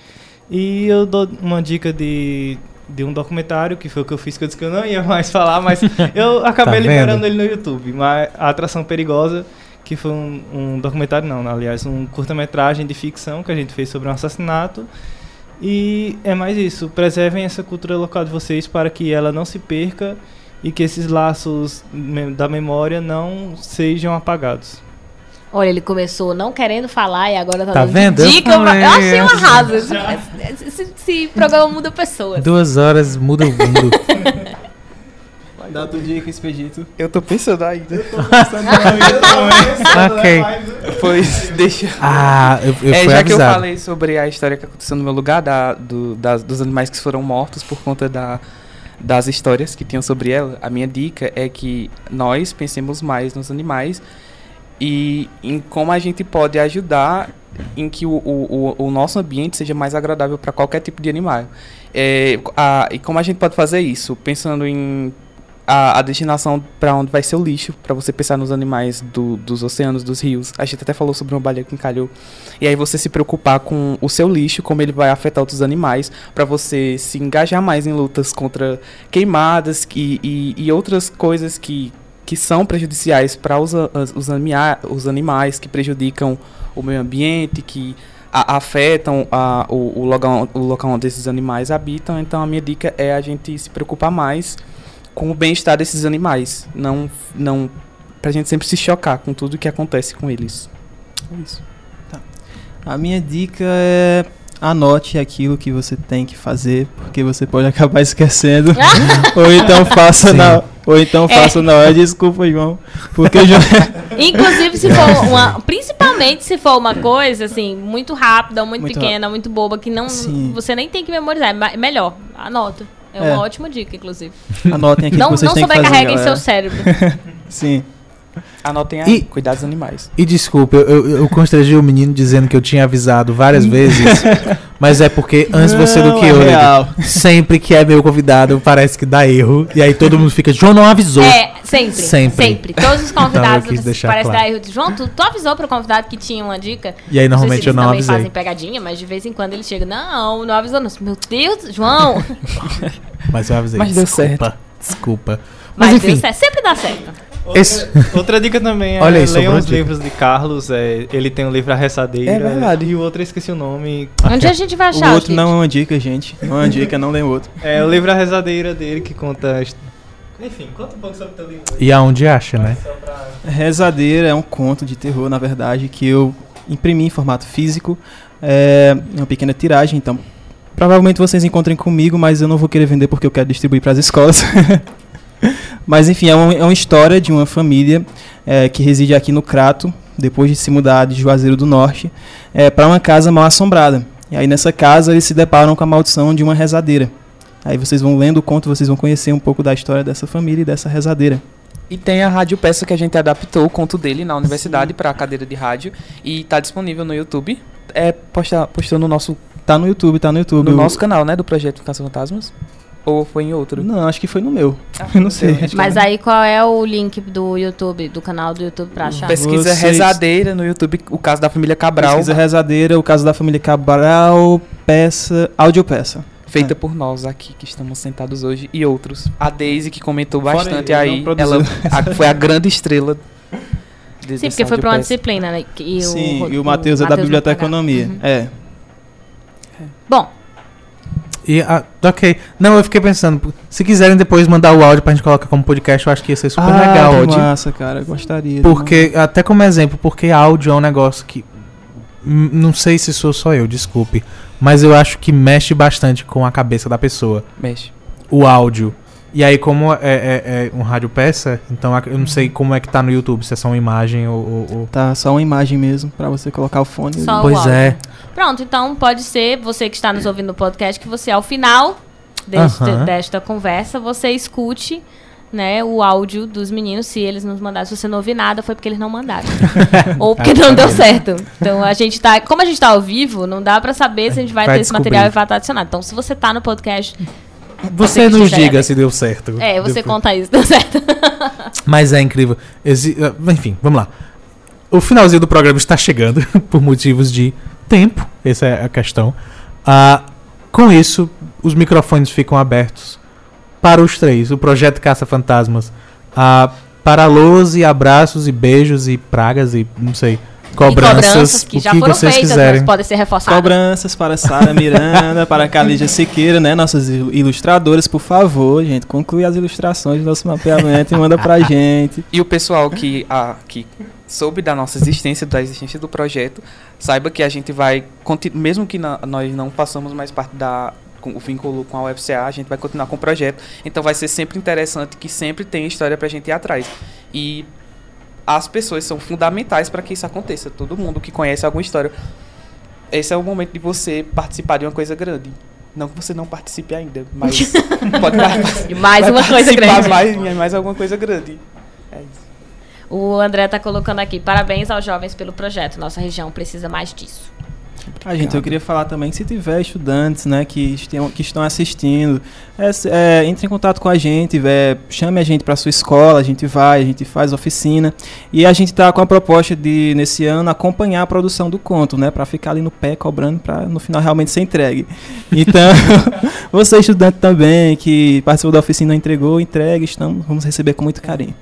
E eu dou uma dica de, de um documentário, que foi o que eu fiz, que eu disse que eu não ia mais falar, mas eu acabei Tá liberando ele no YouTube. Mas a Atração Perigosa, que foi um, um documentário, não, aliás, um curta-metragem de ficção que a gente fez sobre um assassinato. E é mais isso, preservem essa cultura local de vocês para que ela não se perca e que esses laços da memória não sejam apagados. Olha, ele começou não querendo falar e agora tá, Tá dando vendo? Eu dica. Eu, falei, achei um arraso. Esse, esse- esse- esse programa muda pessoas. Duas horas muda o mundo. Vai dar outro dia com Expedito. Eu tô pensando ainda. ok. Pois, deixa. Ah, eu, eu é, fui já que eu avisado. falei sobre a história que aconteceu no meu lugar, da, do- das- dos animais que foram mortos por conta da, das histórias que tinham sobre ela, a minha dica é que nós pensemos mais nos animais e em como a gente pode ajudar em que o, o, o- nosso ambiente seja mais agradável para qualquer tipo de animal. É, a- e como a gente pode fazer isso? Pensando em a, a destinação para onde vai ser o lixo, para você pensar nos animais do- dos oceanos, dos rios. A gente até falou sobre uma baleia que encalhou. E aí você se preocupar com o seu lixo, como ele vai afetar outros animais, para você se engajar mais em lutas contra queimadas e, e, e outras coisas que, que são prejudiciais para os, a- os, os animais, que prejudicam o meio ambiente, que a- afetam a- o, o, local, o local onde esses animais habitam. Então a minha dica é a gente se preocupar mais com o bem-estar desses animais, não, não pra gente sempre se chocar com tudo que acontece com eles. É isso. A minha dica é anote aquilo que você tem que fazer, porque você pode acabar esquecendo. ou então faça Sim. na ou então É. faça na hora. Desculpa, João, porque João Inclusive, se for uma. Principalmente se for uma coisa, assim, muito rápida, muito, Muito pequena, muito boba, que não. Sim. Você nem tem que memorizar. É melhor. Anota. É uma É. ótima dica, inclusive. anotem aquilo Não, que vocês não têm que fazer. sobrecarreguem galera. seu cérebro. Sim. Anotem aí, E- cuidar dos animais. E desculpa, eu, eu, eu constrangi o menino dizendo que eu tinha avisado várias vezes. mas é porque antes você do Não, que é eu, Lady, real. sempre que é meu convidado, parece que dá erro. E aí todo mundo fica, João não avisou. É, sempre. Sempre. Sempre. Todos os Então, convidados deixar parece claro. dar erro. João, tu, tu avisou pro convidado que tinha uma dica? E aí Não normalmente se eu eles não também avisei. fazem pegadinha, mas de vez em quando ele chega. Não, não avisou. Não. Meu Deus, João. Mas eu avisei. Mas deu desculpa, Desculpa. Mas, Mas, enfim, deu certo. Sempre dá certo. Esse- Outra dica também é Olha aí, leiam os dica. livros de Carlos. É, ele tem o livro A Ressadeira. É verdade. E o outro eu esqueci o nome. Onde a gente vai achar? O outro não é uma dica, gente. Não é uma dica, não lê o outro. É o livro A Rezadeira dele que conta. Enfim, conta um pouco sobre o teu livro. e aonde acha, né? Pra- Rezadeira é um conto de terror, na verdade, que eu imprimi em formato físico. É uma pequena tiragem, então provavelmente vocês encontrem comigo, mas eu não vou querer vender porque eu quero distribuir para as escolas. mas enfim, é, um- é uma história de uma família é, que reside aqui no Crato, depois de se mudar de Juazeiro do Norte, para uma casa mal assombrada. E aí nessa casa eles se deparam com a maldição de uma rezadeira. Aí vocês vão lendo o conto, vocês vão conhecer um pouco da história dessa família e dessa rezadeira. E tem a rádio peça que a gente adaptou o conto dele na universidade para a cadeira de rádio e tá disponível no YouTube. É posta, postou no nosso Tá no YouTube, tá no YouTube. no O- nosso canal, né, do projeto Caça Fantasmas? Ou foi em outro? Não, acho que foi no meu. Ah, Eu não sei. Mas aí qual é o link do YouTube, do canal do YouTube pra achar? Pesquisa Vocês- rezadeira no YouTube, o caso da família Cabral, Pesquisa rezadeira, o caso da família Cabral, peça, audiopeça. feita É. por nós aqui que estamos sentados hoje e outros. A Daisy que comentou Fora bastante aí, ela a- foi a grande estrela. de- Sim, porque foi pra uma disciplina, né? E Sim, o, e o Matheus é da biblioteconomia. Uhum. É. Bom, E, ah, ok. Não, eu fiquei pensando, se quiserem depois mandar o áudio pra gente colocar como podcast, eu acho que ia ser super legal. Ah, que de- massa, cara. Gostaria. de Porque, até como exemplo, porque áudio é um negócio que. hum, Não sei se sou só eu, desculpe. Mas eu acho que mexe bastante com a cabeça da pessoa. Mexe. O áudio. E aí, como é, é- é um rádio peça, então eu não sei como é que tá no YouTube, se é só uma imagem ou. ou- ou- Tá só uma imagem mesmo pra você colocar o fone. Só- Pois áudio. é. pronto, então pode ser, você que está nos ouvindo no podcast, que você ao final deste- Aham. desta conversa, você escute né, o áudio dos meninos, se eles nos mandaram. Se você não ouvir nada, foi porque eles não mandaram. Ou porque não deu certo. Então a gente tá. Como a gente tá ao vivo, não dá pra saber se a gente vai, Vai ter esse descobrir. material e vai estar adicionado. Então, se você tá no podcast, Você nos diga se deu certo. é, você Deu- conta isso, deu certo. Mas é incrível. Exi- ah, Enfim, vamos lá. O finalzinho do programa está chegando por motivos de tempo. Essa é a questão. Ah, com isso, os microfones ficam abertos para os três. O projeto Caça Fantasmas. Ah, para alôs e abraços e beijos e pragas e não sei. Cobranças. cobranças que o já que foram vocês feitas, quiserem. mas podem ser reforçadas. Cobranças para Sara Miranda, para Calígia Siqueira, né? Nossas il- ilustradoras, por favor, gente, conclui as ilustrações do nosso mapeamento e manda pra gente. E o pessoal que, a, que soube da nossa existência, da existência do projeto, saiba que a gente vai, mesmo que na- nós não façamos mais parte da com o vínculo com a UFCA, a gente vai continuar com o projeto. Então vai ser sempre interessante que sempre tem história pra gente ir atrás. E as pessoas são fundamentais para que isso aconteça. Todo mundo que conhece alguma história. Esse é o momento de você participar de uma coisa grande. Não que você não participe ainda, mas pode participar. E mais vai uma coisa grande. Mais, mais alguma coisa grande. É isso. O André tá colocando aqui. Parabéns aos jovens pelo projeto. Nossa região precisa mais disso. Ah, gente, eu queria falar também que se tiver estudantes, né, que, estão, que estão assistindo, é, é, entre em contato com a gente, é, chame a gente para sua escola, a gente vai, a gente faz oficina. E a gente está com a proposta de, nesse ano, acompanhar a produção do conto, né, para ficar ali no pé cobrando para no final realmente ser entregue. Então, você estudante também que participou da oficina e não entregou, entregue, estamos, vamos receber com muito carinho.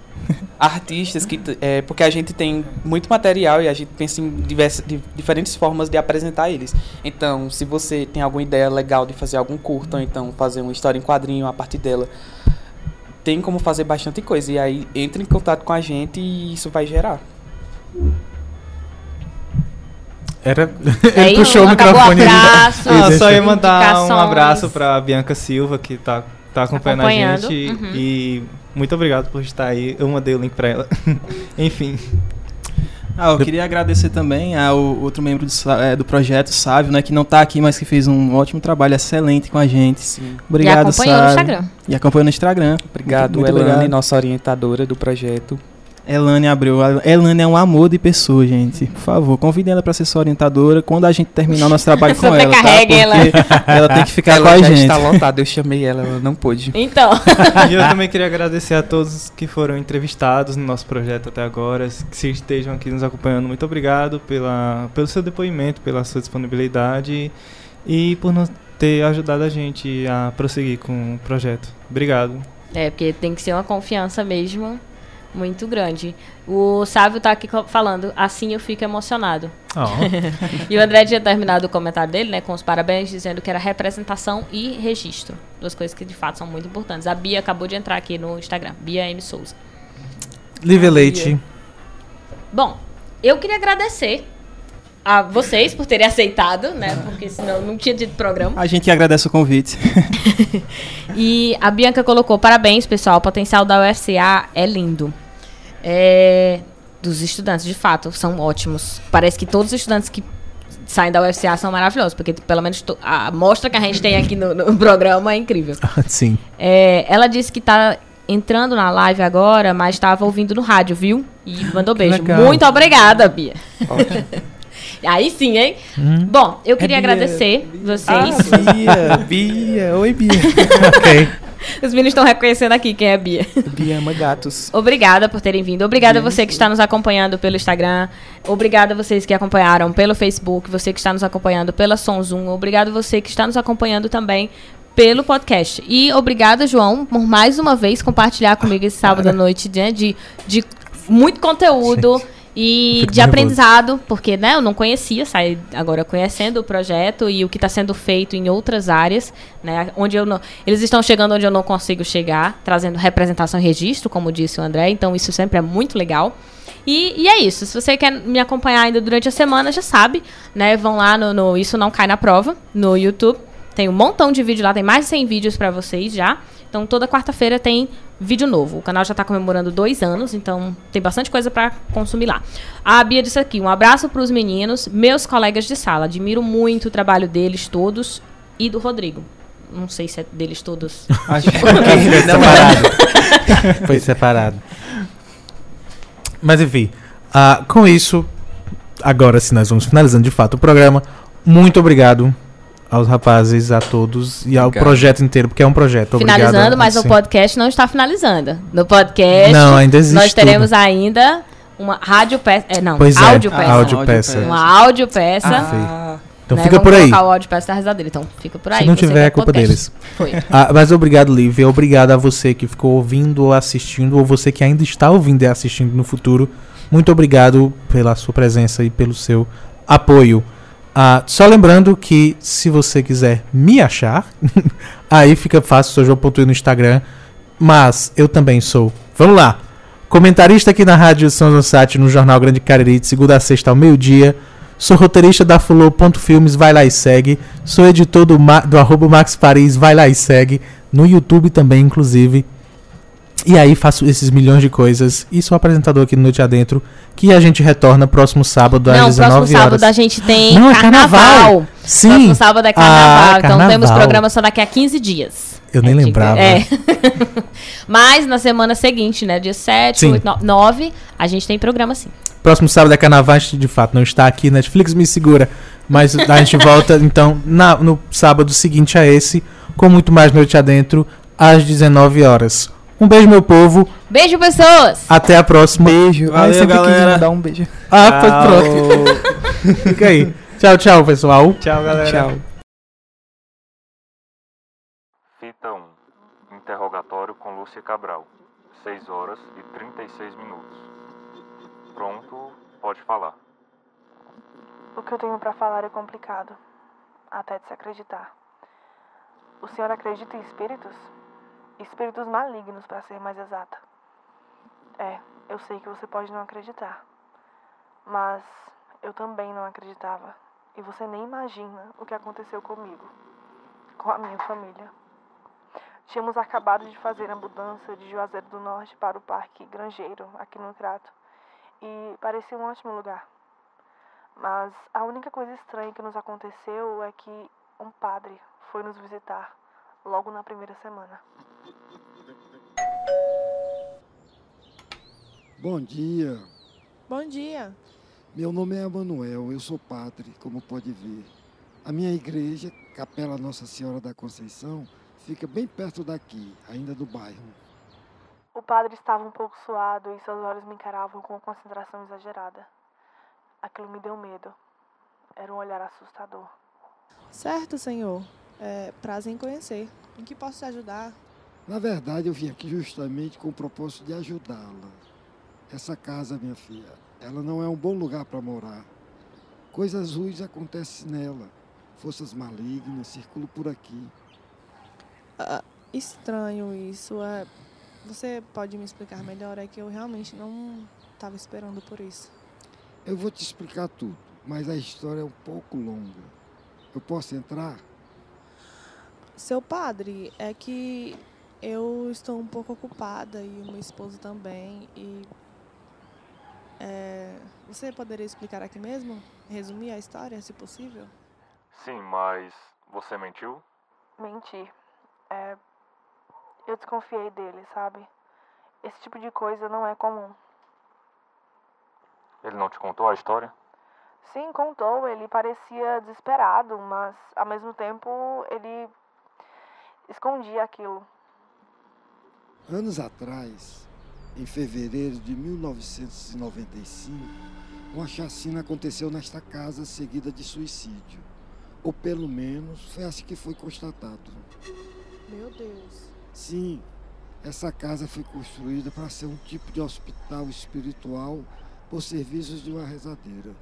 Artistas que é, porque a gente tem muito material e a gente pensa em diversas, di- diferentes formas de apresentar eles. Então, se você tem alguma ideia legal de fazer algum curto, ou então fazer uma história em quadrinho a partir dela, tem como fazer bastante coisa. E aí entre em contato com a gente e isso vai gerar. Era... Aí, Ele puxou o microfone ali. abraço. Ah, só ia mandar um abraço pra Bianca Silva, que tá, tá acompanhando, Acompanhando, a gente. uhum. E muito obrigado por estar aí. Eu mandei o link pra ela. Enfim. Ah, eu queria agradecer também ao outro membro do, eh, do projeto, Sávio, né, que não está aqui, mas que fez um ótimo trabalho excelente com a gente. Sim. Obrigado, e acompanhou no Sávio. Instagram. E acompanhou no Instagram. Obrigado, Muito Elane, obrigado. nossa orientadora do projeto. Elane Abreu. A Elane é um amor de pessoa, gente. Por favor, convidem ela para ser sua orientadora quando a gente terminar o nosso trabalho com ela, tá? Sobrecarreguem ela. Porque ela tem que ficar ela com a já gente. está lotada, eu chamei ela, ela não pôde. Então, E eu também queria agradecer a todos que foram entrevistados no nosso projeto até agora, que se estejam aqui nos acompanhando. Muito obrigado pela, pelo seu depoimento, pela sua disponibilidade e por nos ter ajudado a gente a prosseguir com o projeto. Obrigado. é porque tem que ser uma confiança mesmo muito grande. O Sávio tá aqui falando, assim eu fico emocionado. Ó, E o André tinha terminado o comentário dele, né, com os parabéns, dizendo que era representação e registro. Duas coisas que de fato são muito importantes. A Bia acabou de entrar aqui no Instagram, Bia M. Souza. Lívia Leite. Bom, eu queria agradecer a vocês por terem aceitado, né, porque senão não tinha tido programa. A gente agradece o convite. E a Bianca colocou, parabéns, pessoal, o potencial da UFCA é lindo. É, dos estudantes, de fato, são ótimos. Parece que todos os estudantes que saem da UFCA são maravilhosos, porque pelo menos a amostra que a gente tem aqui no, no programa é incrível. Sim. É, ela disse que tá entrando na live agora, mas estava ouvindo no rádio, viu? E mandou Que beijo. legal. Muito obrigada, Bia. Aí sim, hein? Hum, Bom, eu queria É Bia. agradecer vocês. Ah, Bia, Bia, oi Bia. ok. Os meninos estão reconhecendo aqui quem é a Bia. Bia ama gatos. Obrigada por terem vindo. Obrigada a você que está nos acompanhando pelo Instagram. Obrigada a vocês que acompanharam pelo Facebook. Você que está nos acompanhando pela Sonzum. Obrigado a você que está nos acompanhando também pelo podcast. E obrigada, João, por mais uma vez compartilhar comigo esse sábado à noite né, de, de muito conteúdo. E de nervoso. aprendizado, porque né, eu não conhecia, saí agora conhecendo o projeto e o que está sendo feito em outras áreas, né, onde eu não, eles estão chegando onde eu não consigo chegar, trazendo representação e registro, como disse o André, então isso sempre é muito legal. E, e é isso, se você quer me acompanhar ainda durante a semana, já sabe, né, vão lá no, no Isso Não Cai na Prova, no YouTube, tem um montão de vídeo lá, tem mais de 100 vídeos para vocês já, então toda quarta-feira tem vídeo novo. O canal já está comemorando dois anos, então tem bastante coisa para consumir lá. A Bia disse aqui: um abraço para os meninos, meus colegas de sala. Admiro muito o trabalho deles todos e do Rodrigo. Não sei se é deles todos. Acho que Foi separado. Foi separado. Mas enfim, ah, com isso, agora sim nós vamos finalizando de fato o programa. Muito obrigado aos rapazes, a todos e ao Obrigado. projeto inteiro, porque é um projeto. Obrigado, finalizando, mas o assim. podcast não está finalizando. No podcast, Não, ainda existe. nós teremos tudo. ainda uma rádio peça. É, não, Pois é, áudio peça. áudio Áudio peça. Uma áudio peça. Ah, Então né? fica Vamos por aí. colocar o áudio peça da rezadeira. Então fica por aí. Se não tiver, é culpa podcast. deles. Foi. Ah, mas obrigado, Lívia. Obrigado a você que ficou ouvindo ou assistindo, ou você que ainda está ouvindo e assistindo no futuro. Muito obrigado pela sua presença e pelo seu apoio. Ah, só lembrando que se você quiser me achar, aí fica fácil, sou João.i no Instagram. Mas eu também sou. Vamos lá! Comentarista aqui na Rádio São José no Jornal Grande Cariri, de segunda a sexta ao meio-dia. Sou roteirista da Fulô.filmes, vai lá e segue. Sou editor do, do arroba Max Paris, vai lá e segue. No YouTube também, inclusive. E aí faço esses milhões de coisas. E sou apresentador aqui no Noite Adentro, que a gente retorna próximo sábado às Não, 19 próximo sábado a gente tem Não, é carnaval. carnaval. Sim, Próximo sábado é Ah, carnaval. então temos carnaval. programa só daqui a 15 dias. eu nem É, lembrava. É. Mas na semana seguinte, né? Dia 7, Sim. 8, 9, a gente tem programa sim. Próximo sábado é carnaval, a gente de fato não está aqui, Netflix me segura. Mas a gente volta, então, na- no sábado seguinte a esse, com muito mais Noite Adentro, às 19 horas. Um beijo, meu povo. Beijo, pessoas! Até a próxima. Beijo. Valeu, eu sempre quis galera. mandar um beijo. Ah, foi pronto. Fica aí. Tchau, tchau, pessoal. Tchau, galera. Tchau. Fita 1. Interrogatório com Lúcia Cabral. 6 horas e 36 minutos. Pronto, pode falar. O que eu tenho pra falar é complicado, até de se acreditar. O senhor acredita em espíritos? Espíritos malignos, pra ser mais exata. É, eu sei que você pode não acreditar, mas eu também não acreditava. E você nem imagina o que aconteceu comigo, com a minha família. Tínhamos acabado de fazer a mudança de Juazeiro do Norte para o Parque Grangeiro, aqui no Crato, e parecia um ótimo lugar. Mas a única coisa estranha que nos aconteceu é que um padre foi nos visitar logo na primeira semana. Bom dia, Bom dia. meu nome é Emanuel, eu sou padre, como pode ver. A minha igreja, Capela Nossa Senhora da Conceição, fica bem perto daqui, ainda do bairro. O padre estava um pouco suado e seus olhos me encaravam com concentração exagerada. Aquilo me deu medo. Era um olhar assustador. Certo, senhor. É prazer em conhecer. Em que posso te ajudar? Na verdade, eu vim aqui justamente com o propósito de ajudá-la. Essa casa, minha filha, ela não é um bom lugar para morar. Coisas ruins acontecem nela. Forças malignas circulam por aqui. Estranho isso. É... Você pode me explicar melhor? É que eu realmente não estava esperando por isso. Eu vou te explicar tudo, mas a história é um pouco longa. Eu posso entrar? Seu padre, é que eu estou um pouco ocupada e o meu esposo também. E. é, Você poderia explicar aqui mesmo? Resumir a história, se possível? Sim, mas você mentiu? Menti. É. Eu desconfiei dele, sabe? Esse tipo de coisa não é comum. Ele não te contou a história? Sim, contou. Ele parecia desesperado, mas ao mesmo tempo ele escondia aquilo. Anos atrás, em fevereiro de 1995, uma chacina aconteceu nesta casa seguida de suicídio. Ou pelo menos foi assim que foi constatado. Meu Deus. Sim, essa casa foi construída para ser um tipo de hospital espiritual por serviços de uma rezadeira.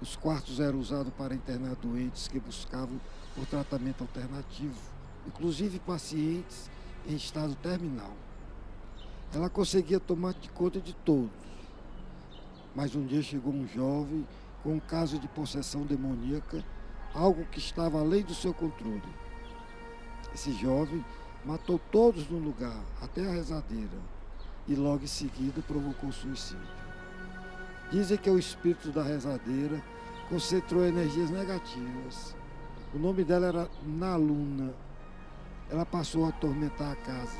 Os quartos eram usados para internar doentes que buscavam por tratamento alternativo, inclusive pacientes em estado terminal. Ela conseguia tomar de conta de todos. Mas um dia chegou um jovem com um caso de possessão demoníaca, algo que estava além do seu controle. Esse jovem matou todos no lugar, até a rezadeira, e logo em seguida provocou suicídio. Dizem que o espírito da rezadeira concentrou energias negativas. O nome dela era Naluna. Ela passou a atormentar a casa.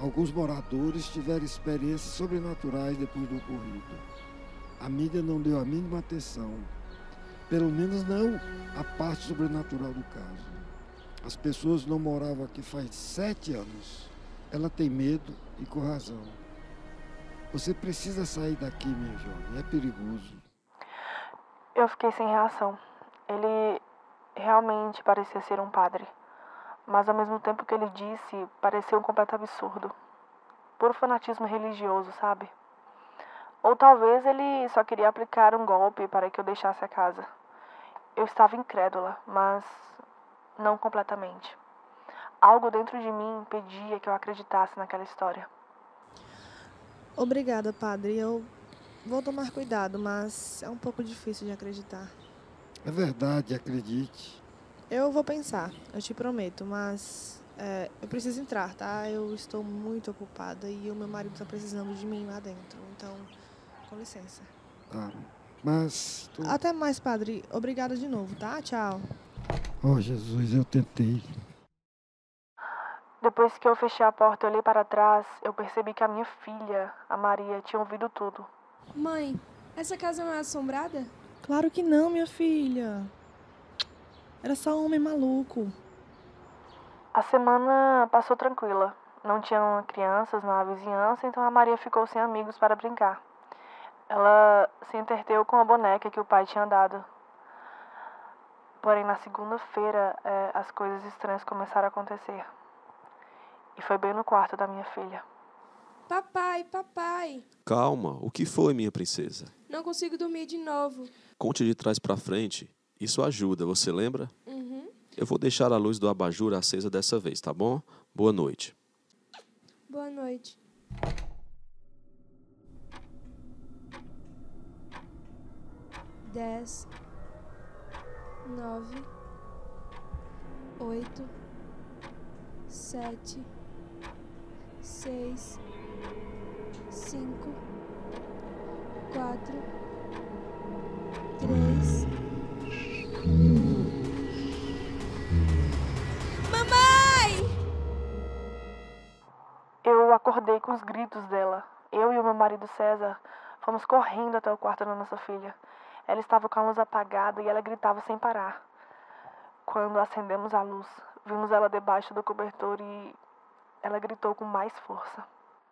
Alguns moradores tiveram experiências sobrenaturais depois do ocorrido. A mídia não deu a mínima atenção, pelo menos não a parte sobrenatural do caso. As pessoas não moravam aqui faz sete anos. Ela tem medo e com razão. Você precisa sair daqui, minha jovem. É perigoso. Eu fiquei sem reação. Ele realmente parecia ser um padre. Mas ao mesmo tempo que ele disse, pareceu um completo absurdo. Puro fanatismo religioso, sabe? Ou talvez ele só queria aplicar um golpe para que eu deixasse a casa. Eu estava incrédula, mas não completamente. Algo dentro de mim impedia que eu acreditasse naquela história. Obrigada, padre. Eu vou tomar cuidado, mas é um pouco difícil de acreditar. É verdade, acredite. Eu vou pensar, eu te prometo, mas é, eu preciso entrar, tá? Eu estou muito ocupada e o meu marido está precisando de mim lá dentro. Então, com licença. Tá. Mas. tô- Até mais, padre. Obrigada de novo, tá? Tchau. Oh, Jesus, eu tentei. Depois que eu fechei a porta e olhei para trás, eu percebi que a minha filha, a Maria, tinha ouvido tudo. Mãe, essa casa não é assombrada? Claro que não, minha filha. Era só um homem maluco. A semana passou tranquila. Não tinham crianças na vizinhança, então a Maria ficou sem amigos para brincar. Ela se entreteu com a boneca que o pai tinha dado. Porém, na segunda-feira, eh, as coisas estranhas começaram a acontecer. E foi bem no quarto da minha filha. Papai, papai, Calma, o que foi, minha princesa? não consigo dormir de novo. Conte de trás pra frente. Isso ajuda, você lembra? Uhum. Eu vou deixar a luz do abajur acesa dessa vez, tá bom? Boa noite. Boa noite. Dez, nove, oito, sete, seis, cinco, quatro, acordei com os gritos dela. Eu e o meu marido César fomos correndo até o quarto da nossa filha. Ela estava com a luz apagada e ela gritava sem parar. Quando acendemos a luz, vimos ela debaixo do cobertor e ela gritou com mais força.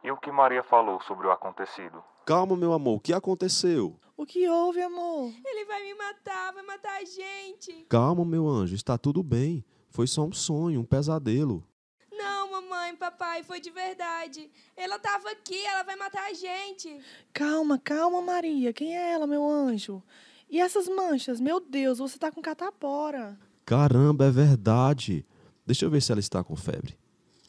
E o que Maria falou sobre o acontecido? Calma, meu amor, o que aconteceu? O que houve, amor? Ele vai me matar, vai matar a gente. Calma, meu anjo, está tudo bem. Foi só um sonho, um pesadelo. Não, mamãe, papai, foi de verdade. Ela tava aqui, ela vai matar a gente. Calma, calma, Maria. Quem é ela, meu anjo? E essas manchas? Meu Deus, você tá com catapora. Caramba, é verdade. Deixa eu ver se ela está com febre.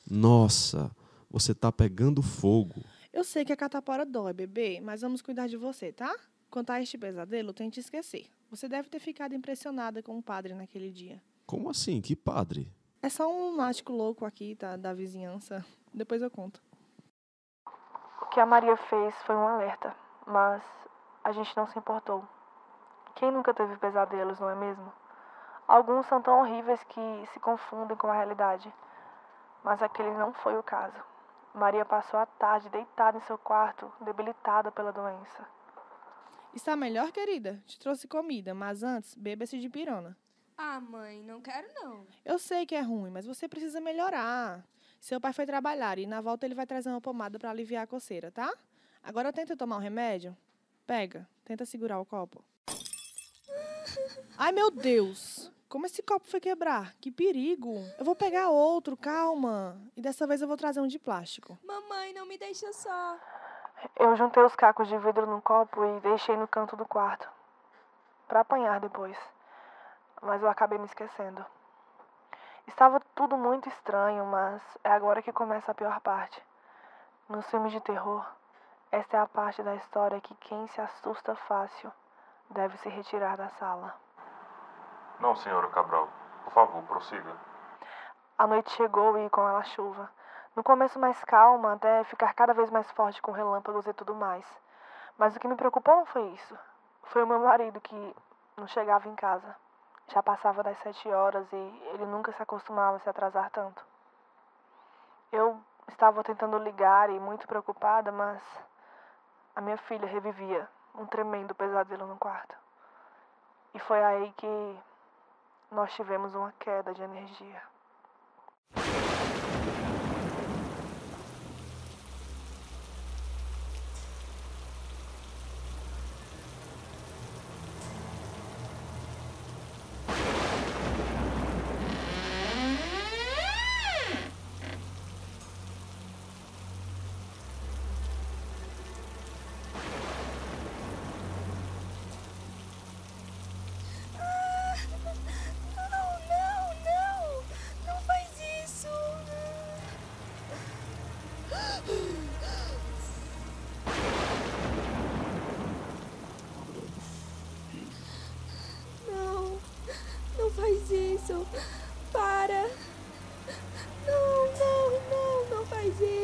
Nossa, você tá pegando fogo. Eu sei que a catapora dói, bebê, mas vamos cuidar de você, tá? Quanto a este pesadelo, tente esquecer. Você deve ter ficado impressionada com o padre naquele dia. Como assim? Que padre? É só um lunático louco aqui, tá? Da vizinhança. Depois eu conto. O que a Maria fez foi um alerta, mas a gente não se importou. Quem nunca teve pesadelos, não é mesmo? Alguns são tão horríveis que se confundem com a realidade. Mas aquele não foi o caso. Maria passou a tarde deitada em seu quarto, debilitada pela doença. Está melhor, querida? Te trouxe comida, mas antes, beba esse de pirona. Ah, mãe, não quero não. Eu sei que é ruim, mas você precisa melhorar. Seu pai foi trabalhar e na volta ele vai trazer uma pomada para aliviar a coceira, tá? Agora tenta tomar um remédio. Pega, tenta segurar o copo. Ai, meu Deus! Como esse copo foi quebrar? Que perigo! Eu vou pegar outro, calma. E dessa vez eu vou trazer um de plástico. Mamãe, não me deixa só. Eu juntei os cacos de vidro num copo e deixei no canto do quarto. Para apanhar depois. Mas eu acabei me esquecendo. Estava tudo muito estranho, mas é agora que começa a pior parte. Nos filmes de terror, esta é a parte da história que quem se assusta fácil deve se retirar da sala. Não, senhora Cabral. Por favor, prossiga. A noite chegou e com ela a chuva. No começo mais calma, até ficar cada vez mais forte com relâmpagos e tudo mais. Mas o que me preocupou não foi isso. Foi o meu marido que não chegava em casa. Já passava das sete horas e ele nunca se acostumava a se atrasar tanto. Eu estava tentando ligar e muito preocupada, mas a minha filha revivia um tremendo pesadelo no quarto. E foi aí que nós tivemos uma queda de energia. Não, não, não! Não faz isso! Não, não faz isso! Para! Não, não, não, não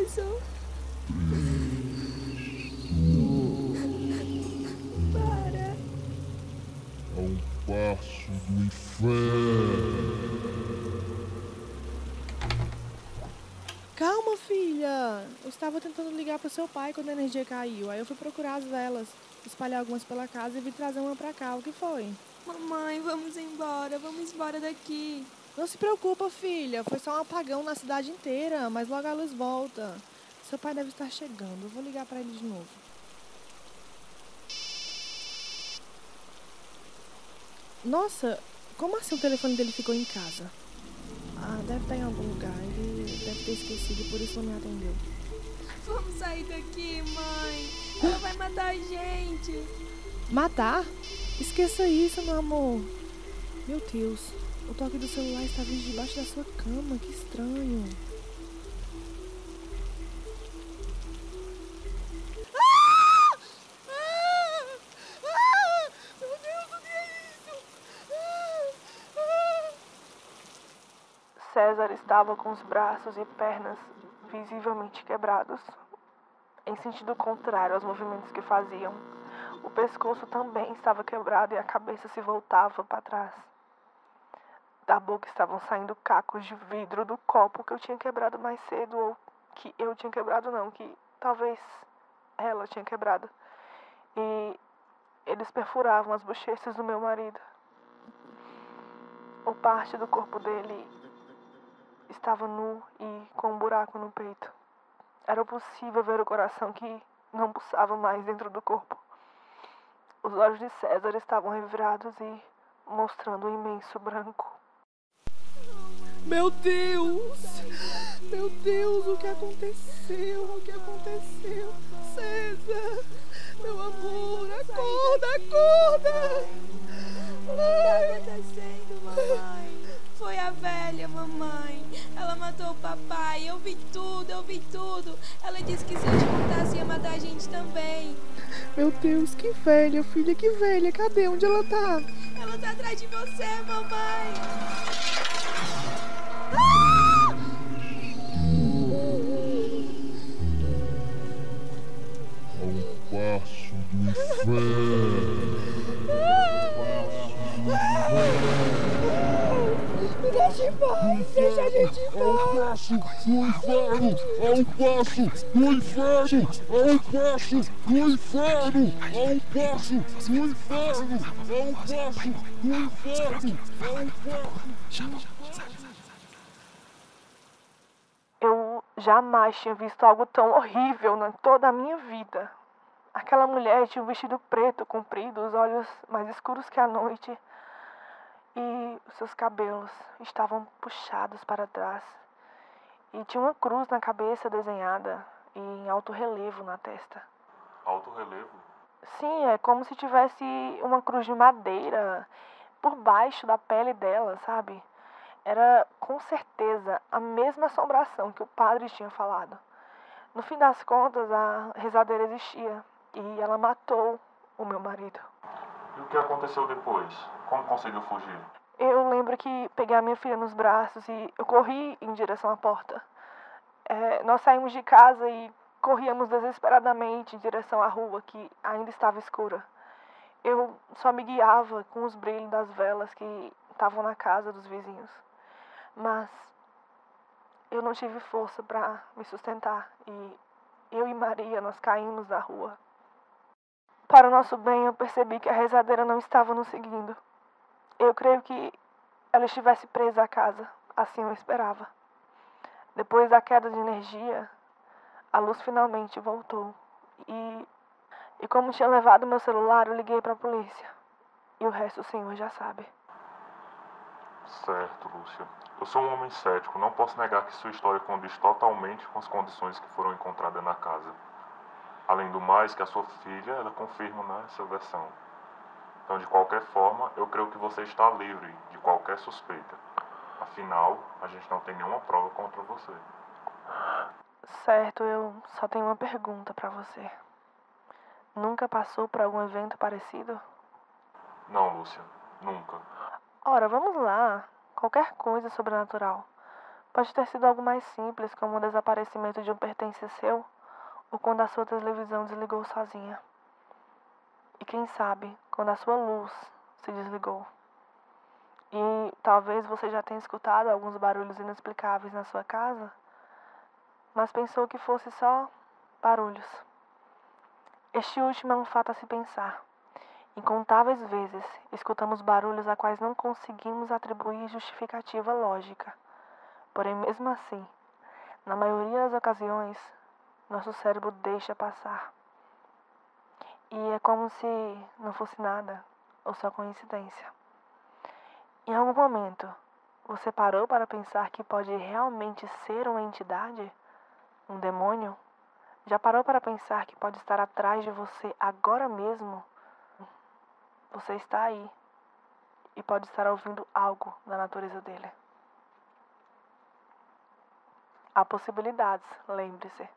isso! Para! a um passo do inferno. Calma, filha. Eu estava tentando ligar pro seu pai quando a energia caiu. Aí eu fui procurar as velas, espalhar algumas pela casa e vim trazer uma pra cá. O que foi? Mamãe, vamos embora, vamos embora daqui. Não se preocupa, filha. Foi só um apagão na cidade inteira, mas logo a luz volta. Seu pai deve estar chegando. Eu vou ligar pra ele de novo. Nossa, como assim o telefone dele ficou em casa? Ah, deve estar em algum lugar. Ele deve ter esquecido e por isso não me atendeu. Vamos sair daqui, mãe. Ela vai matar a gente. Matar? Esqueça isso, meu amor. Meu Deus, o toque do celular está vindo debaixo da sua cama. Que estranho. César estava com os braços e pernas visivelmente quebrados, em sentido contrário aos movimentos que faziam. O pescoço também estava quebrado e a cabeça se voltava para trás. Da boca estavam saindo cacos de vidro do copo que eu tinha quebrado mais cedo, ou que eu tinha quebrado, não, que talvez ela tinha quebrado. E eles perfuravam as bochechas do meu marido. O parte do corpo dele estava nu e com um buraco no peito. Era possível ver o coração que não pulsava mais dentro do corpo. Os olhos de César estavam revirados e mostrando um imenso branco. Meu Deus! Meu Deus, o que aconteceu? O que aconteceu? César! Meu amor, acorda, acorda! O que está acontecendo, mamãe? Foi a velha, mamãe. Ela matou o papai. Eu vi tudo, eu vi tudo. Ela disse que se eu te matasse ia matar a gente também. Meu Deus, que velha, filha, que velha. Cadê? Onde ela tá? Ela tá atrás de você, mamãe. Gente em A um passo do inferno. A um passo do inferno. A um passo do inferno. A um passo do inferno. A um passo do inferno. A um passo. Eu jamais tinha visto algo tão horrível na toda a minha vida. Aquela mulher tinha um vestido preto comprido, os olhos mais escuros que a noite, e os seus cabelos estavam puxados para trás. E tinha uma cruz na cabeça desenhada e em alto relevo na testa. Alto relevo? Sim, é como se tivesse uma cruz de madeira por baixo da pele dela, sabe? Era com certeza a mesma assombração que o padre tinha falado. No fim das contas, a rezadeira existia e ela matou o meu marido. E o que aconteceu depois? Como conseguiu fugir? Eu lembro que peguei a minha filha nos braços e eu corri em direção à porta. É, nós saímos de casa e corríamos desesperadamente em direção à rua que ainda estava escura. Eu só me guiava com os brilhos das velas que estavam na casa dos vizinhos. Mas eu não tive força para me sustentar e eu e Maria nós caímos da rua. Para o nosso bem, eu percebi que a rezadeira não estava nos seguindo. Eu creio que ela estivesse presa à casa, assim eu esperava. Depois da queda de energia, a luz finalmente voltou. E, e como tinha levado meu celular, eu liguei para a polícia. E o resto o senhor já sabe. Certo, Lúcia. Eu sou um homem cético, não posso negar que sua história condiz totalmente com as condições que foram encontradas na casa. Além do mais, que a sua filha, ela confirma né, essa versão. Então, de qualquer forma, eu creio que você está livre de qualquer suspeita. Afinal, a gente não tem nenhuma prova contra você. Certo, eu só tenho uma pergunta para você. Nunca passou por algum evento parecido? Não, Lúcia, nunca. Ora, vamos lá. Qualquer coisa sobrenatural. Pode ter sido algo mais simples, como o desaparecimento de um pertence seu, ou quando a sua televisão desligou sozinha. E quem sabe, quando a sua luz se desligou. E talvez você já tenha escutado alguns barulhos inexplicáveis na sua casa, mas pensou que fosse só barulhos. Este último é um fato a se pensar. Incontáveis vezes escutamos barulhos a quais não conseguimos atribuir justificativa lógica. Porém, mesmo assim, na maioria das ocasiões, nosso cérebro deixa passar. E é como se não fosse nada, ou só coincidência. Em algum momento, você parou para pensar que pode realmente ser uma entidade? Um demônio? Já parou para pensar que pode estar atrás de você agora mesmo? Você está aí e pode estar ouvindo algo da natureza dele. Há possibilidades, lembre-se.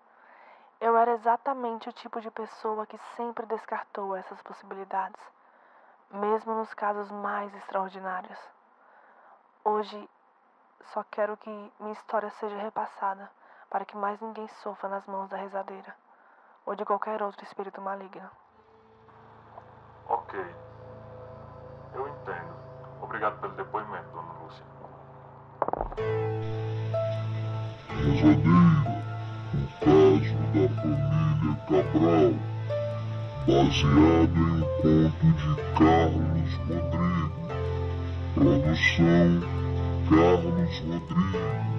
Eu era exatamente o tipo de pessoa que sempre descartou essas possibilidades, mesmo nos casos mais extraordinários. Hoje, só quero que minha história seja repassada para que mais ninguém sofra nas mãos da rezadeira ou de qualquer outro espírito maligno. Ok. Eu entendo. Obrigado pelo depoimento, dona Lúcia. Rezadeira, o caso da família Cabral, baseado em um conto de Carlos Rodrigues. Produção Carlos Rodrigues.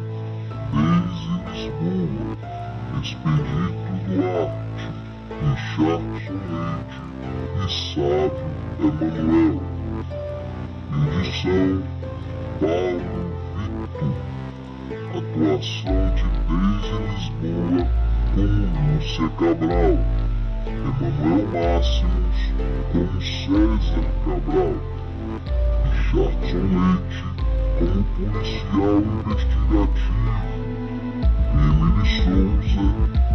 Deise Lisboa. Expedito Duarte. Richardson Leite. E Sábio Emanuel. Edição Paulo Vitor. atuação de Deise Lisboa como Lúcia Cabral, Emanuel Máximos como César Cabral, Richardson Leite como policial investigativo, Emily Souza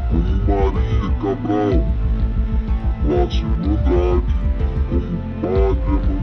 como Maria Cabral, Márcio Andrade como Padre Emanuel